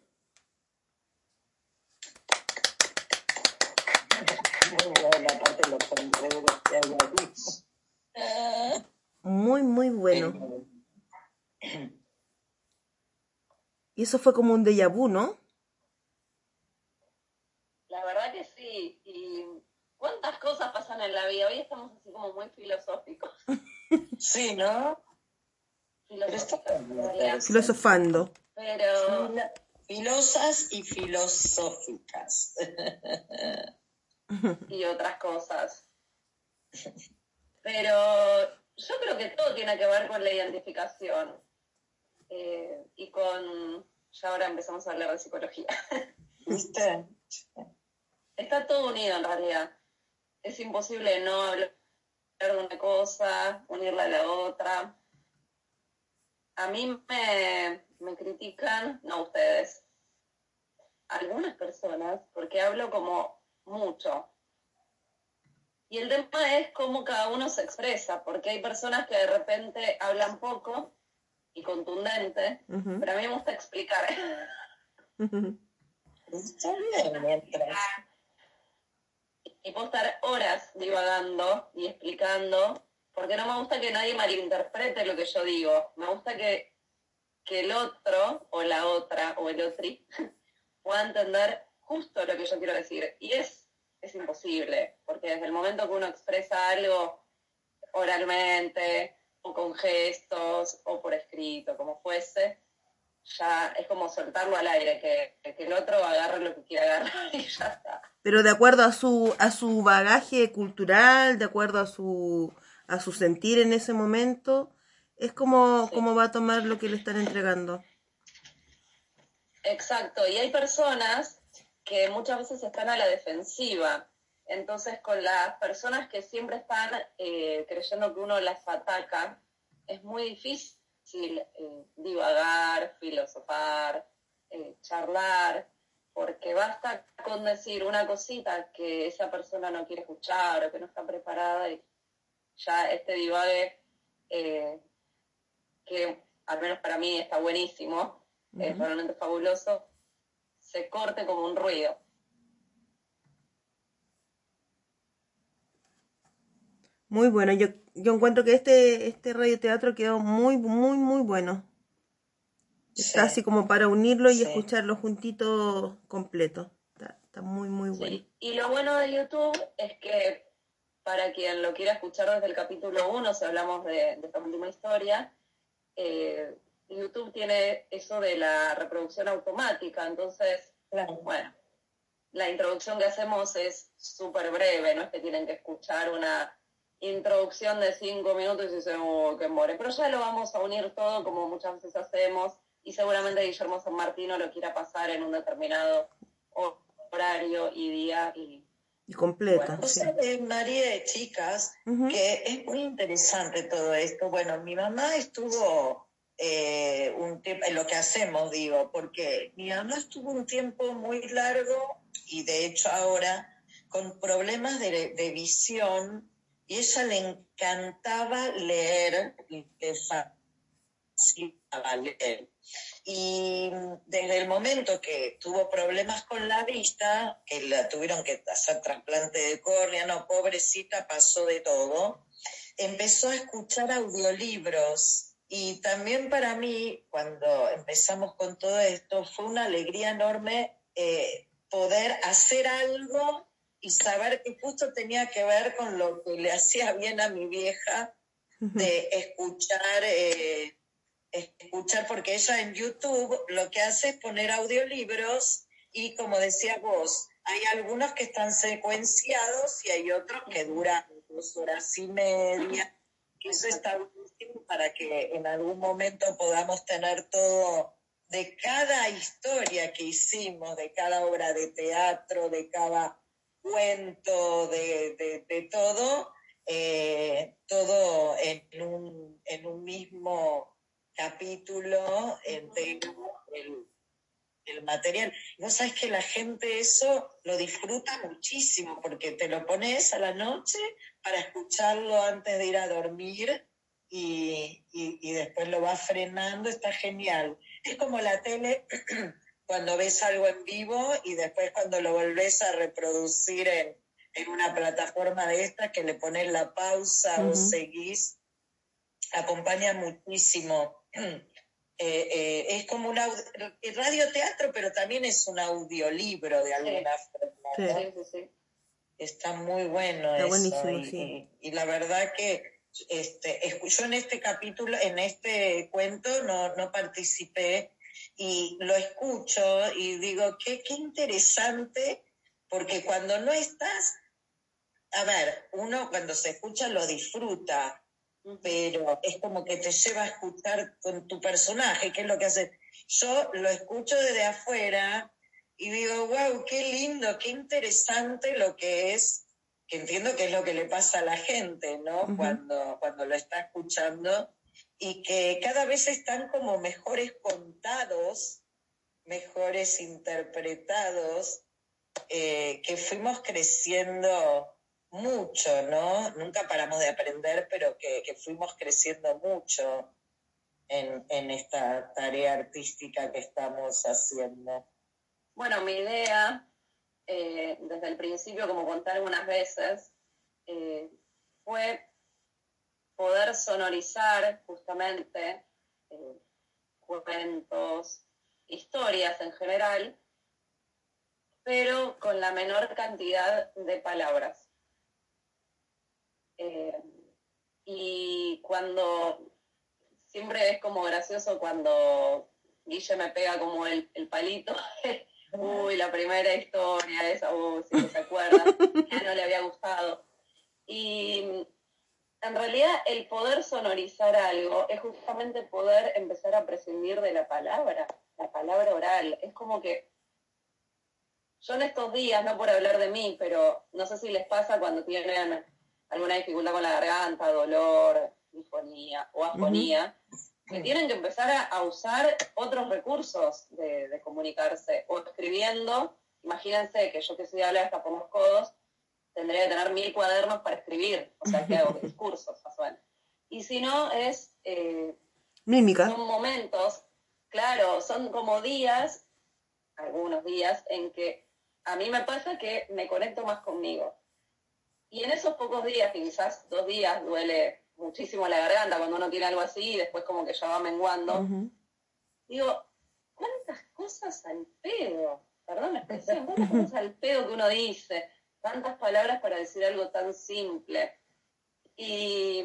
Muy. Muy, bueno. Y eso fue como un déjà vu, ¿no? La verdad que cuántas cosas pasan en la vida. Hoy estamos así como muy filosóficos. Sí, ¿no? Filosofando. Pero Fila- Filosas y filosóficas. y otras cosas. Pero yo creo que todo tiene que ver con la identificación. Eh, y con. Ya ahora empezamos a hablar de psicología. ¿Viste? Está todo unido en realidad. Es imposible no hablar de una cosa, unirla a la otra. A mí me, me critican, no ustedes, algunas personas, porque hablo como mucho. Y el tema es cómo cada uno se expresa, porque hay personas que de repente hablan poco y contundente, pero a mí me gusta explicar. Está bien, mientras. Y puedo estar horas divagando y explicando, porque no me gusta que nadie malinterprete lo que yo digo. Me gusta que, que el otro, o la otra, o el otri, pueda entender justo lo que yo quiero decir. Y es, es imposible, porque desde el momento que uno expresa algo oralmente, o con gestos, o por escrito, como fuese, ya es como soltarlo al aire, que, que el otro agarre lo que quiera agarrar y ya está. Pero de acuerdo a su, a su bagaje cultural, de acuerdo a su, a su sentir en ese momento, es como, como va a tomar lo que le están entregando. Exacto, y hay personas que muchas veces están a la defensiva. Entonces, con las personas que siempre están eh, creyendo que uno las ataca, es muy difícil eh, divagar, filosofar, eh, charlar, porque basta con decir una cosita que esa persona no quiere escuchar o que no está preparada y ya este divague, eh, que al menos para mí está buenísimo, es realmente fabuloso, se corte como un ruido. Muy bueno. Yo, yo encuentro que este, este radioteatro quedó muy, muy, muy bueno. Está así como para unirlo y Sí. escucharlo juntito completo. Está, está muy, muy bueno. Sí. Y lo bueno de YouTube es que para quien lo quiera escuchar desde el capítulo 1, si hablamos de, de esta última historia, eh, YouTube tiene eso de la reproducción automática. Entonces, bueno, la introducción que hacemos es súper breve, no es que tienen que escuchar una introducción de cinco minutos y dicen, oh, qué more. Pero ya lo vamos a unir todo como muchas veces hacemos y seguramente Guillermo San Martino lo quiera pasar en un determinado ho- horario y día y Y completo. O sí. eh, María, chicas, que es muy interesante todo esto. Bueno, mi mamá estuvo eh, un tiempo, en lo que hacemos, digo, porque mi mamá estuvo un tiempo muy largo y de hecho ahora con problemas de, de visión y ella le encantaba leer, le fascinaba leer. Y desde el momento que tuvo problemas con la vista, que la tuvieron que hacer trasplante de córnea, no, pobrecita, pasó de todo, empezó a escuchar audiolibros. Y también para mí, cuando empezamos con todo esto, fue una alegría enorme eh, poder hacer algo y saber que justo tenía que ver con lo que le hacía bien a mi vieja de escuchar, eh, escuchar, porque ella en YouTube lo que hace es poner audiolibros y como decía vos, hay algunos que están secuenciados y hay otros que duran dos horas y media. Eso está buenísimo para que en algún momento podamos tener todo de cada historia que hicimos, de cada obra de teatro, de cada cuento, de, de, todo, eh, todo en un, en un mismo capítulo entero el, material. Vos sabés que la gente eso lo disfruta muchísimo porque te lo pones a la noche para escucharlo antes de ir a dormir y, y, y después lo vas frenando, está genial. Es como la tele cuando ves algo en vivo y después cuando lo volvés a reproducir en, en una plataforma de esta que le pones la pausa o seguís, acompaña muchísimo. Eh, eh, es como un radioteatro, pero también es un audiolibro de alguna forma. ¿no? Está muy bueno Está eso. buenísimo, y, sí. y- la verdad que este, yo en este capítulo, en este cuento no, no participé y lo escucho y digo, qué, qué interesante, porque cuando no estás, a ver, uno cuando se escucha lo disfruta, pero es como que te lleva a escuchar con tu personaje, que es lo que hace. Yo lo escucho desde afuera y digo, wow, qué lindo, qué interesante lo que es, que entiendo que es lo que le pasa a la gente, ¿no? Cuando, cuando lo está escuchando y que cada vez están como mejores contados, mejores interpretados, eh, que fuimos creciendo mucho, ¿no? Nunca paramos de aprender, pero que, que fuimos creciendo mucho en, en esta tarea artística que estamos haciendo. Bueno, mi idea, eh, desde el principio, como conté algunas veces, eh, fue poder sonorizar justamente eh, cuentos, historias en general, pero con la menor cantidad de palabras. Eh, y cuando siempre es como gracioso cuando Guille me pega como el, el palito. Uy, la primera historia esa, uy, si se acuerda, ya no le había gustado. Y en realidad el poder sonorizar algo es justamente poder empezar a prescindir de la palabra, la palabra oral. Es como que yo en estos días, no por hablar de mí, pero no sé si les pasa cuando tienen alguna dificultad con la garganta, dolor, disfonía o afonía, que tienen que empezar a, a usar otros recursos de, de comunicarse o escribiendo. Imagínense que yo que soy hablar hasta por los codos, tendría que tener mil cuadernos para escribir, o sea que hago discursos, más o menos. Y si no, es eh, Mímica. son momentos, claro, son como días, algunos días, en que a mí me pasa que me conecto más conmigo. Y en esos pocos días, que quizás dos días, duele muchísimo la garganta cuando uno tiene algo así y después como que ya va menguando. Digo, ¿cuántas cosas al pedo? Perdón la expresión, ¿cuántas cosas al pedo que uno dice? Tantas palabras para decir algo tan simple. Y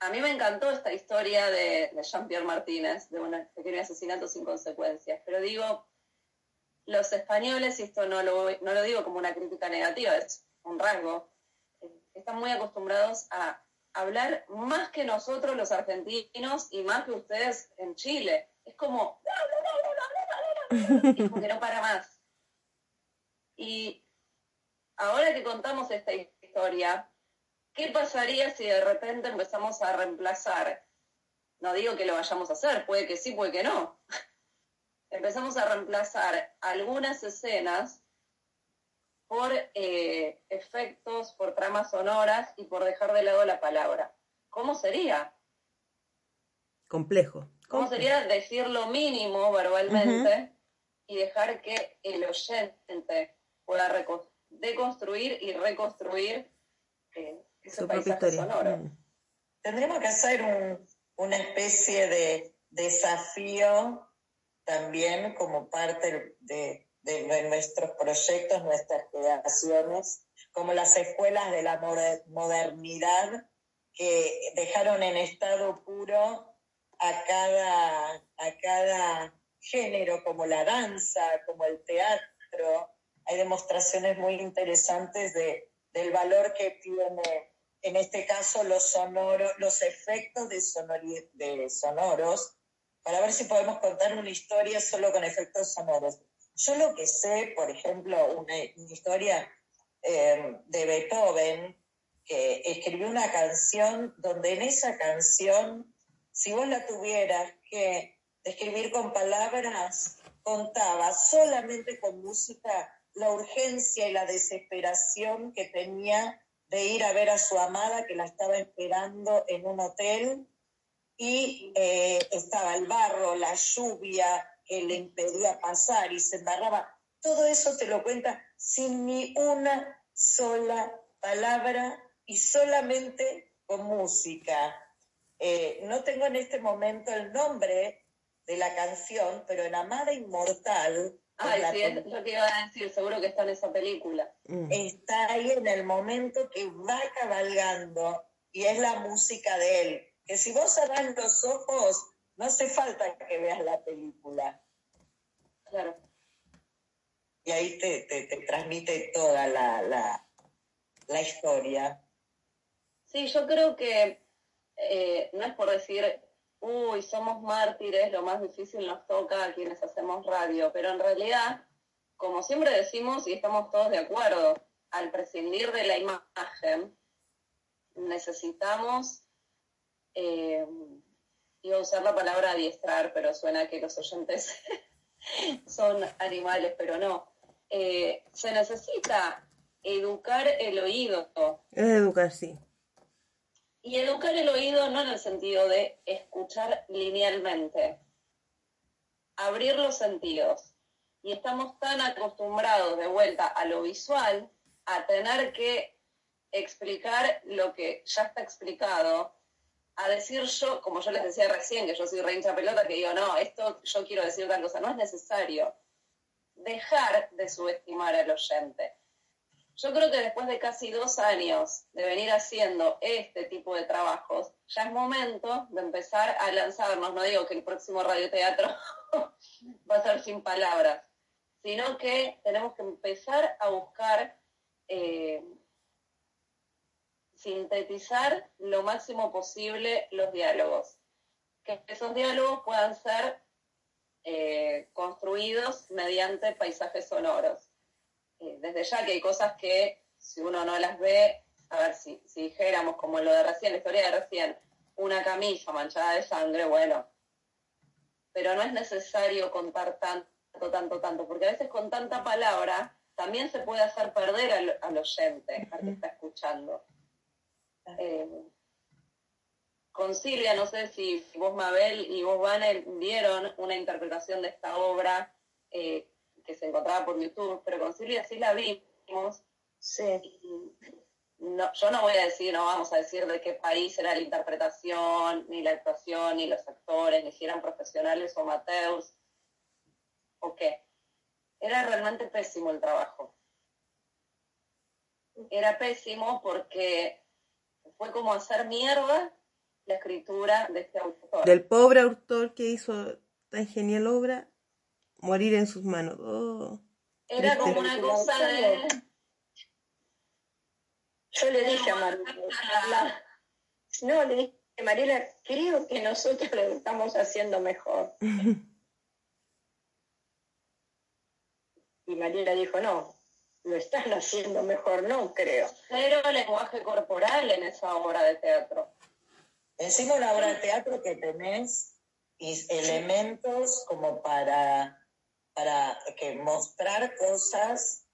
a mí me encantó esta historia de, Jean-Pierre Martínez, de un pequeño asesinato sin consecuencias. Pero digo, los españoles, y esto no lo, no lo digo como una crítica negativa, es un rasgo, eh, están muy acostumbrados a hablar más que nosotros los argentinos y más que ustedes en Chile. Es como, y como que no para más. Y ahora que contamos esta historia, ¿qué pasaría si de repente empezamos a reemplazar? No digo que lo vayamos a hacer, puede que sí, puede que no. Empezamos a reemplazar algunas escenas por eh, efectos, por tramas sonoras y por dejar de lado la palabra. ¿Cómo sería? Complejo. ¿Cómo sería decir lo mínimo verbalmente y dejar que el oyente pueda reco- deconstruir y reconstruir eh, ese Su propia paisaje historia. sonoro? Mm. Tendremos que hacer un- una especie de desafío también como parte de, de- de nuestros proyectos, nuestras creaciones, como las escuelas de la moder- modernidad que dejaron en estado puro a cada, a cada género, como la danza, como el teatro. Hay demostraciones muy interesantes de, del valor que tiene, en este caso, los sonoros, los efectos de, sonori- de sonoros, para ver si podemos contar una historia solo con efectos sonoros. Yo lo que sé, por ejemplo, una, una historia eh, de Beethoven, que escribió una canción donde en esa canción, si vos la tuvieras que describir con palabras, contaba solamente con música la urgencia y la desesperación que tenía de ir a ver a su amada que la estaba esperando en un hotel y eh, estaba el barro, la lluvia que le impedía pasar y se embarraba. Todo eso te lo cuenta sin ni una sola palabra y solamente con música. Eh, no tengo en este momento el nombre de la canción, pero en Amada Inmortal, Ay, sí, es lo que iba a decir, seguro que está en esa película. Mm. está ahí en el momento que va cabalgando y es la música de él. Que si vos cerrás los ojos, no hace falta que veas la película. Claro. Y ahí te, te, te transmite toda la, la, la historia. Sí, yo creo que eh, no es por decir, uy, somos mártires, lo más difícil nos toca a quienes hacemos radio, pero en realidad, como siempre decimos y estamos todos de acuerdo, al prescindir de la imagen, necesitamos, eh, iba a usar la palabra adiestrar, pero suena que los oyentes son animales, pero no. Eh, se necesita educar el oído. Es educar, sí. Y educar el oído no en el sentido de escuchar linealmente, abrir los sentidos. Y estamos tan acostumbrados de vuelta a lo visual, a tener que explicar lo que ya está explicado, a decir yo, como yo les decía recién, que yo soy re hincha pelota, que digo, no, esto yo quiero decir tal cosa, no es necesario. Dejar de subestimar al oyente. Yo creo que después de casi dos años de venir haciendo este tipo de trabajos, ya es momento de empezar a lanzarnos. No digo que el próximo radioteatro va a ser sin palabras, sino que tenemos que empezar a buscar eh, sintetizar lo máximo posible los diálogos. Que esos diálogos puedan ser eh, construidos mediante paisajes sonoros. Eh, desde ya que hay cosas que si uno no las ve, a ver, si, si dijéramos como lo de recién, la historia de recién, una camisa manchada de sangre, bueno, pero no es necesario contar tanto, tanto, tanto, porque a veces con tanta palabra también se puede hacer perder al, al oyente, al que está escuchando. Eh, con Silvia, no sé si vos, Mabel, y vos, Vanel, vieron una interpretación de esta obra eh, que se encontraba por YouTube, pero con Silvia sí la vimos. Sí. No, yo no voy a decir, no vamos a decir de qué país era la interpretación, ni la actuación, ni los actores, ni si eran profesionales o amateurs, o qué. Era realmente pésimo el trabajo. Era pésimo porque fue como hacer mierda la escritura de este autor. Del pobre autor que hizo tan genial obra, morir en sus manos. Oh, Era triste. como una cosa de... Yo le dije a Mariela, no, le dije, Mariela, creo que nosotros lo estamos haciendo mejor. Y Mariela dijo, no, lo están haciendo mejor, no creo. Cero lenguaje corporal en esa obra de teatro. Encima una obra de teatro que tenés y elementos como para, para que mostrar cosas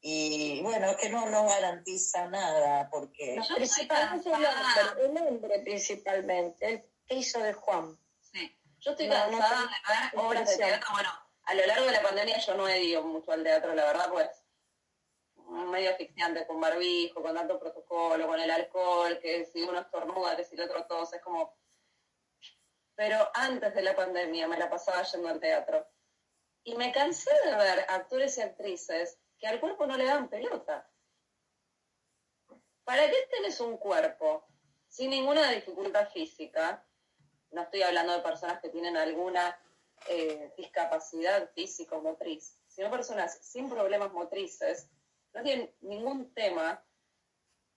Y bueno, que no, no garantiza nada, porque... No, Principalmente el hombre, el hombre principalmente, el que hizo de Juan. Sí. Yo estoy No, cansada de ver obras de teatro. Bueno, a lo largo de la pandemia yo no he ido mucho al teatro, la verdad, pues medio asfixiante con barbijo, con tanto protocolo, con el alcohol, que si uno estornuda, que si el otro tos, es como... Pero antes de la pandemia me la pasaba yendo al teatro. Y me cansé de ver actores y actrices que al cuerpo no le dan pelota. ¿Para qué tenés un cuerpo sin ninguna dificultad física? No estoy hablando de personas que tienen alguna eh, discapacidad física o motriz, sino personas sin problemas motrices, no tienen ningún tema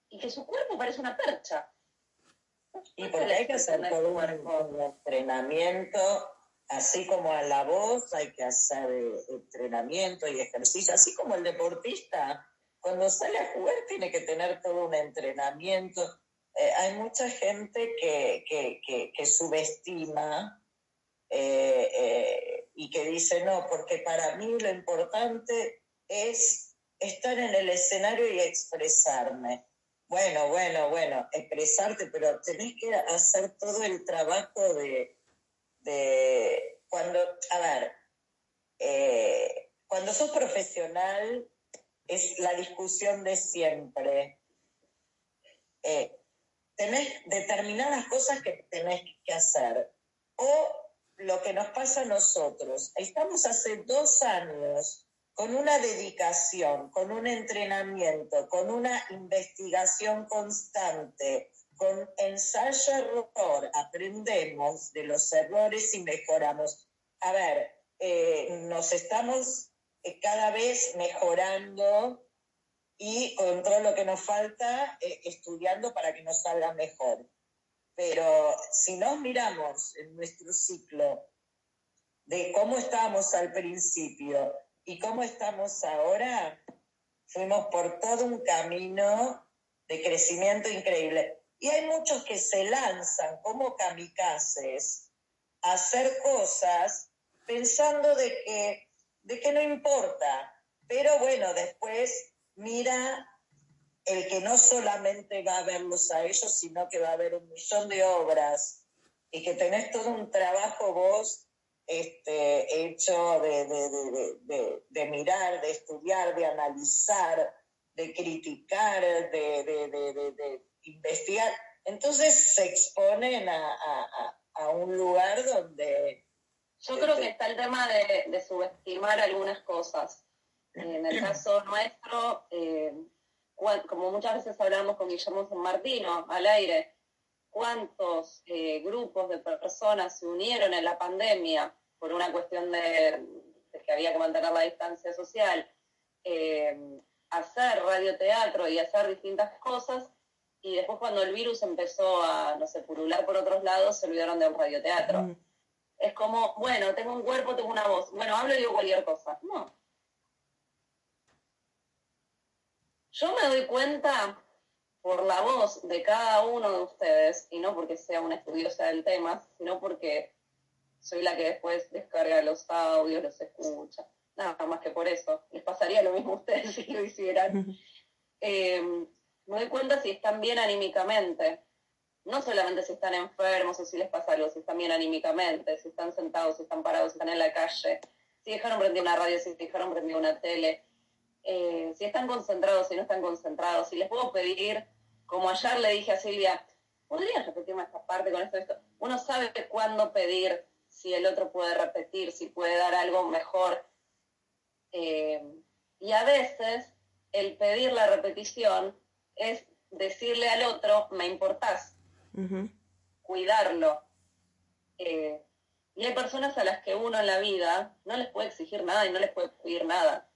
y que su cuerpo parece una percha. Y porque hay que hacer todo un, un entrenamiento, así como a la voz hay que hacer eh, entrenamiento y ejercicio, así como el deportista, cuando sale a jugar tiene que tener todo un entrenamiento. Eh, hay mucha gente que, que, que, subestima eh, y que dice, no, porque para mí lo importante es estar en el escenario y expresarme. Bueno, bueno, bueno, expresarte, pero tenés que hacer todo el trabajo de, de cuando, a ver, eh, cuando sos profesional es la discusión de siempre. Eh, tenés determinadas cosas que tenés que hacer. O lo que nos pasa a nosotros. Estamos hace dos años con una dedicación, con un entrenamiento, con una investigación constante, con ensayo-error, aprendemos de los errores y mejoramos. A ver, eh, nos estamos eh, cada vez mejorando y con todo lo que nos falta, eh, estudiando para que nos salga mejor. Pero si nos miramos en nuestro ciclo de cómo estábamos al principio y cómo estamos ahora, fuimos por todo un camino de crecimiento increíble. Y hay muchos que se lanzan como kamikazes a hacer cosas pensando de que, de que no importa. Pero bueno, después mira el que no solamente va a verlos a ellos, sino que va a ver un millón de obras y que tenés todo un trabajo vos este, hecho de, de, de, de- mirar, de estudiar, de analizar, de criticar, de investigar. Entonces se exponen a, a- a- un lugar donde... Yo creo que está el tema de, de subestimar algunas cosas. En el caso nuestro, eh, como muchas veces hablamos con Guillermo San Martino al aire, cuántos eh, grupos de personas se unieron en la pandemia por una cuestión de, de que había que mantener la distancia social, eh, hacer radioteatro y hacer distintas cosas, y después cuando el virus empezó a, no sé, purular por otros lados, se olvidaron del radioteatro. Es como, bueno, tengo un cuerpo, tengo una voz. Bueno, hablo y digo cualquier cosa. No. Yo me doy cuenta por la voz de cada uno de ustedes, y no porque sea una estudiosa del tema, sino porque soy la que después descarga los audios, los escucha. Nada más que por eso. Les pasaría lo mismo a ustedes si lo hicieran. Eh, me doy cuenta si están bien anímicamente. No solamente si están enfermos o si les pasa algo, si están bien anímicamente, si están sentados, si están parados, si están en la calle, si dejaron prendida una radio, si dejaron prendida una tele, eh, si están concentrados, si no están concentrados, si les puedo pedir, como ayer le dije a Silvia, ¿podrías repetirme esta parte con esto, esto? Uno sabe cuándo pedir, si el otro puede repetir, si puede dar algo mejor. Eh, y a veces el pedir la repetición es decirle al otro, me importás, cuidarlo. Eh, y hay personas a las que uno en la vida no les puede exigir nada y no les puede pedir nada.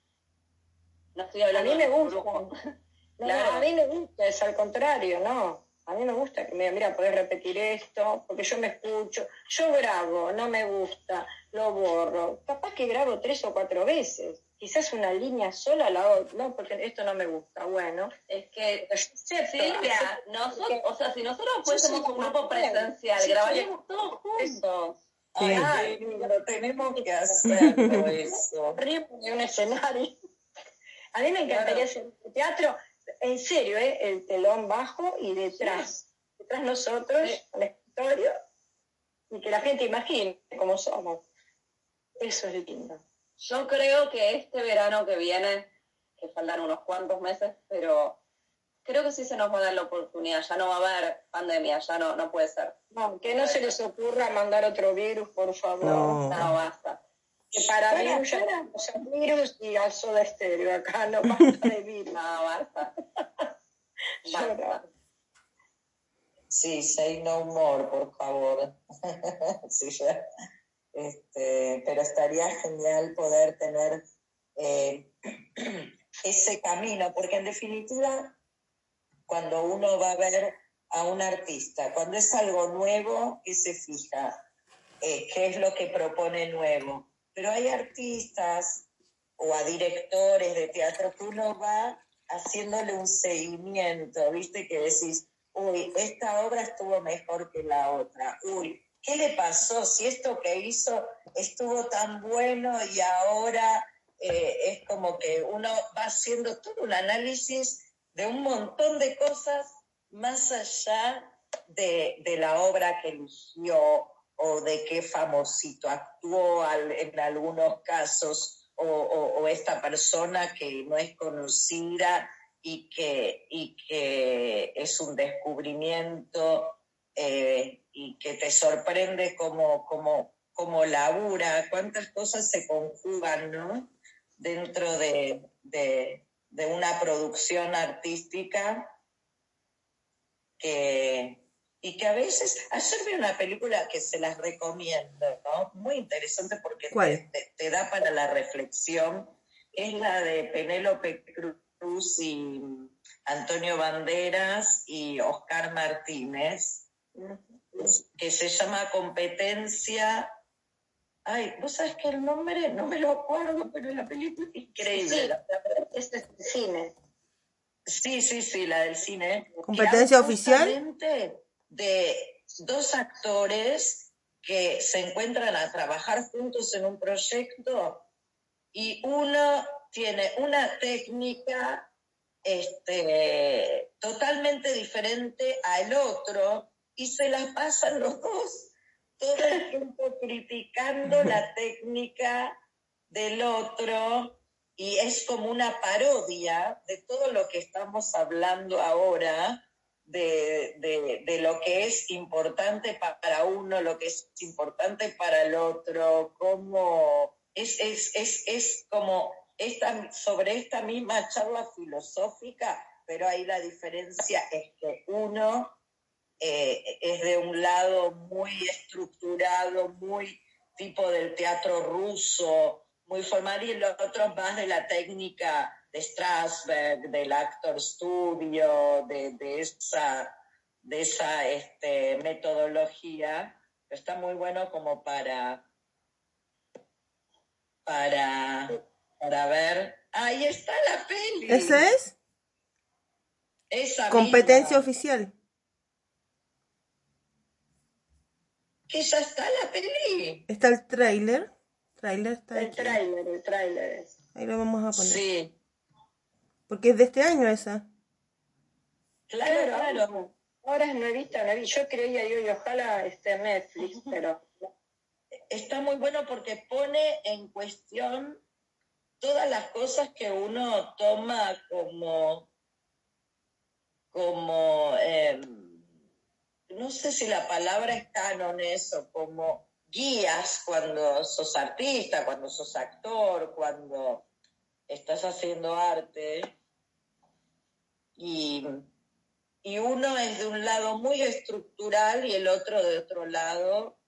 No estoy A hablando mí me gusta. No, Claro. a mí me gusta, es al contrario, no. A mí me gusta que me digan, mira, podés repetir esto, porque yo me escucho. Yo grabo, no me gusta, lo borro. Capaz que grabo tres o cuatro veces. Quizás una línea sola la otra, no, porque esto no me gusta. Bueno, Es que, Silvia, nosotros, o sea, si nosotros fuésemos soy un grupo presencial, Sí, grabaríamos todos juntos. Ay, Ay, pero tenemos que hacerlo eso. arriba de un escenario. A mí me encantaría hacer teatro, en serio, ¿eh? el telón bajo y detrás, detrás nosotros, el escritorio, y que la gente imagine cómo somos. Eso es lindo. Yo creo que este verano que viene, que faltan unos cuantos meses, pero creo que sí se nos va a dar la oportunidad. Ya no va a haber pandemia, ya no, no puede ser. No, que no se les ocurra mandar otro virus, por favor. No. No, basta. Que para tenemos el virus y al soda estéreo acá, no basta de virus. Basta. Basta. Sí, say no more, por favor. Sí, ya. Este, pero estaría genial poder tener eh, ese camino, porque en definitiva, cuando uno va a ver a un artista, cuando es algo nuevo, que se fija eh, qué es lo que propone nuevo. Pero hay artistas o a directores de teatro que uno va haciéndole un seguimiento, ¿viste? Que decís, uy, esta obra estuvo mejor que la otra, uy, ¿qué le pasó? Si esto que hizo estuvo tan bueno y ahora eh, es como que uno va haciendo todo un análisis de un montón de cosas más allá de, de la obra que eligió o de qué famosito actuó en algunos casos o, esta persona que no es conocida y que, y que es un descubrimiento eh, y que te sorprende como, como, como labura, cuántas cosas se conjugan ¿no? dentro de, de- de una producción artística que, y que a veces, ayer vi una película que se las recomiendo, ¿no? muy interesante porque te, te- te da para la reflexión, es la de Penélope Cruz y Antonio Banderas y Oscar Martínez, que se llama Competencia. Ay, vos sabés que el nombre no me lo acuerdo, pero la película es increíble. Sí. la verdad. Este es el cine. Sí, sí, sí, la del cine. ¿Competencia oficial? De dos actores que se encuentran a trabajar juntos en un proyecto y uno tiene una técnica este, totalmente diferente al otro y se las pasan los dos todo el tiempo criticando la técnica del otro y es como una parodia de todo lo que estamos hablando ahora, de, de- de lo que es importante pa- para uno, lo que es importante para el otro, como es, es, es, es como esta, sobre esta misma charla filosófica, pero ahí la diferencia es que uno eh, es de un lado muy estructurado, muy tipo del teatro ruso, muy formal, y el otro más de la técnica de Strasberg, del actor studio, de, de esa, de esa este, metodología. Está muy bueno como para, para, para ver. Ahí está la peli. ¿Esa es? Esa Competencia misma. oficial. Que ya está la peli. Está el tráiler. Tráiler está El tráiler, el tráiler. Ahí lo vamos a poner. Sí, Porque es de este año esa. claro, Claro, claro. Ahora es nuevita, nuevita. Yo creía, digo, y ojalá esté Netflix, pero Está muy bueno porque pone en cuestión todas las cosas que uno toma como, como, eh, no sé si la palabra es cánones o como guías cuando sos artista, cuando sos actor, cuando estás haciendo arte. Y, y uno es de un lado muy estructural y el otro de otro lado,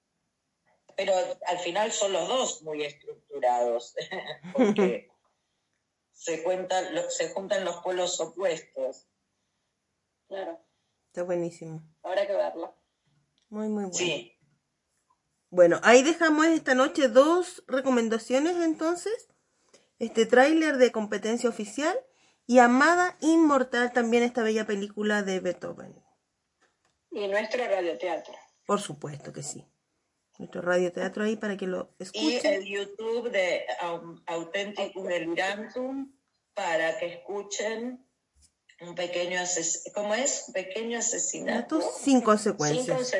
pero al final son los dos muy estructurados, porque se, cuentan, se juntan los pueblos opuestos. Claro, Está buenísimo. habrá que verla. Muy, muy bueno. Sí, Bueno, ahí dejamos esta noche dos recomendaciones entonces. Este tráiler de competencia oficial y Amada Inmortal, también esta bella película de Beethoven. y nuestro radioteatro. Por supuesto que sí. Nuestro radioteatro ahí para que lo y escuchen. el YouTube de um, Authenticum Delirantum para que escuchen un pequeño asesinato. ¿Cómo es? Un pequeño asesinato. Datos sin consecuencias.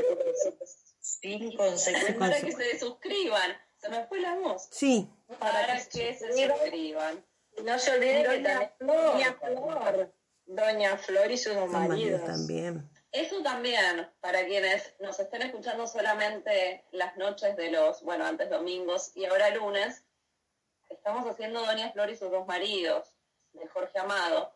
Sin consecuencias. Para que se suscriban. Se me fue la voz. Sí. Para que se suscriban. No se olviden que también Flor. Doña Flor, Doña Flor y sus dos Son maridos también. Eso también, para quienes nos estén escuchando solamente las noches de los, bueno, antes domingos y ahora lunes, estamos haciendo Doña Flor y sus dos maridos, de Jorge Amado.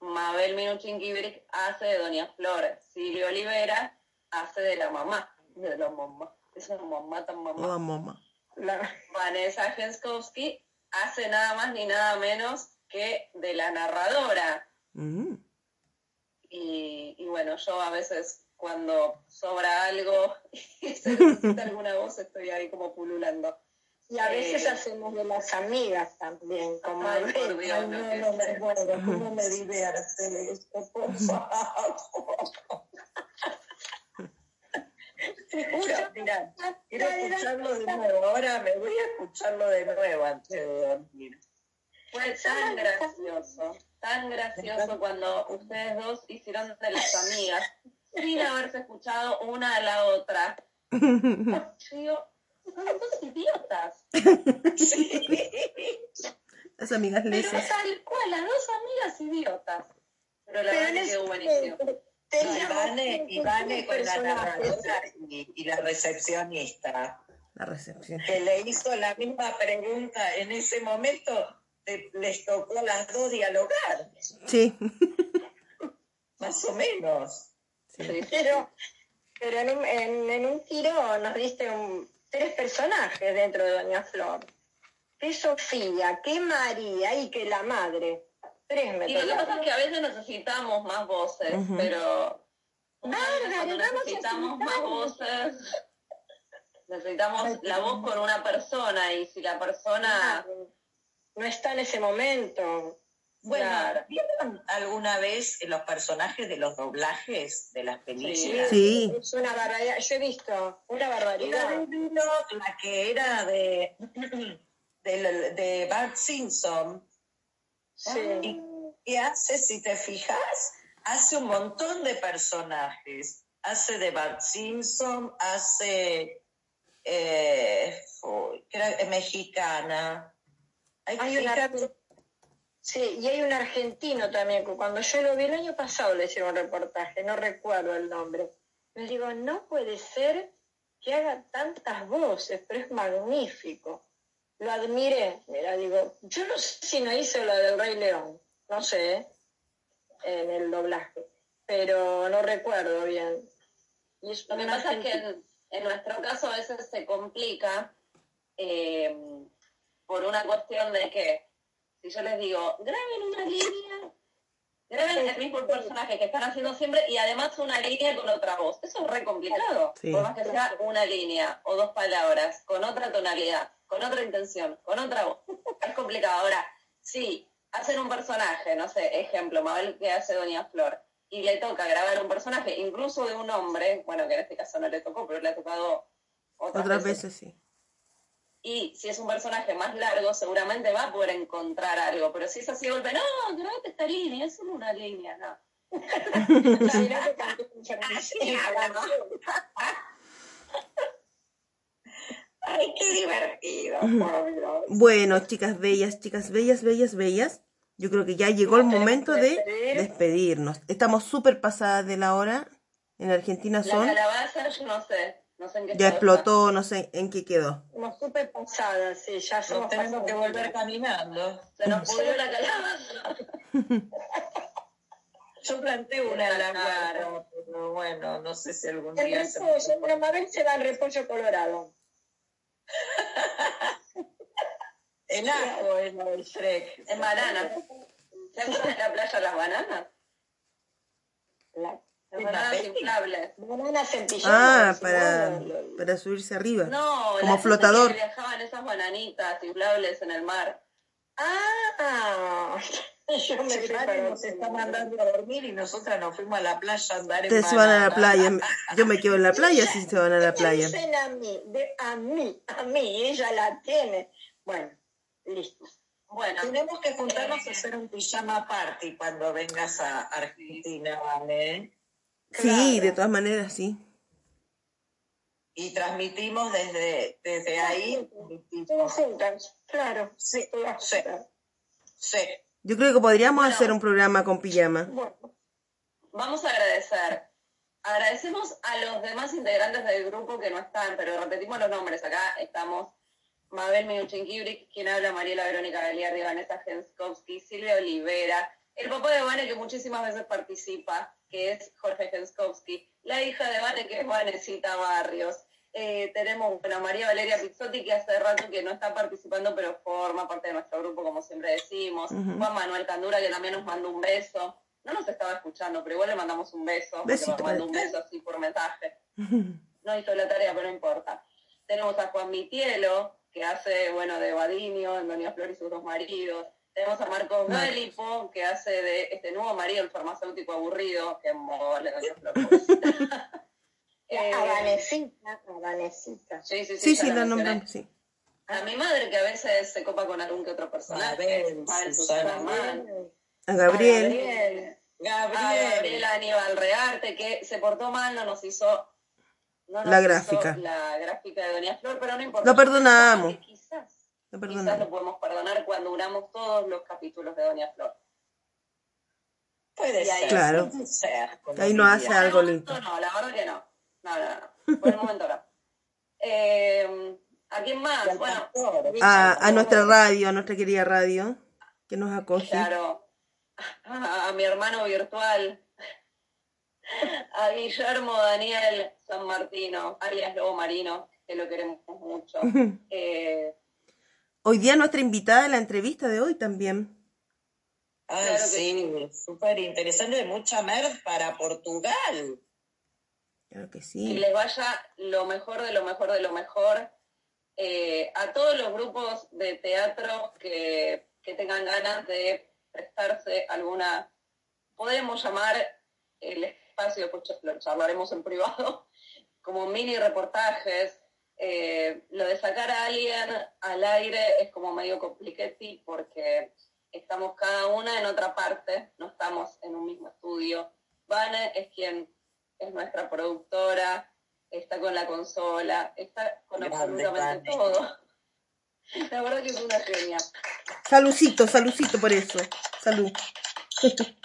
Mabel Minuchin Gibrick hace de Doña Flor. Silvia Olivera hace de la mamá. De la mamá. Es una mamá tan mamá. Oh, mamá. Vanessa Henskowski hace nada más ni nada menos que de la narradora. Mm. Y, y bueno, yo a veces cuando sobra algo y se necesita alguna voz, estoy ahí como pululando. Y a veces Eh, hacemos de las amigas también, como Ay, por Dios, no, no me muero, cómo me divierte esto, por favor. Te juro, mira, quiero escucharlo de nuevo. Ahora me voy a escucharlo de nuevo antes de dormir. Fue tan gracioso, tan gracioso cuando ustedes dos hicieron de las amigas, sin haberse escuchado una a la otra. Yo digo, son dos idiotas. Las amigas Pero lesas. tal cual, las dos amigas idiotas. Pero la Pero verdad en que buenísimo. Ivane, Ivane con la narradora y, y la recepcionista, La recepción. que le hizo la misma pregunta en ese momento, te- les tocó a las dos dialogar, Sí. más o menos. Pero, pero en, un, en, en un tiro nos diste un- tres personajes dentro de Doña Flor. Que Sofía, que María y que la madre. Tres me Y lo que pasa es que a veces necesitamos más voces, pero Bárbara, cuando vamos a necesitamos más voces, necesitamos la voz con una persona y si la persona... No está en ese momento. Bueno, Claro. ¿vieron alguna vez los personajes de los doblajes de las películas? Sí. Es una barbaridad. Yo he visto una barbaridad. la que era de, de, de Bart Simpson, Sí. y, y hace, si te fijas, hace un montón de personajes. Hace de Bart Simpson, hace, eh, mexicana. Hay Hay una- Sí, y hay un argentino también, que cuando yo lo vi el año pasado le hicieron un reportaje, no recuerdo el nombre. Les digo, no puede ser que haga tantas voces, pero es magnífico. Lo admiré, mira, digo, yo no sé si no hizo lo del Rey León, no sé, ¿eh? en el doblaje, pero no recuerdo bien. Y es Lo que pasa es que en, en nuestro caso a veces se complica eh, por una cuestión de que si yo les digo, graben una línea, graben el mismo personaje que están haciendo siempre y además una línea con otra voz. Eso es re complicado. Sí. Por más que sea una línea o dos palabras, con otra tonalidad, con otra intención, con otra voz. Es complicado. Ahora, si hacen un personaje, no sé, ejemplo, Mabel que hace Doña Flor, y le toca grabar un personaje, incluso de un hombre, bueno, que en este caso no le tocó, pero le ha tocado otras, Otras veces. veces sí. Y si es un personaje más largo, seguramente va a poder encontrar algo. Pero si es así de golpe, no, grabate esta línea, es solo una línea, no. Así habla, ¿no? Ay, qué divertido, por Dios. Bueno, chicas bellas, chicas bellas, bellas, bellas. Yo creo que ya llegó el momento de despedir. despedirnos. Estamos súper pasadas de la hora. En Argentina La son. calabaza, yo no sé, no sé en qué Ya está. explotó, no sé en qué quedó. Como súper pasada, sí, ya somos tenemos que pasadas. volver caminando. Se nos pudrió la calabaza. Yo planté una la pero bueno, no sé si algún El día se repollo, pero Mabel se va al repollo colorado. El ajo es lo del Shrek. En banana. ¿Se acuerdan de la playa las bananas? La Las bananas inflables. bananas en pijama. Ah, para, para subirse arriba. No, Como flotador. que viajaban esas bananitas inflables en el mar. Ah, yo me nos está mandando a dormir y nosotras nos fuimos a la playa a andar en Ustedes se van a la playa. Yo me quedo en la playa si se van a la playa. A mí, de, a mí, a mí, ella la tiene. Bueno, listo. Bueno, tenemos que juntarnos a hacer un pijama party cuando vengas a Argentina, ¿vale? Sí, de todas maneras, sí. Y transmitimos desde, desde ahí. Todas juntas, claro. Sí, todas sí, sí. Yo creo que podríamos hacer un programa con pijama. Vamos a agradecer. Agradecemos a los demás integrantes del grupo que no están, pero repetimos los nombres. Acá estamos Mabel Minuchin-Kibrick, quien habla, Mariela Verónica Galiardi, Vanessa Genskowski, Silvia Olivera, el papá de Vane que muchísimas veces participa, que es Jorge Genskowski, la hija de Vane que es Vanesita Barrios. Eh, tenemos bueno, a María Valeria Pizzotti, que hace rato que no está participando, pero forma parte de nuestro grupo, como siempre decimos. Ujú. Juan Manuel Candura, que también nos mandó un beso. No nos estaba escuchando, pero igual le mandamos un beso, Besito nos mandó un beso así por mensaje. No hizo la tarea, pero no importa. Tenemos a Juan Mitielo, que hace, bueno, de Badiño, en Doña Flor y sus dos maridos. Tenemos a Marcos Marcos. Galipo, que hace de este nuevo marido, el farmacéutico aburrido, que mole, Doña Flor. Eh, A Vanesita, a Vanesita. Sí, sí, sí. Sí, sí, la la mencioné. nombramos, sí. A mi madre, que a veces se copa con algún que otro personaje. A él, Susana Susana. A Gabriel. Gabriel. Gabriel. A Gabriel Aníbal Rearte, que se portó mal, no nos hizo. no nos La hizo gráfica. La gráfica de Doña Flor, pero no importa. Lo perdonamos. Quizás, Lo quizás lo podemos perdonar cuando unamos todos los capítulos de Doña Flor. Puede Y ahí- ser. Claro. puede ser, Ahí no hace algo lindo. No, no, la verdad que no. No, no, no. Por el momento no. Eh, ¿A quién más? Bueno, pastor. A, a nuestra radio, a nuestra querida radio, que nos acoge. Claro, a, a mi hermano virtual, a Guillermo Daniel San Martino, alias Lobo Marino, que lo queremos mucho. Eh, Hoy día nuestra invitada en la entrevista de hoy también. Claro que sí, súper interesante, mucha mer para Portugal. Claro les vaya lo mejor de lo mejor de lo mejor. Eh, a todos los grupos de teatro que, que tengan ganas de prestarse alguna, podemos llamar el espacio, pues lo charlaremos en privado, como mini reportajes. Eh, lo de sacar a alguien al aire es como medio compliquetti porque estamos cada una en otra parte, no estamos en un mismo estudio. Vane es quien es nuestra productora, está con la consola, está con Grande, absolutamente todo. La verdad que es una genia. Salucito, salucito por eso. Salud.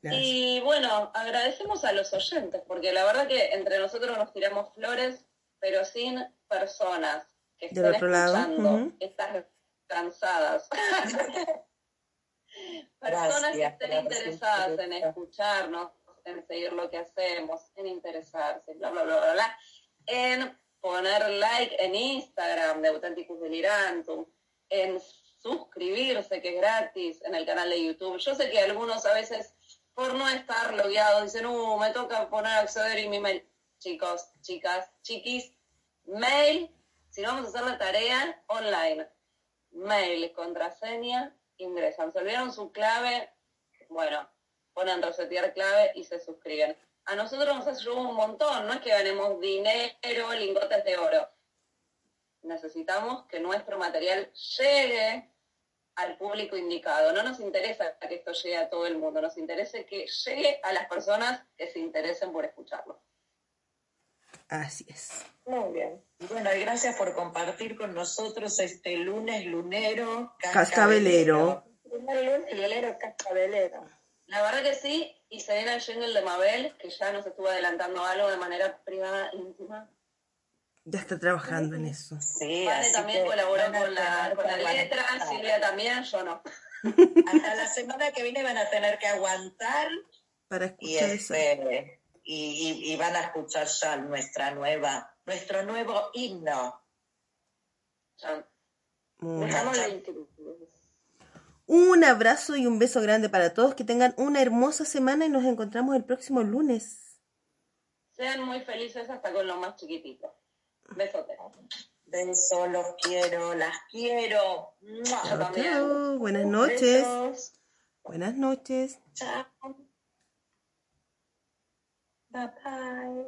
Y bueno, agradecemos a los oyentes, porque la verdad que entre nosotros nos tiramos flores, pero sin personas que estén otro lado, escuchando ujú. estas cansadas. personas que estén interesadas en escucharnos, en seguir lo que hacemos, en interesarse, bla, bla, bla, bla, bla, en poner like en Instagram de Auténticos Delirantum, en suscribirse, que es gratis, en el canal de YouTube. Yo sé que algunos a veces, por no estar logueados, dicen, uh, me toca poner acceder y mi mail. Chicos, chicas, chiquis, mail, si no vamos a hacer la tarea online, mail, contraseña, ingresan. Se olvidaron su clave, bueno, ponen resetear clave y se suscriben. A nosotros nos ayuda un montón, no es que ganemos dinero, lingotes de oro. Necesitamos que nuestro material llegue al público indicado. No nos interesa que esto llegue a todo el mundo, nos interesa que llegue a las personas que se interesen por escucharlo. Así es. Muy bien. Y bueno, y gracias por compartir con nosotros este lunes lunero Cascabelero. Primer lunes y velero cascabelero. La verdad que sí, y se viene el jingle de Mabel, que ya nos estuvo adelantando algo de manera privada, íntima. Ya está trabajando en eso. Sí, Vale así también que colaboró con la, con la letra, aguantar. Silvia también, yo no. Hasta la semana que viene van a tener que aguantar Para y, escuchar eso. Y, y- y van a escuchar ya nuestra nueva, nuestro nuevo himno. Un abrazo y un beso grande para todos. Que tengan una hermosa semana y nos encontramos el próximo lunes. Sean muy felices hasta con lo más chiquitito. Besote. Besos, los quiero, las quiero. Chao. Buenas noches. Besos. Buenas noches. Chao. Bye bye.